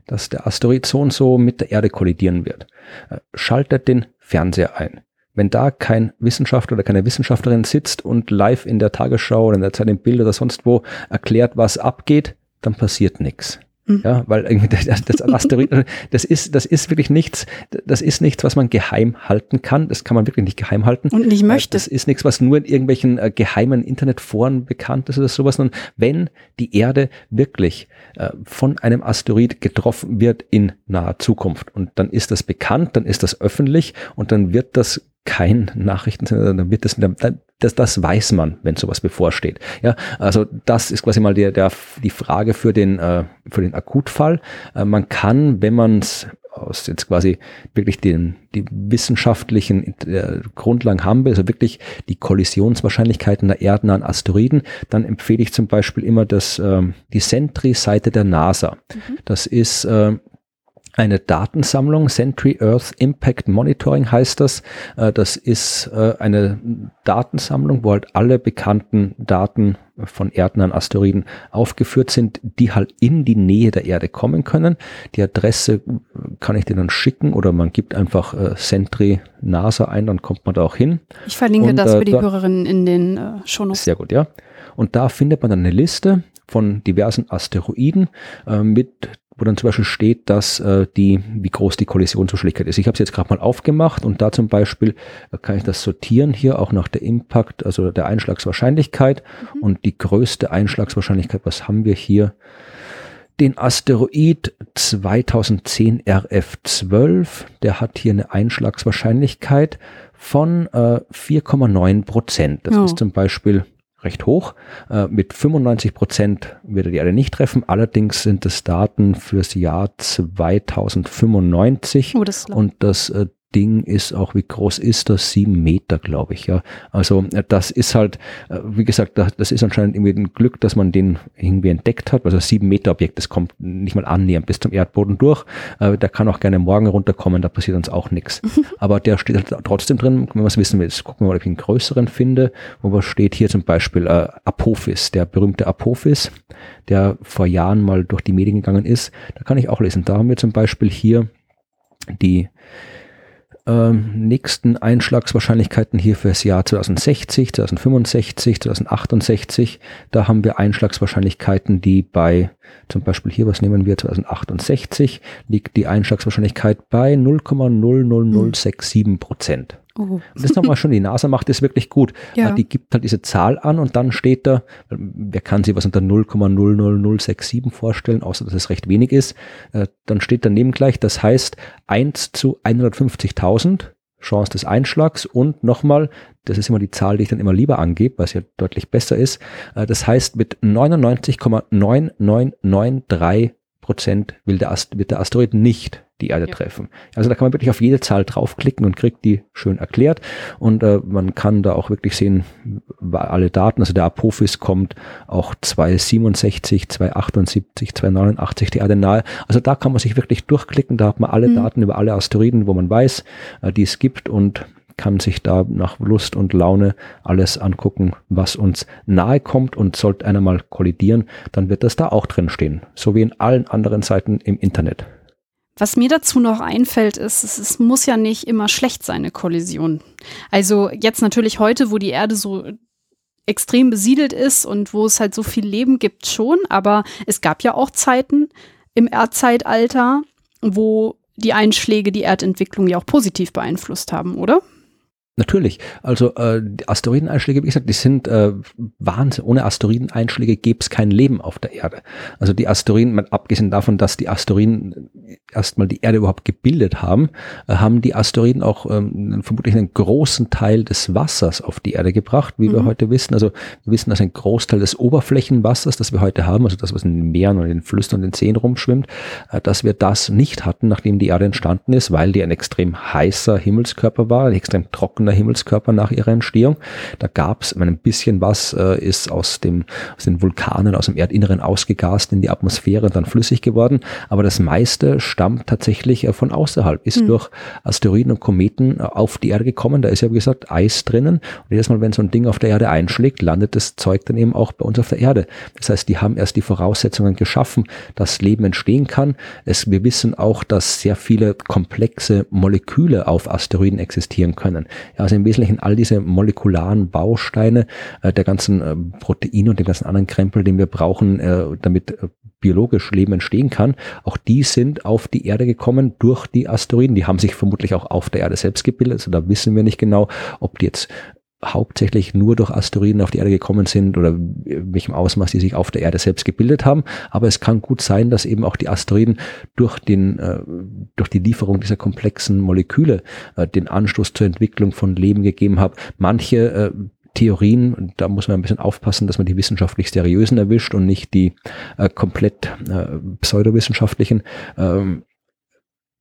dass der Asteroid so und so mit der Erde kollidieren wird, äh, schaltet den Fernseher ein. Wenn da kein Wissenschaftler oder keine Wissenschaftlerin sitzt und live in der Tagesschau oder in der Zeit im Bild oder sonst wo erklärt, was abgeht, dann passiert nichts. Mhm. Ja, weil irgendwie das, das Asteroid, das ist, das ist wirklich nichts, das ist nichts, was man geheim halten kann. Das kann man wirklich nicht geheim halten. Und nicht möchte. Das ist nichts, was nur in irgendwelchen äh, geheimen Internetforen bekannt ist oder sowas, sondern wenn die Erde wirklich äh, von einem Asteroid getroffen wird in naher Zukunft und dann ist das bekannt, dann ist das öffentlich und dann wird das kein Nachrichtensender, dann wird das, das, das weiß man, wenn sowas bevorsteht. Ja, also das ist quasi mal der, der, die Frage für den, äh, für den Akutfall. Äh, man kann, wenn man es aus jetzt quasi wirklich den, die wissenschaftlichen äh, Grundlagen haben will, also wirklich die Kollisionswahrscheinlichkeiten der erdnahen Asteroiden, dann empfehle ich zum Beispiel immer das, äh, die Sentry-Seite der NASA. Mhm. Das ist äh, eine Datensammlung, Sentry Earth Impact Monitoring heißt das. Äh, das ist äh, eine Datensammlung, wo halt alle bekannten Daten von an Asteroiden aufgeführt sind, die halt in die Nähe der Erde kommen können. Die Adresse kann ich dir dann schicken oder man gibt einfach äh, Sentry NASA ein, dann kommt man da auch hin. Ich verlinke Und, das für die da, Hörerinnen in den äh, Shownotes. Sehr gut, ja. Und da findet man dann eine Liste von diversen Asteroiden äh, mit wo dann zum Beispiel steht, dass äh, die, wie groß die Kollisionsgeschwindigkeit ist. Ich habe es jetzt gerade mal aufgemacht und da zum Beispiel äh, kann ich das sortieren hier auch nach der Impact, also der Einschlagswahrscheinlichkeit mhm. und die größte Einschlagswahrscheinlichkeit, was haben wir hier? Den Asteroid 2010 RF12, der hat hier eine Einschlagswahrscheinlichkeit von äh, 4,9 Prozent. Das oh. ist zum Beispiel recht hoch. Äh, mit 95 Prozent wird er die Erde nicht treffen. Allerdings sind es Daten fürs Jahr 2095 oh, das und das äh, Ding ist auch, wie groß ist das? Sieben Meter, glaube ich, ja. Also äh, das ist halt, äh, wie gesagt, das ist anscheinend irgendwie ein Glück, dass man den irgendwie entdeckt hat. Also sieben Meter Objekt, das kommt nicht mal annähernd bis zum Erdboden durch. Äh, der kann auch gerne morgen runterkommen, da passiert uns auch nichts. Aber der steht halt trotzdem drin, wenn man es wissen will. Jetzt gucken wir mal, ob ich einen größeren finde, wo was steht hier zum Beispiel äh, Apophis, der berühmte Apophis, der vor Jahren mal durch die Medien gegangen ist. Da kann ich auch lesen. Da haben wir zum Beispiel hier die ähm, nächsten Einschlagswahrscheinlichkeiten hier für das Jahr 2060, 2065, 2068. Da haben wir Einschlagswahrscheinlichkeiten, die bei, zum Beispiel hier, was nehmen wir, 2068, liegt die Einschlagswahrscheinlichkeit bei 0,00067 Prozent. Oh. Und das nochmal schon, die NASA macht das wirklich gut. Ja. Die gibt halt diese Zahl an und dann steht da, wer kann sich was unter 0,00067 vorstellen, außer dass es recht wenig ist, äh, dann steht daneben gleich, das heißt 1 zu 150.000 Chance des Einschlags und nochmal, das ist immer die Zahl, die ich dann immer lieber angebe, was ja deutlich besser ist, äh, das heißt mit 99,9993 Prozent will der Ast wird der Asteroid nicht die Erde ja. treffen. Also da kann man wirklich auf jede Zahl draufklicken und kriegt die schön erklärt. Und äh, man kann da auch wirklich sehen, alle Daten, also der Apophis kommt auch 267, 278, 289 die Erde nahe. Also da kann man sich wirklich durchklicken, da hat man alle mhm. Daten über alle Asteroiden, wo man weiß, äh, die es gibt und kann sich da nach Lust und Laune alles angucken, was uns nahe kommt und sollte einer mal kollidieren, dann wird das da auch drin stehen, so wie in allen anderen Seiten im Internet. Was mir dazu noch einfällt, ist, es, es, muss ja nicht immer schlecht sein, eine Kollision. Also jetzt natürlich heute, wo die Erde so extrem besiedelt ist und wo es halt so viel Leben gibt, schon, aber es gab ja auch Zeiten im Erdzeitalter, wo die Einschläge die Erdentwicklung ja auch positiv beeinflusst haben, oder? Natürlich. Also äh, die Asteroideneinschläge, wie gesagt, die sind äh, Wahnsinn. Ohne Asteroideneinschläge gäbe es kein Leben auf der Erde. Also die Asteroiden, mal abgesehen davon, dass die Asteroiden erstmal die Erde überhaupt gebildet haben, äh, haben die Asteroiden auch ähm, vermutlich einen großen Teil des Wassers auf die Erde gebracht, wie mhm. wir heute wissen. Also wir wissen, dass ein Großteil des Oberflächenwassers, das wir heute haben, also das, was in den Meeren und in den Flüssen und den Seen rumschwimmt, äh, dass wir das nicht hatten, nachdem die Erde entstanden ist, weil die ein extrem heißer Himmelskörper war, ein extrem trockener der Himmelskörper nach ihrer Entstehung. Da gab es ein bisschen was, äh, ist aus, dem, aus den Vulkanen, aus dem Erdinneren ausgegast in die Atmosphäre und dann flüssig geworden. Aber das meiste stammt tatsächlich äh, von außerhalb, ist mhm. durch Asteroiden und Kometen äh, auf die Erde gekommen. Da ist ja, wie gesagt, Eis drinnen. Und jedes Mal, wenn so ein Ding auf der Erde einschlägt, landet das Zeug dann eben auch bei uns auf der Erde. Das heißt, die haben erst die Voraussetzungen geschaffen, dass Leben entstehen kann. Es, wir wissen auch, dass sehr viele komplexe Moleküle auf Asteroiden existieren können. Also im Wesentlichen all diese molekularen Bausteine äh, der ganzen äh, Proteine und den ganzen anderen Krempel, den wir brauchen, äh, damit äh, biologisch Leben entstehen kann, auch die sind auf die Erde gekommen durch die Asteroiden. Die haben sich vermutlich auch auf der Erde selbst gebildet. Also da wissen wir nicht genau, ob die jetzt hauptsächlich nur durch Asteroiden auf die Erde gekommen sind oder welchem Ausmaß die sich auf der Erde selbst gebildet haben. Aber es kann gut sein, dass eben auch die Asteroiden durch den, äh, durch die Lieferung dieser komplexen Moleküle äh, den Anstoß zur Entwicklung von Leben gegeben haben. Manche äh, Theorien, da muss man ein bisschen aufpassen, dass man die wissenschaftlich seriösen erwischt und nicht die äh, komplett äh, pseudowissenschaftlichen. Ähm,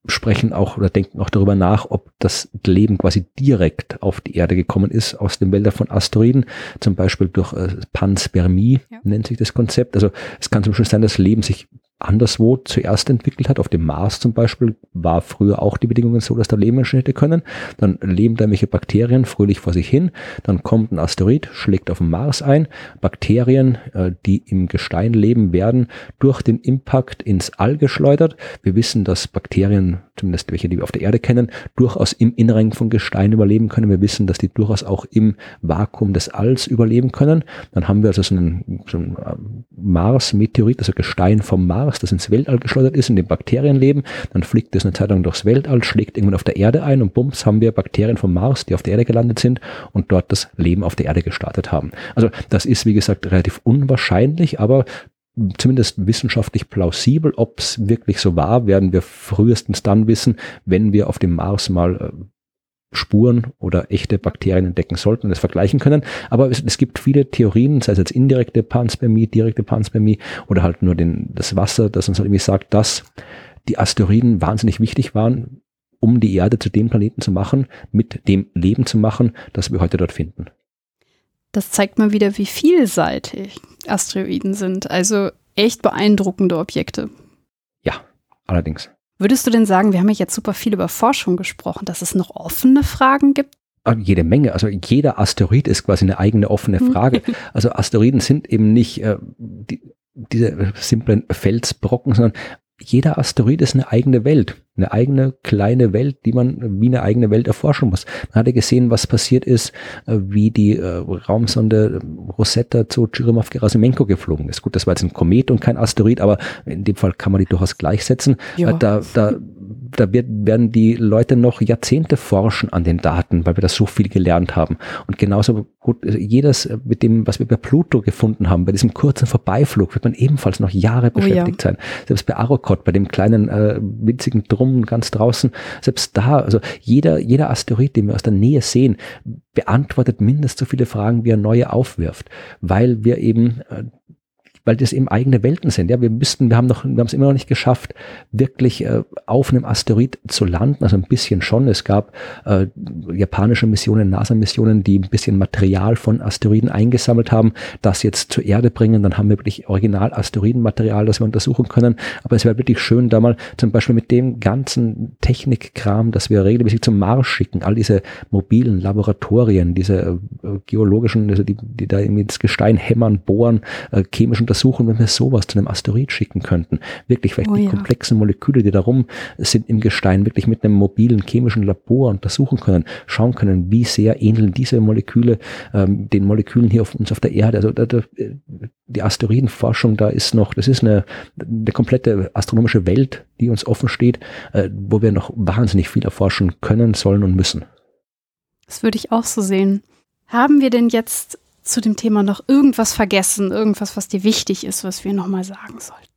sprechen auch oder denken auch darüber nach, ob das Leben quasi direkt auf die Erde gekommen ist aus den Wäldern von Asteroiden, zum Beispiel durch äh, Panspermie ja. nennt sich das Konzept. Also es kann zum Beispiel sein, dass Leben sich anderswo zuerst entwickelt hat. Auf dem Mars zum Beispiel war früher auch die Bedingungen so, dass da Leben entstehen hätte können. Dann leben da welche Bakterien fröhlich vor sich hin. Dann kommt ein Asteroid, schlägt auf dem Mars ein. Bakterien, äh, die im Gestein leben, werden durch den Impact ins All geschleudert. Wir wissen, dass Bakterien, zumindest welche, die wir auf der Erde kennen, durchaus im Inneren von Gestein überleben können. Wir wissen, dass die durchaus auch im Vakuum des Alls überleben können. Dann haben wir also so einen, so einen äh, Mars-Meteorit, also Gestein vom Mars Jahres, das ins Weltall geschleudert ist, in dem Bakterien leben. Dann fliegt es eine Zeit lang durchs Weltall, schlägt irgendwann auf der Erde ein und bums haben wir Bakterien vom Mars, die auf der Erde gelandet sind und dort das Leben auf der Erde gestartet haben. Also das ist, wie gesagt, relativ unwahrscheinlich, aber zumindest wissenschaftlich plausibel. Ob es wirklich so war, werden wir frühestens dann wissen, wenn wir auf dem Mars mal äh, Spuren oder echte Bakterien entdecken sollten und das vergleichen können. Aber es, es, gibt viele Theorien, sei es jetzt indirekte Panspermie, direkte Panspermie oder halt nur den, das Wasser, das uns halt irgendwie sagt, dass die Asteroiden wahnsinnig wichtig waren, um die Erde zu dem Planeten zu machen, mit dem Leben zu machen, das wir heute dort finden. Das zeigt mal wieder, wie vielseitig Asteroiden sind. Also echt beeindruckende Objekte. Ja, allerdings. Würdest du denn sagen, wir haben ja jetzt super viel über Forschung gesprochen, dass es noch offene Fragen gibt? Ah, jede Menge. Also jeder Asteroid ist quasi eine eigene offene Frage. Also Asteroiden sind eben nicht äh, die, diese simplen Felsbrocken, sondern jeder Asteroid ist eine eigene Welt, eine eigene kleine Welt, die man wie eine eigene Welt erforschen muss. Man hatte gesehen, was passiert ist, äh, wie die äh, Raumsonde Rosetta zu Churyumov-Gerasimenko geflogen ist. Gut, das war jetzt ein Komet und kein Asteroid, aber in dem Fall kann man die durchaus gleichsetzen. Ja. Äh, da, da da wird, werden die Leute noch Jahrzehnte forschen an den Daten, weil wir da so viel gelernt haben. Und genauso gut, also jedes mit dem, was wir bei Pluto gefunden haben, bei diesem kurzen Vorbeiflug, wird man ebenfalls noch Jahre beschäftigt oh ja. sein. Selbst bei Arrokot, bei dem kleinen äh, winzigen Drum ganz draußen, selbst da, also jeder, jeder Asteroid, den wir aus der Nähe sehen, beantwortet mindestens so viele Fragen, wie er neue aufwirft, weil wir eben äh, weil das eben eigene Welten sind. Ja, wir müssten, wir haben noch, wir haben es immer noch nicht geschafft, wirklich äh, auf einem Asteroid zu landen. Also ein bisschen schon. Es gab äh, japanische Missionen, NASA-Missionen, die ein bisschen Material von Asteroiden eingesammelt haben, das jetzt zur Erde bringen. Dann haben wir wirklich Original-Asteroidenmaterial, das wir untersuchen können. Aber es wäre wirklich schön, da mal zum Beispiel mit dem ganzen Technikkram, das wir regelmäßig zum Mars schicken, all diese mobilen Laboratorien, diese äh, geologischen, also die, die da das Gestein hämmern, bohren, äh, chemischen untersuchen, wenn wir sowas zu einem Asteroid schicken könnten. Wirklich vielleicht oh, die ja. komplexen Moleküle, die darum sind im Gestein, wirklich mit einem mobilen chemischen Labor untersuchen können, schauen können, wie sehr ähneln diese Moleküle ähm, den Molekülen hier auf uns auf der Erde. Also da, da, die Asteroidenforschung, da ist noch, das ist eine, eine komplette astronomische Welt, die uns offen steht, äh, wo wir noch wahnsinnig viel erforschen können, sollen und müssen. Das würde ich auch so sehen. Haben wir denn jetzt zu dem Thema noch irgendwas vergessen, irgendwas, was dir wichtig ist, was wir nochmal sagen sollten?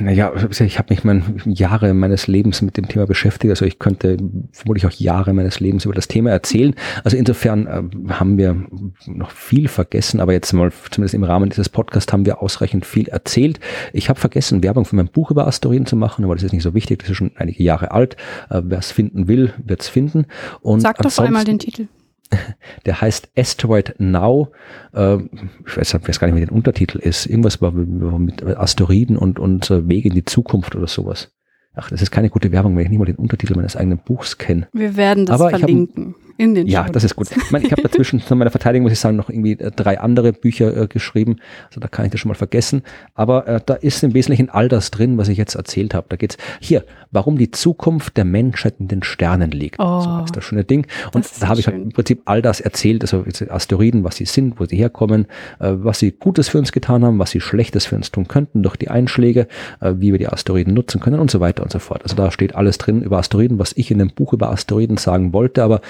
Naja, ich habe mich mein, Jahre meines Lebens mit dem Thema beschäftigt. Also ich könnte vermutlich auch Jahre meines Lebens über das Thema erzählen. Also insofern äh, haben wir noch viel vergessen, aber jetzt mal zumindest im Rahmen dieses Podcasts haben wir ausreichend viel erzählt. Ich habe vergessen, Werbung für mein Buch über Asteroiden zu machen, aber das ist nicht so wichtig. Das ist schon einige Jahre alt. Äh, Wer es finden will, wird es finden. Und Sag doch einmal den Titel. Der heißt Asteroid Now. Äh, ich weiß, weiß, gar nicht, wie der Untertitel ist. Irgendwas war mit Asteroiden und, und äh, Wege in die Zukunft oder sowas. Ach, das ist keine gute Werbung, wenn ich nicht mal den Untertitel meines eigenen Buchs kenne. Wir werden das Aber verlinken. In den Ja, das ist gut. Ich, meine, ich habe dazwischen zu meiner Verteidigung, muss ich sagen, noch irgendwie äh, drei andere Bücher äh, geschrieben. Also da kann ich das schon mal vergessen. Aber äh, da ist im Wesentlichen all das drin, was ich jetzt erzählt habe. Da geht's hier, warum die Zukunft der Menschheit in den Sternen liegt. Oh, so ist das schöne Ding. Und da habe ich halt im Prinzip all das erzählt, also Asteroiden, was sie sind, wo sie herkommen, äh, was sie Gutes für uns getan haben, was sie Schlechtes für uns tun könnten durch die Einschläge, äh, wie wir die Asteroiden nutzen können und so weiter und so fort. Also da steht alles drin über Asteroiden, was ich in dem Buch über Asteroiden sagen wollte. Aber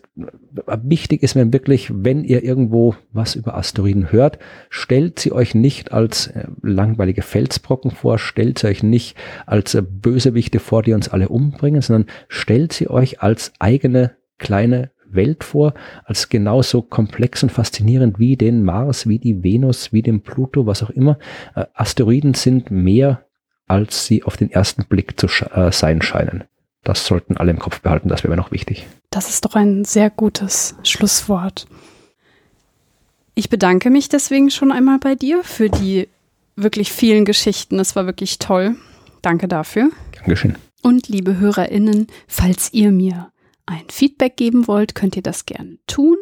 gesagt, wichtig ist mir wirklich, wenn ihr irgendwo was über Asteroiden hört, stellt sie euch nicht als äh, langweilige Felsbrocken vor, stellt sie euch nicht als äh, Bösewichte vor, die uns alle umbringen, sondern stellt sie euch als eigene kleine Welt vor, als genauso komplex und faszinierend wie den Mars, wie die Venus, wie den Pluto, was auch immer. Äh, Asteroiden sind mehr, als sie auf den ersten Blick zu sein scheinen. Das sollten alle im Kopf behalten, das wäre mir noch wichtig. Das ist doch ein sehr gutes Schlusswort. Ich bedanke mich deswegen schon einmal bei dir für die wirklich vielen Geschichten. Es war wirklich toll. Danke dafür. Dankeschön. Und liebe HörerInnen, falls ihr mir ein Feedback geben wollt, könnt ihr das gerne tun.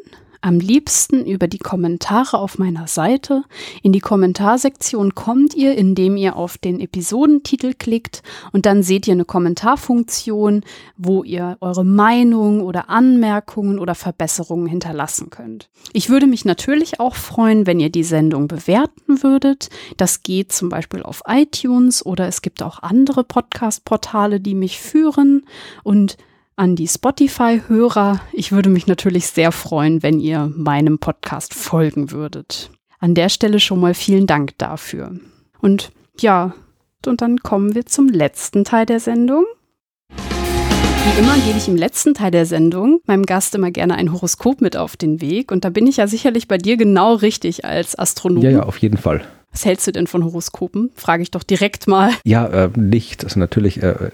Am liebsten über die Kommentare auf meiner Seite. In die Kommentarsektion kommt ihr, indem ihr auf den Episodentitel klickt und dann seht ihr eine Kommentarfunktion, wo ihr eure Meinung oder Anmerkungen oder Verbesserungen hinterlassen könnt. Ich würde mich natürlich auch freuen, wenn ihr die Sendung bewerten würdet. Das geht zum Beispiel auf iTunes oder es gibt auch andere Podcast-Portale, die mich führen und an die Spotify-Hörer. Ich würde mich natürlich sehr freuen, wenn ihr meinem Podcast folgen würdet. An der Stelle schon mal vielen Dank dafür. Und ja, und dann kommen wir zum letzten Teil der Sendung. Wie immer gebe ich im letzten Teil der Sendung meinem Gast immer gerne ein Horoskop mit auf den Weg. Und da bin ich ja sicherlich bei dir genau richtig als Astronom. Ja, ja, auf jeden Fall. Was hältst du denn von Horoskopen? Frage ich doch direkt mal. Ja, äh, nicht. Also natürlich, äh,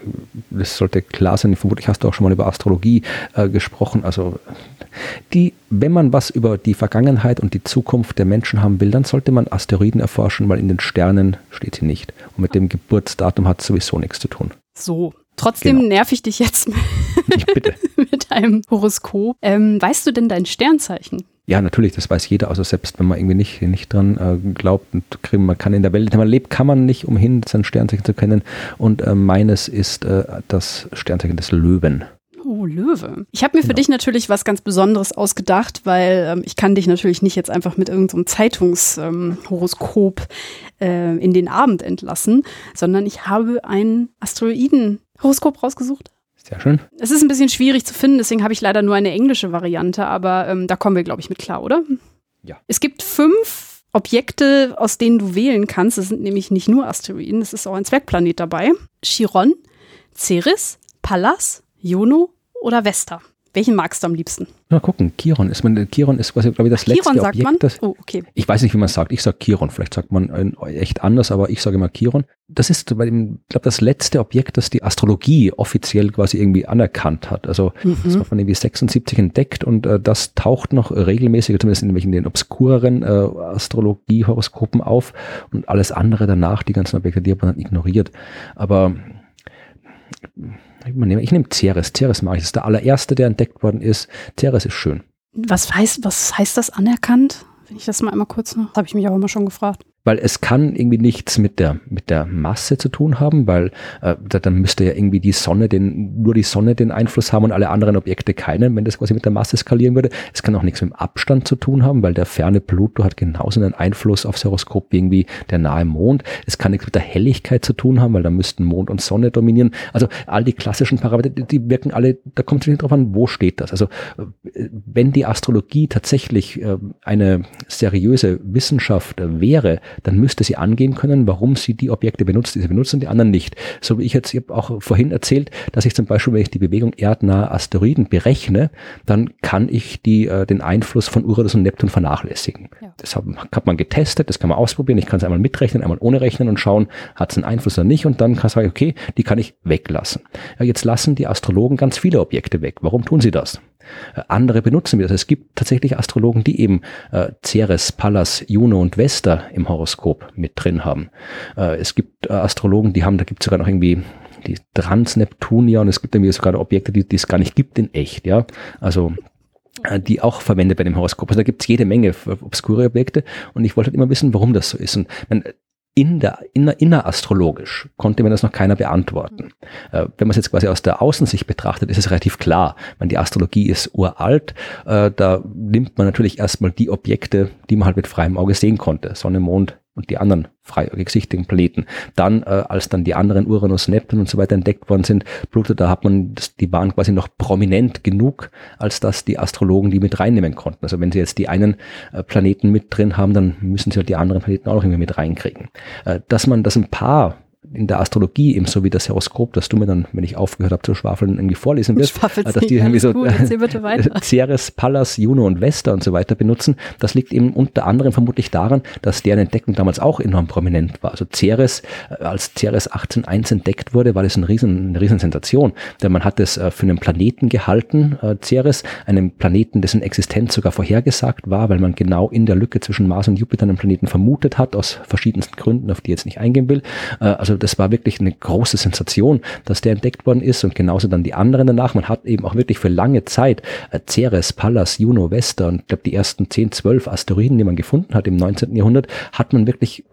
das sollte klar sein. Vermutlich hast du auch schon mal über Astrologie äh, gesprochen. Also die, wenn man was über die Vergangenheit und die Zukunft der Menschen haben will, dann sollte man Asteroiden erforschen, weil in den Sternen steht sie nicht. Und mit dem Geburtsdatum hat es sowieso nichts zu tun. So. Trotzdem genau. nerv ich dich jetzt bitte. mit einem Horoskop. Ähm, weißt du denn dein Sternzeichen? Ja, natürlich, das weiß jeder, also selbst wenn man irgendwie nicht, nicht dran äh, glaubt und man kann in der Welt, in der man lebt, kann man nicht umhin, sein Sternzeichen zu kennen. Und äh, meines ist äh, das Sternzeichen des Löwen. Oh, Löwe. Ich habe mir genau. für dich natürlich was ganz Besonderes ausgedacht, weil ähm, ich kann dich natürlich nicht jetzt einfach mit irgendeinem so Zeitungshoroskop ähm, äh, in den Abend entlassen, sondern ich habe ein Asteroiden-Horoskop rausgesucht. Sehr schön. Es ist ein bisschen schwierig zu finden, deswegen habe ich leider nur eine englische Variante, aber ähm, da kommen wir, glaube ich, mit klar, oder? Ja. Es gibt fünf Objekte, aus denen du wählen kannst. Das sind nämlich nicht nur Asteroiden, es ist auch ein Zwergplanet dabei. Chiron, Ceres, Pallas, Juno oder Vesta. Welchen magst du am liebsten? Mal gucken, Chiron ist, man, Chiron ist quasi, glaube ich, das Chiron letzte sagt Objekt. Man? Das, oh, okay. Ich weiß nicht, wie man es sagt. Ich sage Chiron. Vielleicht sagt man echt anders, aber ich sage immer Chiron. Das ist, bei dem, glaube das letzte Objekt, das die Astrologie offiziell quasi irgendwie anerkannt hat. Also mhm. das war von irgendwie 76 entdeckt und äh, das taucht noch regelmäßig, zumindest in welchen den obskureren äh, Astrologie-Horoskopen auf und alles andere danach, die ganzen Objekte, die hat man dann ignoriert. Aber ich nehme, ich nehme Ceres. Ceres mache ich. Das ist der allererste, der entdeckt worden ist. Ceres ist schön. Was heißt, was heißt das anerkannt? Wenn ich das mal einmal kurz noch, habe ich mich auch immer schon gefragt weil es kann irgendwie nichts mit der mit der Masse zu tun haben, weil äh, dann müsste ja irgendwie die Sonne den nur die Sonne den Einfluss haben und alle anderen Objekte keinen, wenn das quasi mit der Masse skalieren würde. Es kann auch nichts mit dem Abstand zu tun haben, weil der ferne Pluto hat genauso einen Einfluss aufs Horoskop wie irgendwie der nahe Mond. Es kann nichts mit der Helligkeit zu tun haben, weil da müssten Mond und Sonne dominieren. Also all die klassischen Parameter, die wirken alle, da kommt es nicht drauf an, wo steht das. Also äh, wenn die Astrologie tatsächlich äh, eine seriöse Wissenschaft wäre, dann müsste sie angeben können, warum sie die Objekte benutzt, die sie benutzt und die anderen nicht. So wie ich jetzt, ich auch vorhin erzählt, dass ich zum Beispiel, wenn ich die Bewegung erdnaher Asteroiden berechne, dann kann ich die, äh, den Einfluss von Uranus und Neptun vernachlässigen. Ja. Das hat, hat, man getestet, das kann man ausprobieren. Ich kann es einmal mitrechnen, einmal ohne rechnen und schauen, hat es einen Einfluss oder nicht. Und dann kann ich sagen, okay, die kann ich weglassen. Ja, jetzt lassen die Astrologen ganz viele Objekte weg. Warum tun sie das? Äh, andere benutzen wir das. Es gibt tatsächlich Astrologen, die eben äh, Ceres, Pallas, Juno und Vesta im Horoskop mit drin haben. Äh, es gibt äh, Astrologen, die haben, da gibt es sogar noch irgendwie die Transneptunier und es gibt irgendwie sogar Objekte, die, die es gar nicht gibt in echt, ja. Also äh, die auch verwendet bei dem Horoskop. Also da gibt es jede Menge obskure Objekte und ich wollte halt immer wissen, warum das so ist. Und man, in der, inner, innerastrologisch konnte mir das noch keiner beantworten. Äh, wenn man es jetzt quasi aus der Außensicht betrachtet, ist es relativ klar. Man, die Astrologie ist uralt. Äh, da nimmt man natürlich erstmal die Objekte, die man halt mit freiem Auge sehen konnte. Sonne, Mond, und die anderen frei gesichtigen Planeten. Dann, äh, als dann die anderen Uranus, Neptun und so weiter entdeckt worden sind, Pluto, da hat man, das, die waren quasi noch prominent genug, als dass die Astrologen die mit reinnehmen konnten. Also wenn sie jetzt die einen äh, Planeten mit drin haben, dann müssen sie halt die anderen Planeten auch noch irgendwie mit reinkriegen. Äh, dass man das ein paar in der Astrologie, eben so wie das Horoskop, dass du mir dann, wenn ich aufgehört habe zu schwafeln, irgendwie vorlesen wirst, dass die irgendwie so gut. Ceres, Pallas, Juno und Vesta und so weiter benutzen. Das liegt eben unter anderem vermutlich daran, dass deren Entdeckung damals auch enorm prominent war. Also Ceres, äh, als Ceres 1801 entdeckt wurde, war das ein riesen, eine Riesensensation. Denn man hat es äh, für einen Planeten gehalten, äh, Ceres, einem Planeten, dessen Existenz sogar vorhergesagt war, weil man genau in der Lücke zwischen Mars und Jupiter einen Planeten vermutet hat, aus verschiedensten Gründen, auf die ich jetzt nicht eingehen will. Also das war wirklich eine große Sensation, dass der entdeckt worden ist und genauso dann die anderen danach. Man hat eben auch wirklich für lange Zeit äh, Ceres, Pallas, Juno, Vesta und ich glaube die ersten 10, 12 Asteroiden, die man gefunden hat im 19. Jahrhundert, hat man wirklich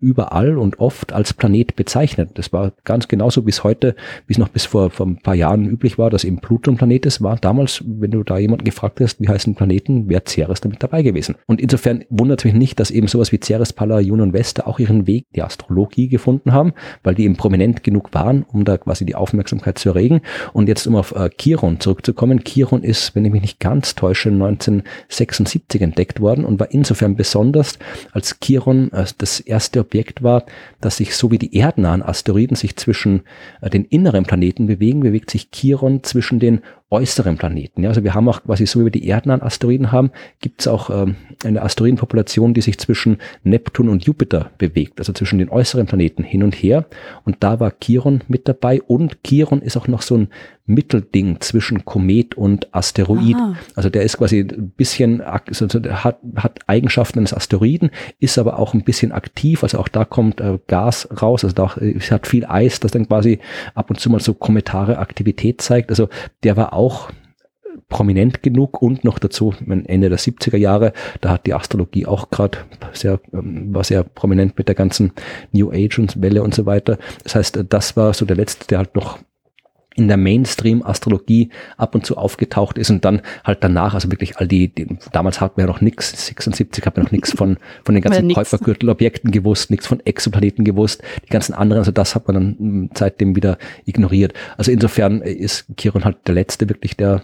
überall und oft als Planet bezeichnet. Das war ganz genauso bis heute, bis noch bis vor, vor ein paar Jahren üblich war, dass eben Pluto ein Planet ist, war damals, wenn du da jemanden gefragt hast, wie heißen Planeten, wäre Ceres damit dabei gewesen. Und insofern wundert es mich nicht, dass eben sowas wie Ceres, Palla, Juno und Vesta auch ihren Weg die Astrologie gefunden haben, weil die eben prominent genug waren, um da quasi die Aufmerksamkeit zu erregen. Und jetzt um auf äh, Chiron zurückzukommen. Chiron ist, wenn ich mich nicht ganz täusche, 1976 entdeckt worden und war insofern besonders, als Chiron äh, das erste Objekt war, dass sich so wie die erdnahen Asteroiden sich zwischen äh, den inneren Planeten bewegen, bewegt sich Chiron zwischen den äußeren Planeten. Ja, also wir haben auch quasi so wie wir die erdnahen Asteroiden haben, gibt es auch ähm, eine Asteroidenpopulation, die sich zwischen Neptun und Jupiter bewegt, also zwischen den äußeren Planeten hin und her. Und da war Chiron mit dabei und Chiron ist auch noch so ein Mittelding zwischen Komet und Asteroid. Aha. Also der ist quasi ein bisschen, also hat, hat Eigenschaften eines Asteroiden, ist aber auch ein bisschen aktiv, also auch da kommt äh, Gas raus, also da es hat viel Eis, das dann quasi ab und zu mal so kometare Aktivität zeigt. Also der war auch prominent genug und noch dazu Ende der 70er Jahre, da hat die Astrologie auch gerade sehr, ähm, war sehr prominent mit der ganzen New Age und Welle und so weiter. Das heißt, das war so der letzte, der halt noch in der Mainstream-Astrologie ab und zu aufgetaucht ist und dann halt danach, also wirklich all die, die damals hatten wir ja noch nichts, 76 hat man noch nichts von, von den ganzen Käufergürtelobjekten gewusst, nichts von Exoplaneten gewusst, die ganzen anderen, also das hat man dann hm, seitdem wieder ignoriert. Also insofern ist Chiron halt der letzte wirklich, der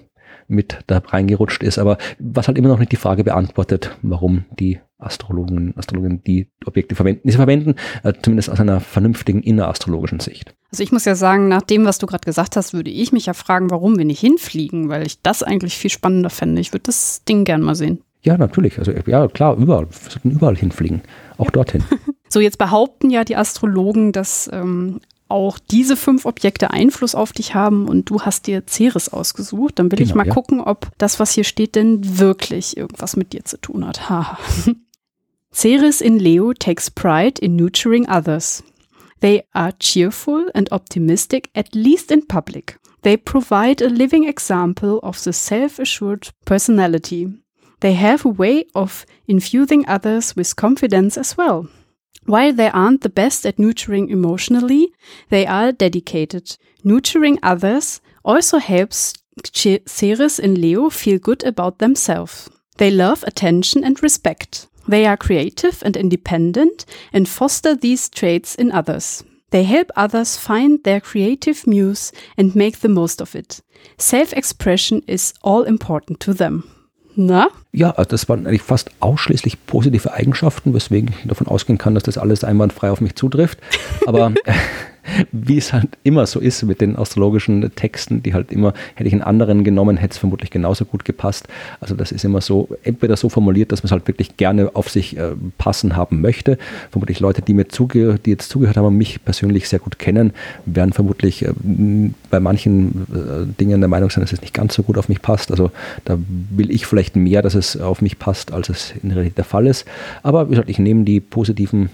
mit da reingerutscht ist, aber was halt immer noch nicht die Frage beantwortet, warum die Astrologen, Astrologen die Objekte verwenden, die sie verwenden, äh, zumindest aus einer vernünftigen innerastrologischen Sicht. Also ich muss ja sagen, nach dem, was du gerade gesagt hast, würde ich mich ja fragen, warum wir nicht hinfliegen, weil ich das eigentlich viel spannender fände. Ich würde das Ding gern mal sehen. Ja, natürlich. Also ja, klar, überall. Wir sollten überall hinfliegen. Auch ja. dorthin. So, jetzt behaupten ja die Astrologen, dass ähm, auch diese fünf Objekte Einfluss auf dich haben und du hast dir Ceres ausgesucht, dann will genau, ich mal ja. gucken, ob das, was hier steht, denn wirklich irgendwas mit dir zu tun hat. Ceres in Leo takes pride in nurturing others. They are cheerful and optimistic, at least in public. They provide a living example of the self assured personality. They have a way of infusing others with confidence as well. While they aren't the best at nurturing emotionally, they are dedicated. Nurturing others also helps Ceres in Leo feel good about themselves. They love attention and respect. They are creative and independent and foster these traits in others. They help others find their creative muse and make the most of it. Self expression is all important to them. Na? Ja, also das waren eigentlich fast ausschließlich positive Eigenschaften, weswegen ich davon ausgehen kann, dass das alles einwandfrei auf mich zutrifft. Aber wie es halt immer so ist mit den astrologischen Texten, die halt immer, hätte ich einen anderen genommen, hätte es vermutlich genauso gut gepasst. Also das ist immer so, entweder so formuliert, dass man es halt wirklich gerne auf sich äh, passen haben möchte. Vermutlich Leute, die mir zuge die jetzt zugehört haben und mich persönlich sehr gut kennen, werden vermutlich äh, bei manchen äh, Dingen der Meinung sein, dass es nicht ganz so gut auf mich passt. Also da will ich vielleicht mehr, dass es auf mich passt, als es in Realität der Fall ist. Aber wie gesagt, ich nehme die positiven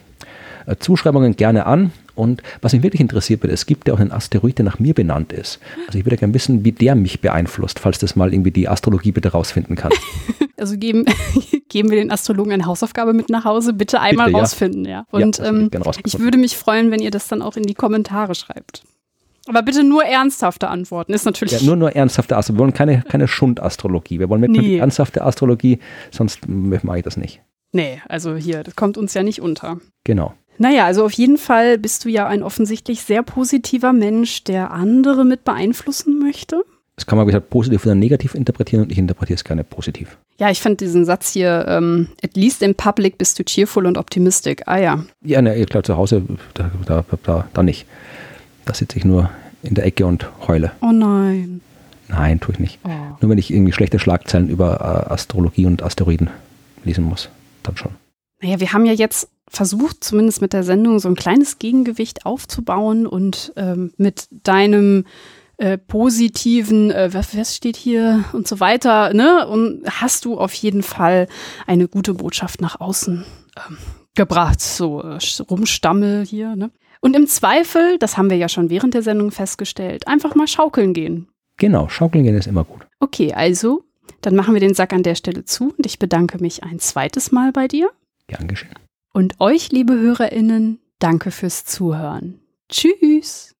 äh, Zuschreibungen gerne an. Und was mich wirklich interessiert wird, es gibt ja auch einen Asteroid, der nach mir benannt ist. Also ich würde gerne wissen, wie der mich beeinflusst, falls das mal irgendwie die Astrologie bitte rausfinden kann. Also geben, geben wir den Astrologen eine Hausaufgabe mit nach Hause, bitte einmal bitte, rausfinden, ja. Und ja, ähm, ich würde mich freuen, wenn ihr das dann auch in die Kommentare schreibt. Aber bitte nur ernsthafte Antworten, ist natürlich. Ja, nur, nur ernsthafte Astrologie. Wir wollen keine, keine Schundastrologie. Wir wollen wirklich nee. ernsthafte Astrologie, sonst mache ich das nicht. Nee, also hier, das kommt uns ja nicht unter. Genau. Naja, also auf jeden Fall bist du ja ein offensichtlich sehr positiver Mensch, der andere mit beeinflussen möchte. Das kann man, wie gesagt, positiv oder negativ interpretieren und ich interpretiere es gerne positiv. Ja, ich fand diesen Satz hier, ähm, at least in public bist du cheerful und optimistic. Ah ja. Ja, ne, ich glaube, zu Hause, da, da, da, da nicht. Da sitze ich nur in der Ecke und heule. Oh nein. Nein, tue ich nicht. Oh. Nur wenn ich irgendwie schlechte Schlagzeilen über äh, Astrologie und Asteroiden lesen muss, dann schon. Naja, wir haben ja jetzt versucht, zumindest mit der Sendung so ein kleines Gegengewicht aufzubauen und ähm, mit deinem äh, positiven, äh, was, was steht hier und so weiter, ne? Und hast du auf jeden Fall eine gute Botschaft nach außen ähm, gebracht, so äh, rumstammel hier, ne? Und im Zweifel, das haben wir ja schon während der Sendung festgestellt, einfach mal schaukeln gehen. Genau, schaukeln gehen ist immer gut. Okay, also, dann machen wir den Sack an der Stelle zu und ich bedanke mich ein zweites Mal bei dir. Gern geschehen. Und euch, liebe HörerInnen, danke fürs Zuhören. Tschüss!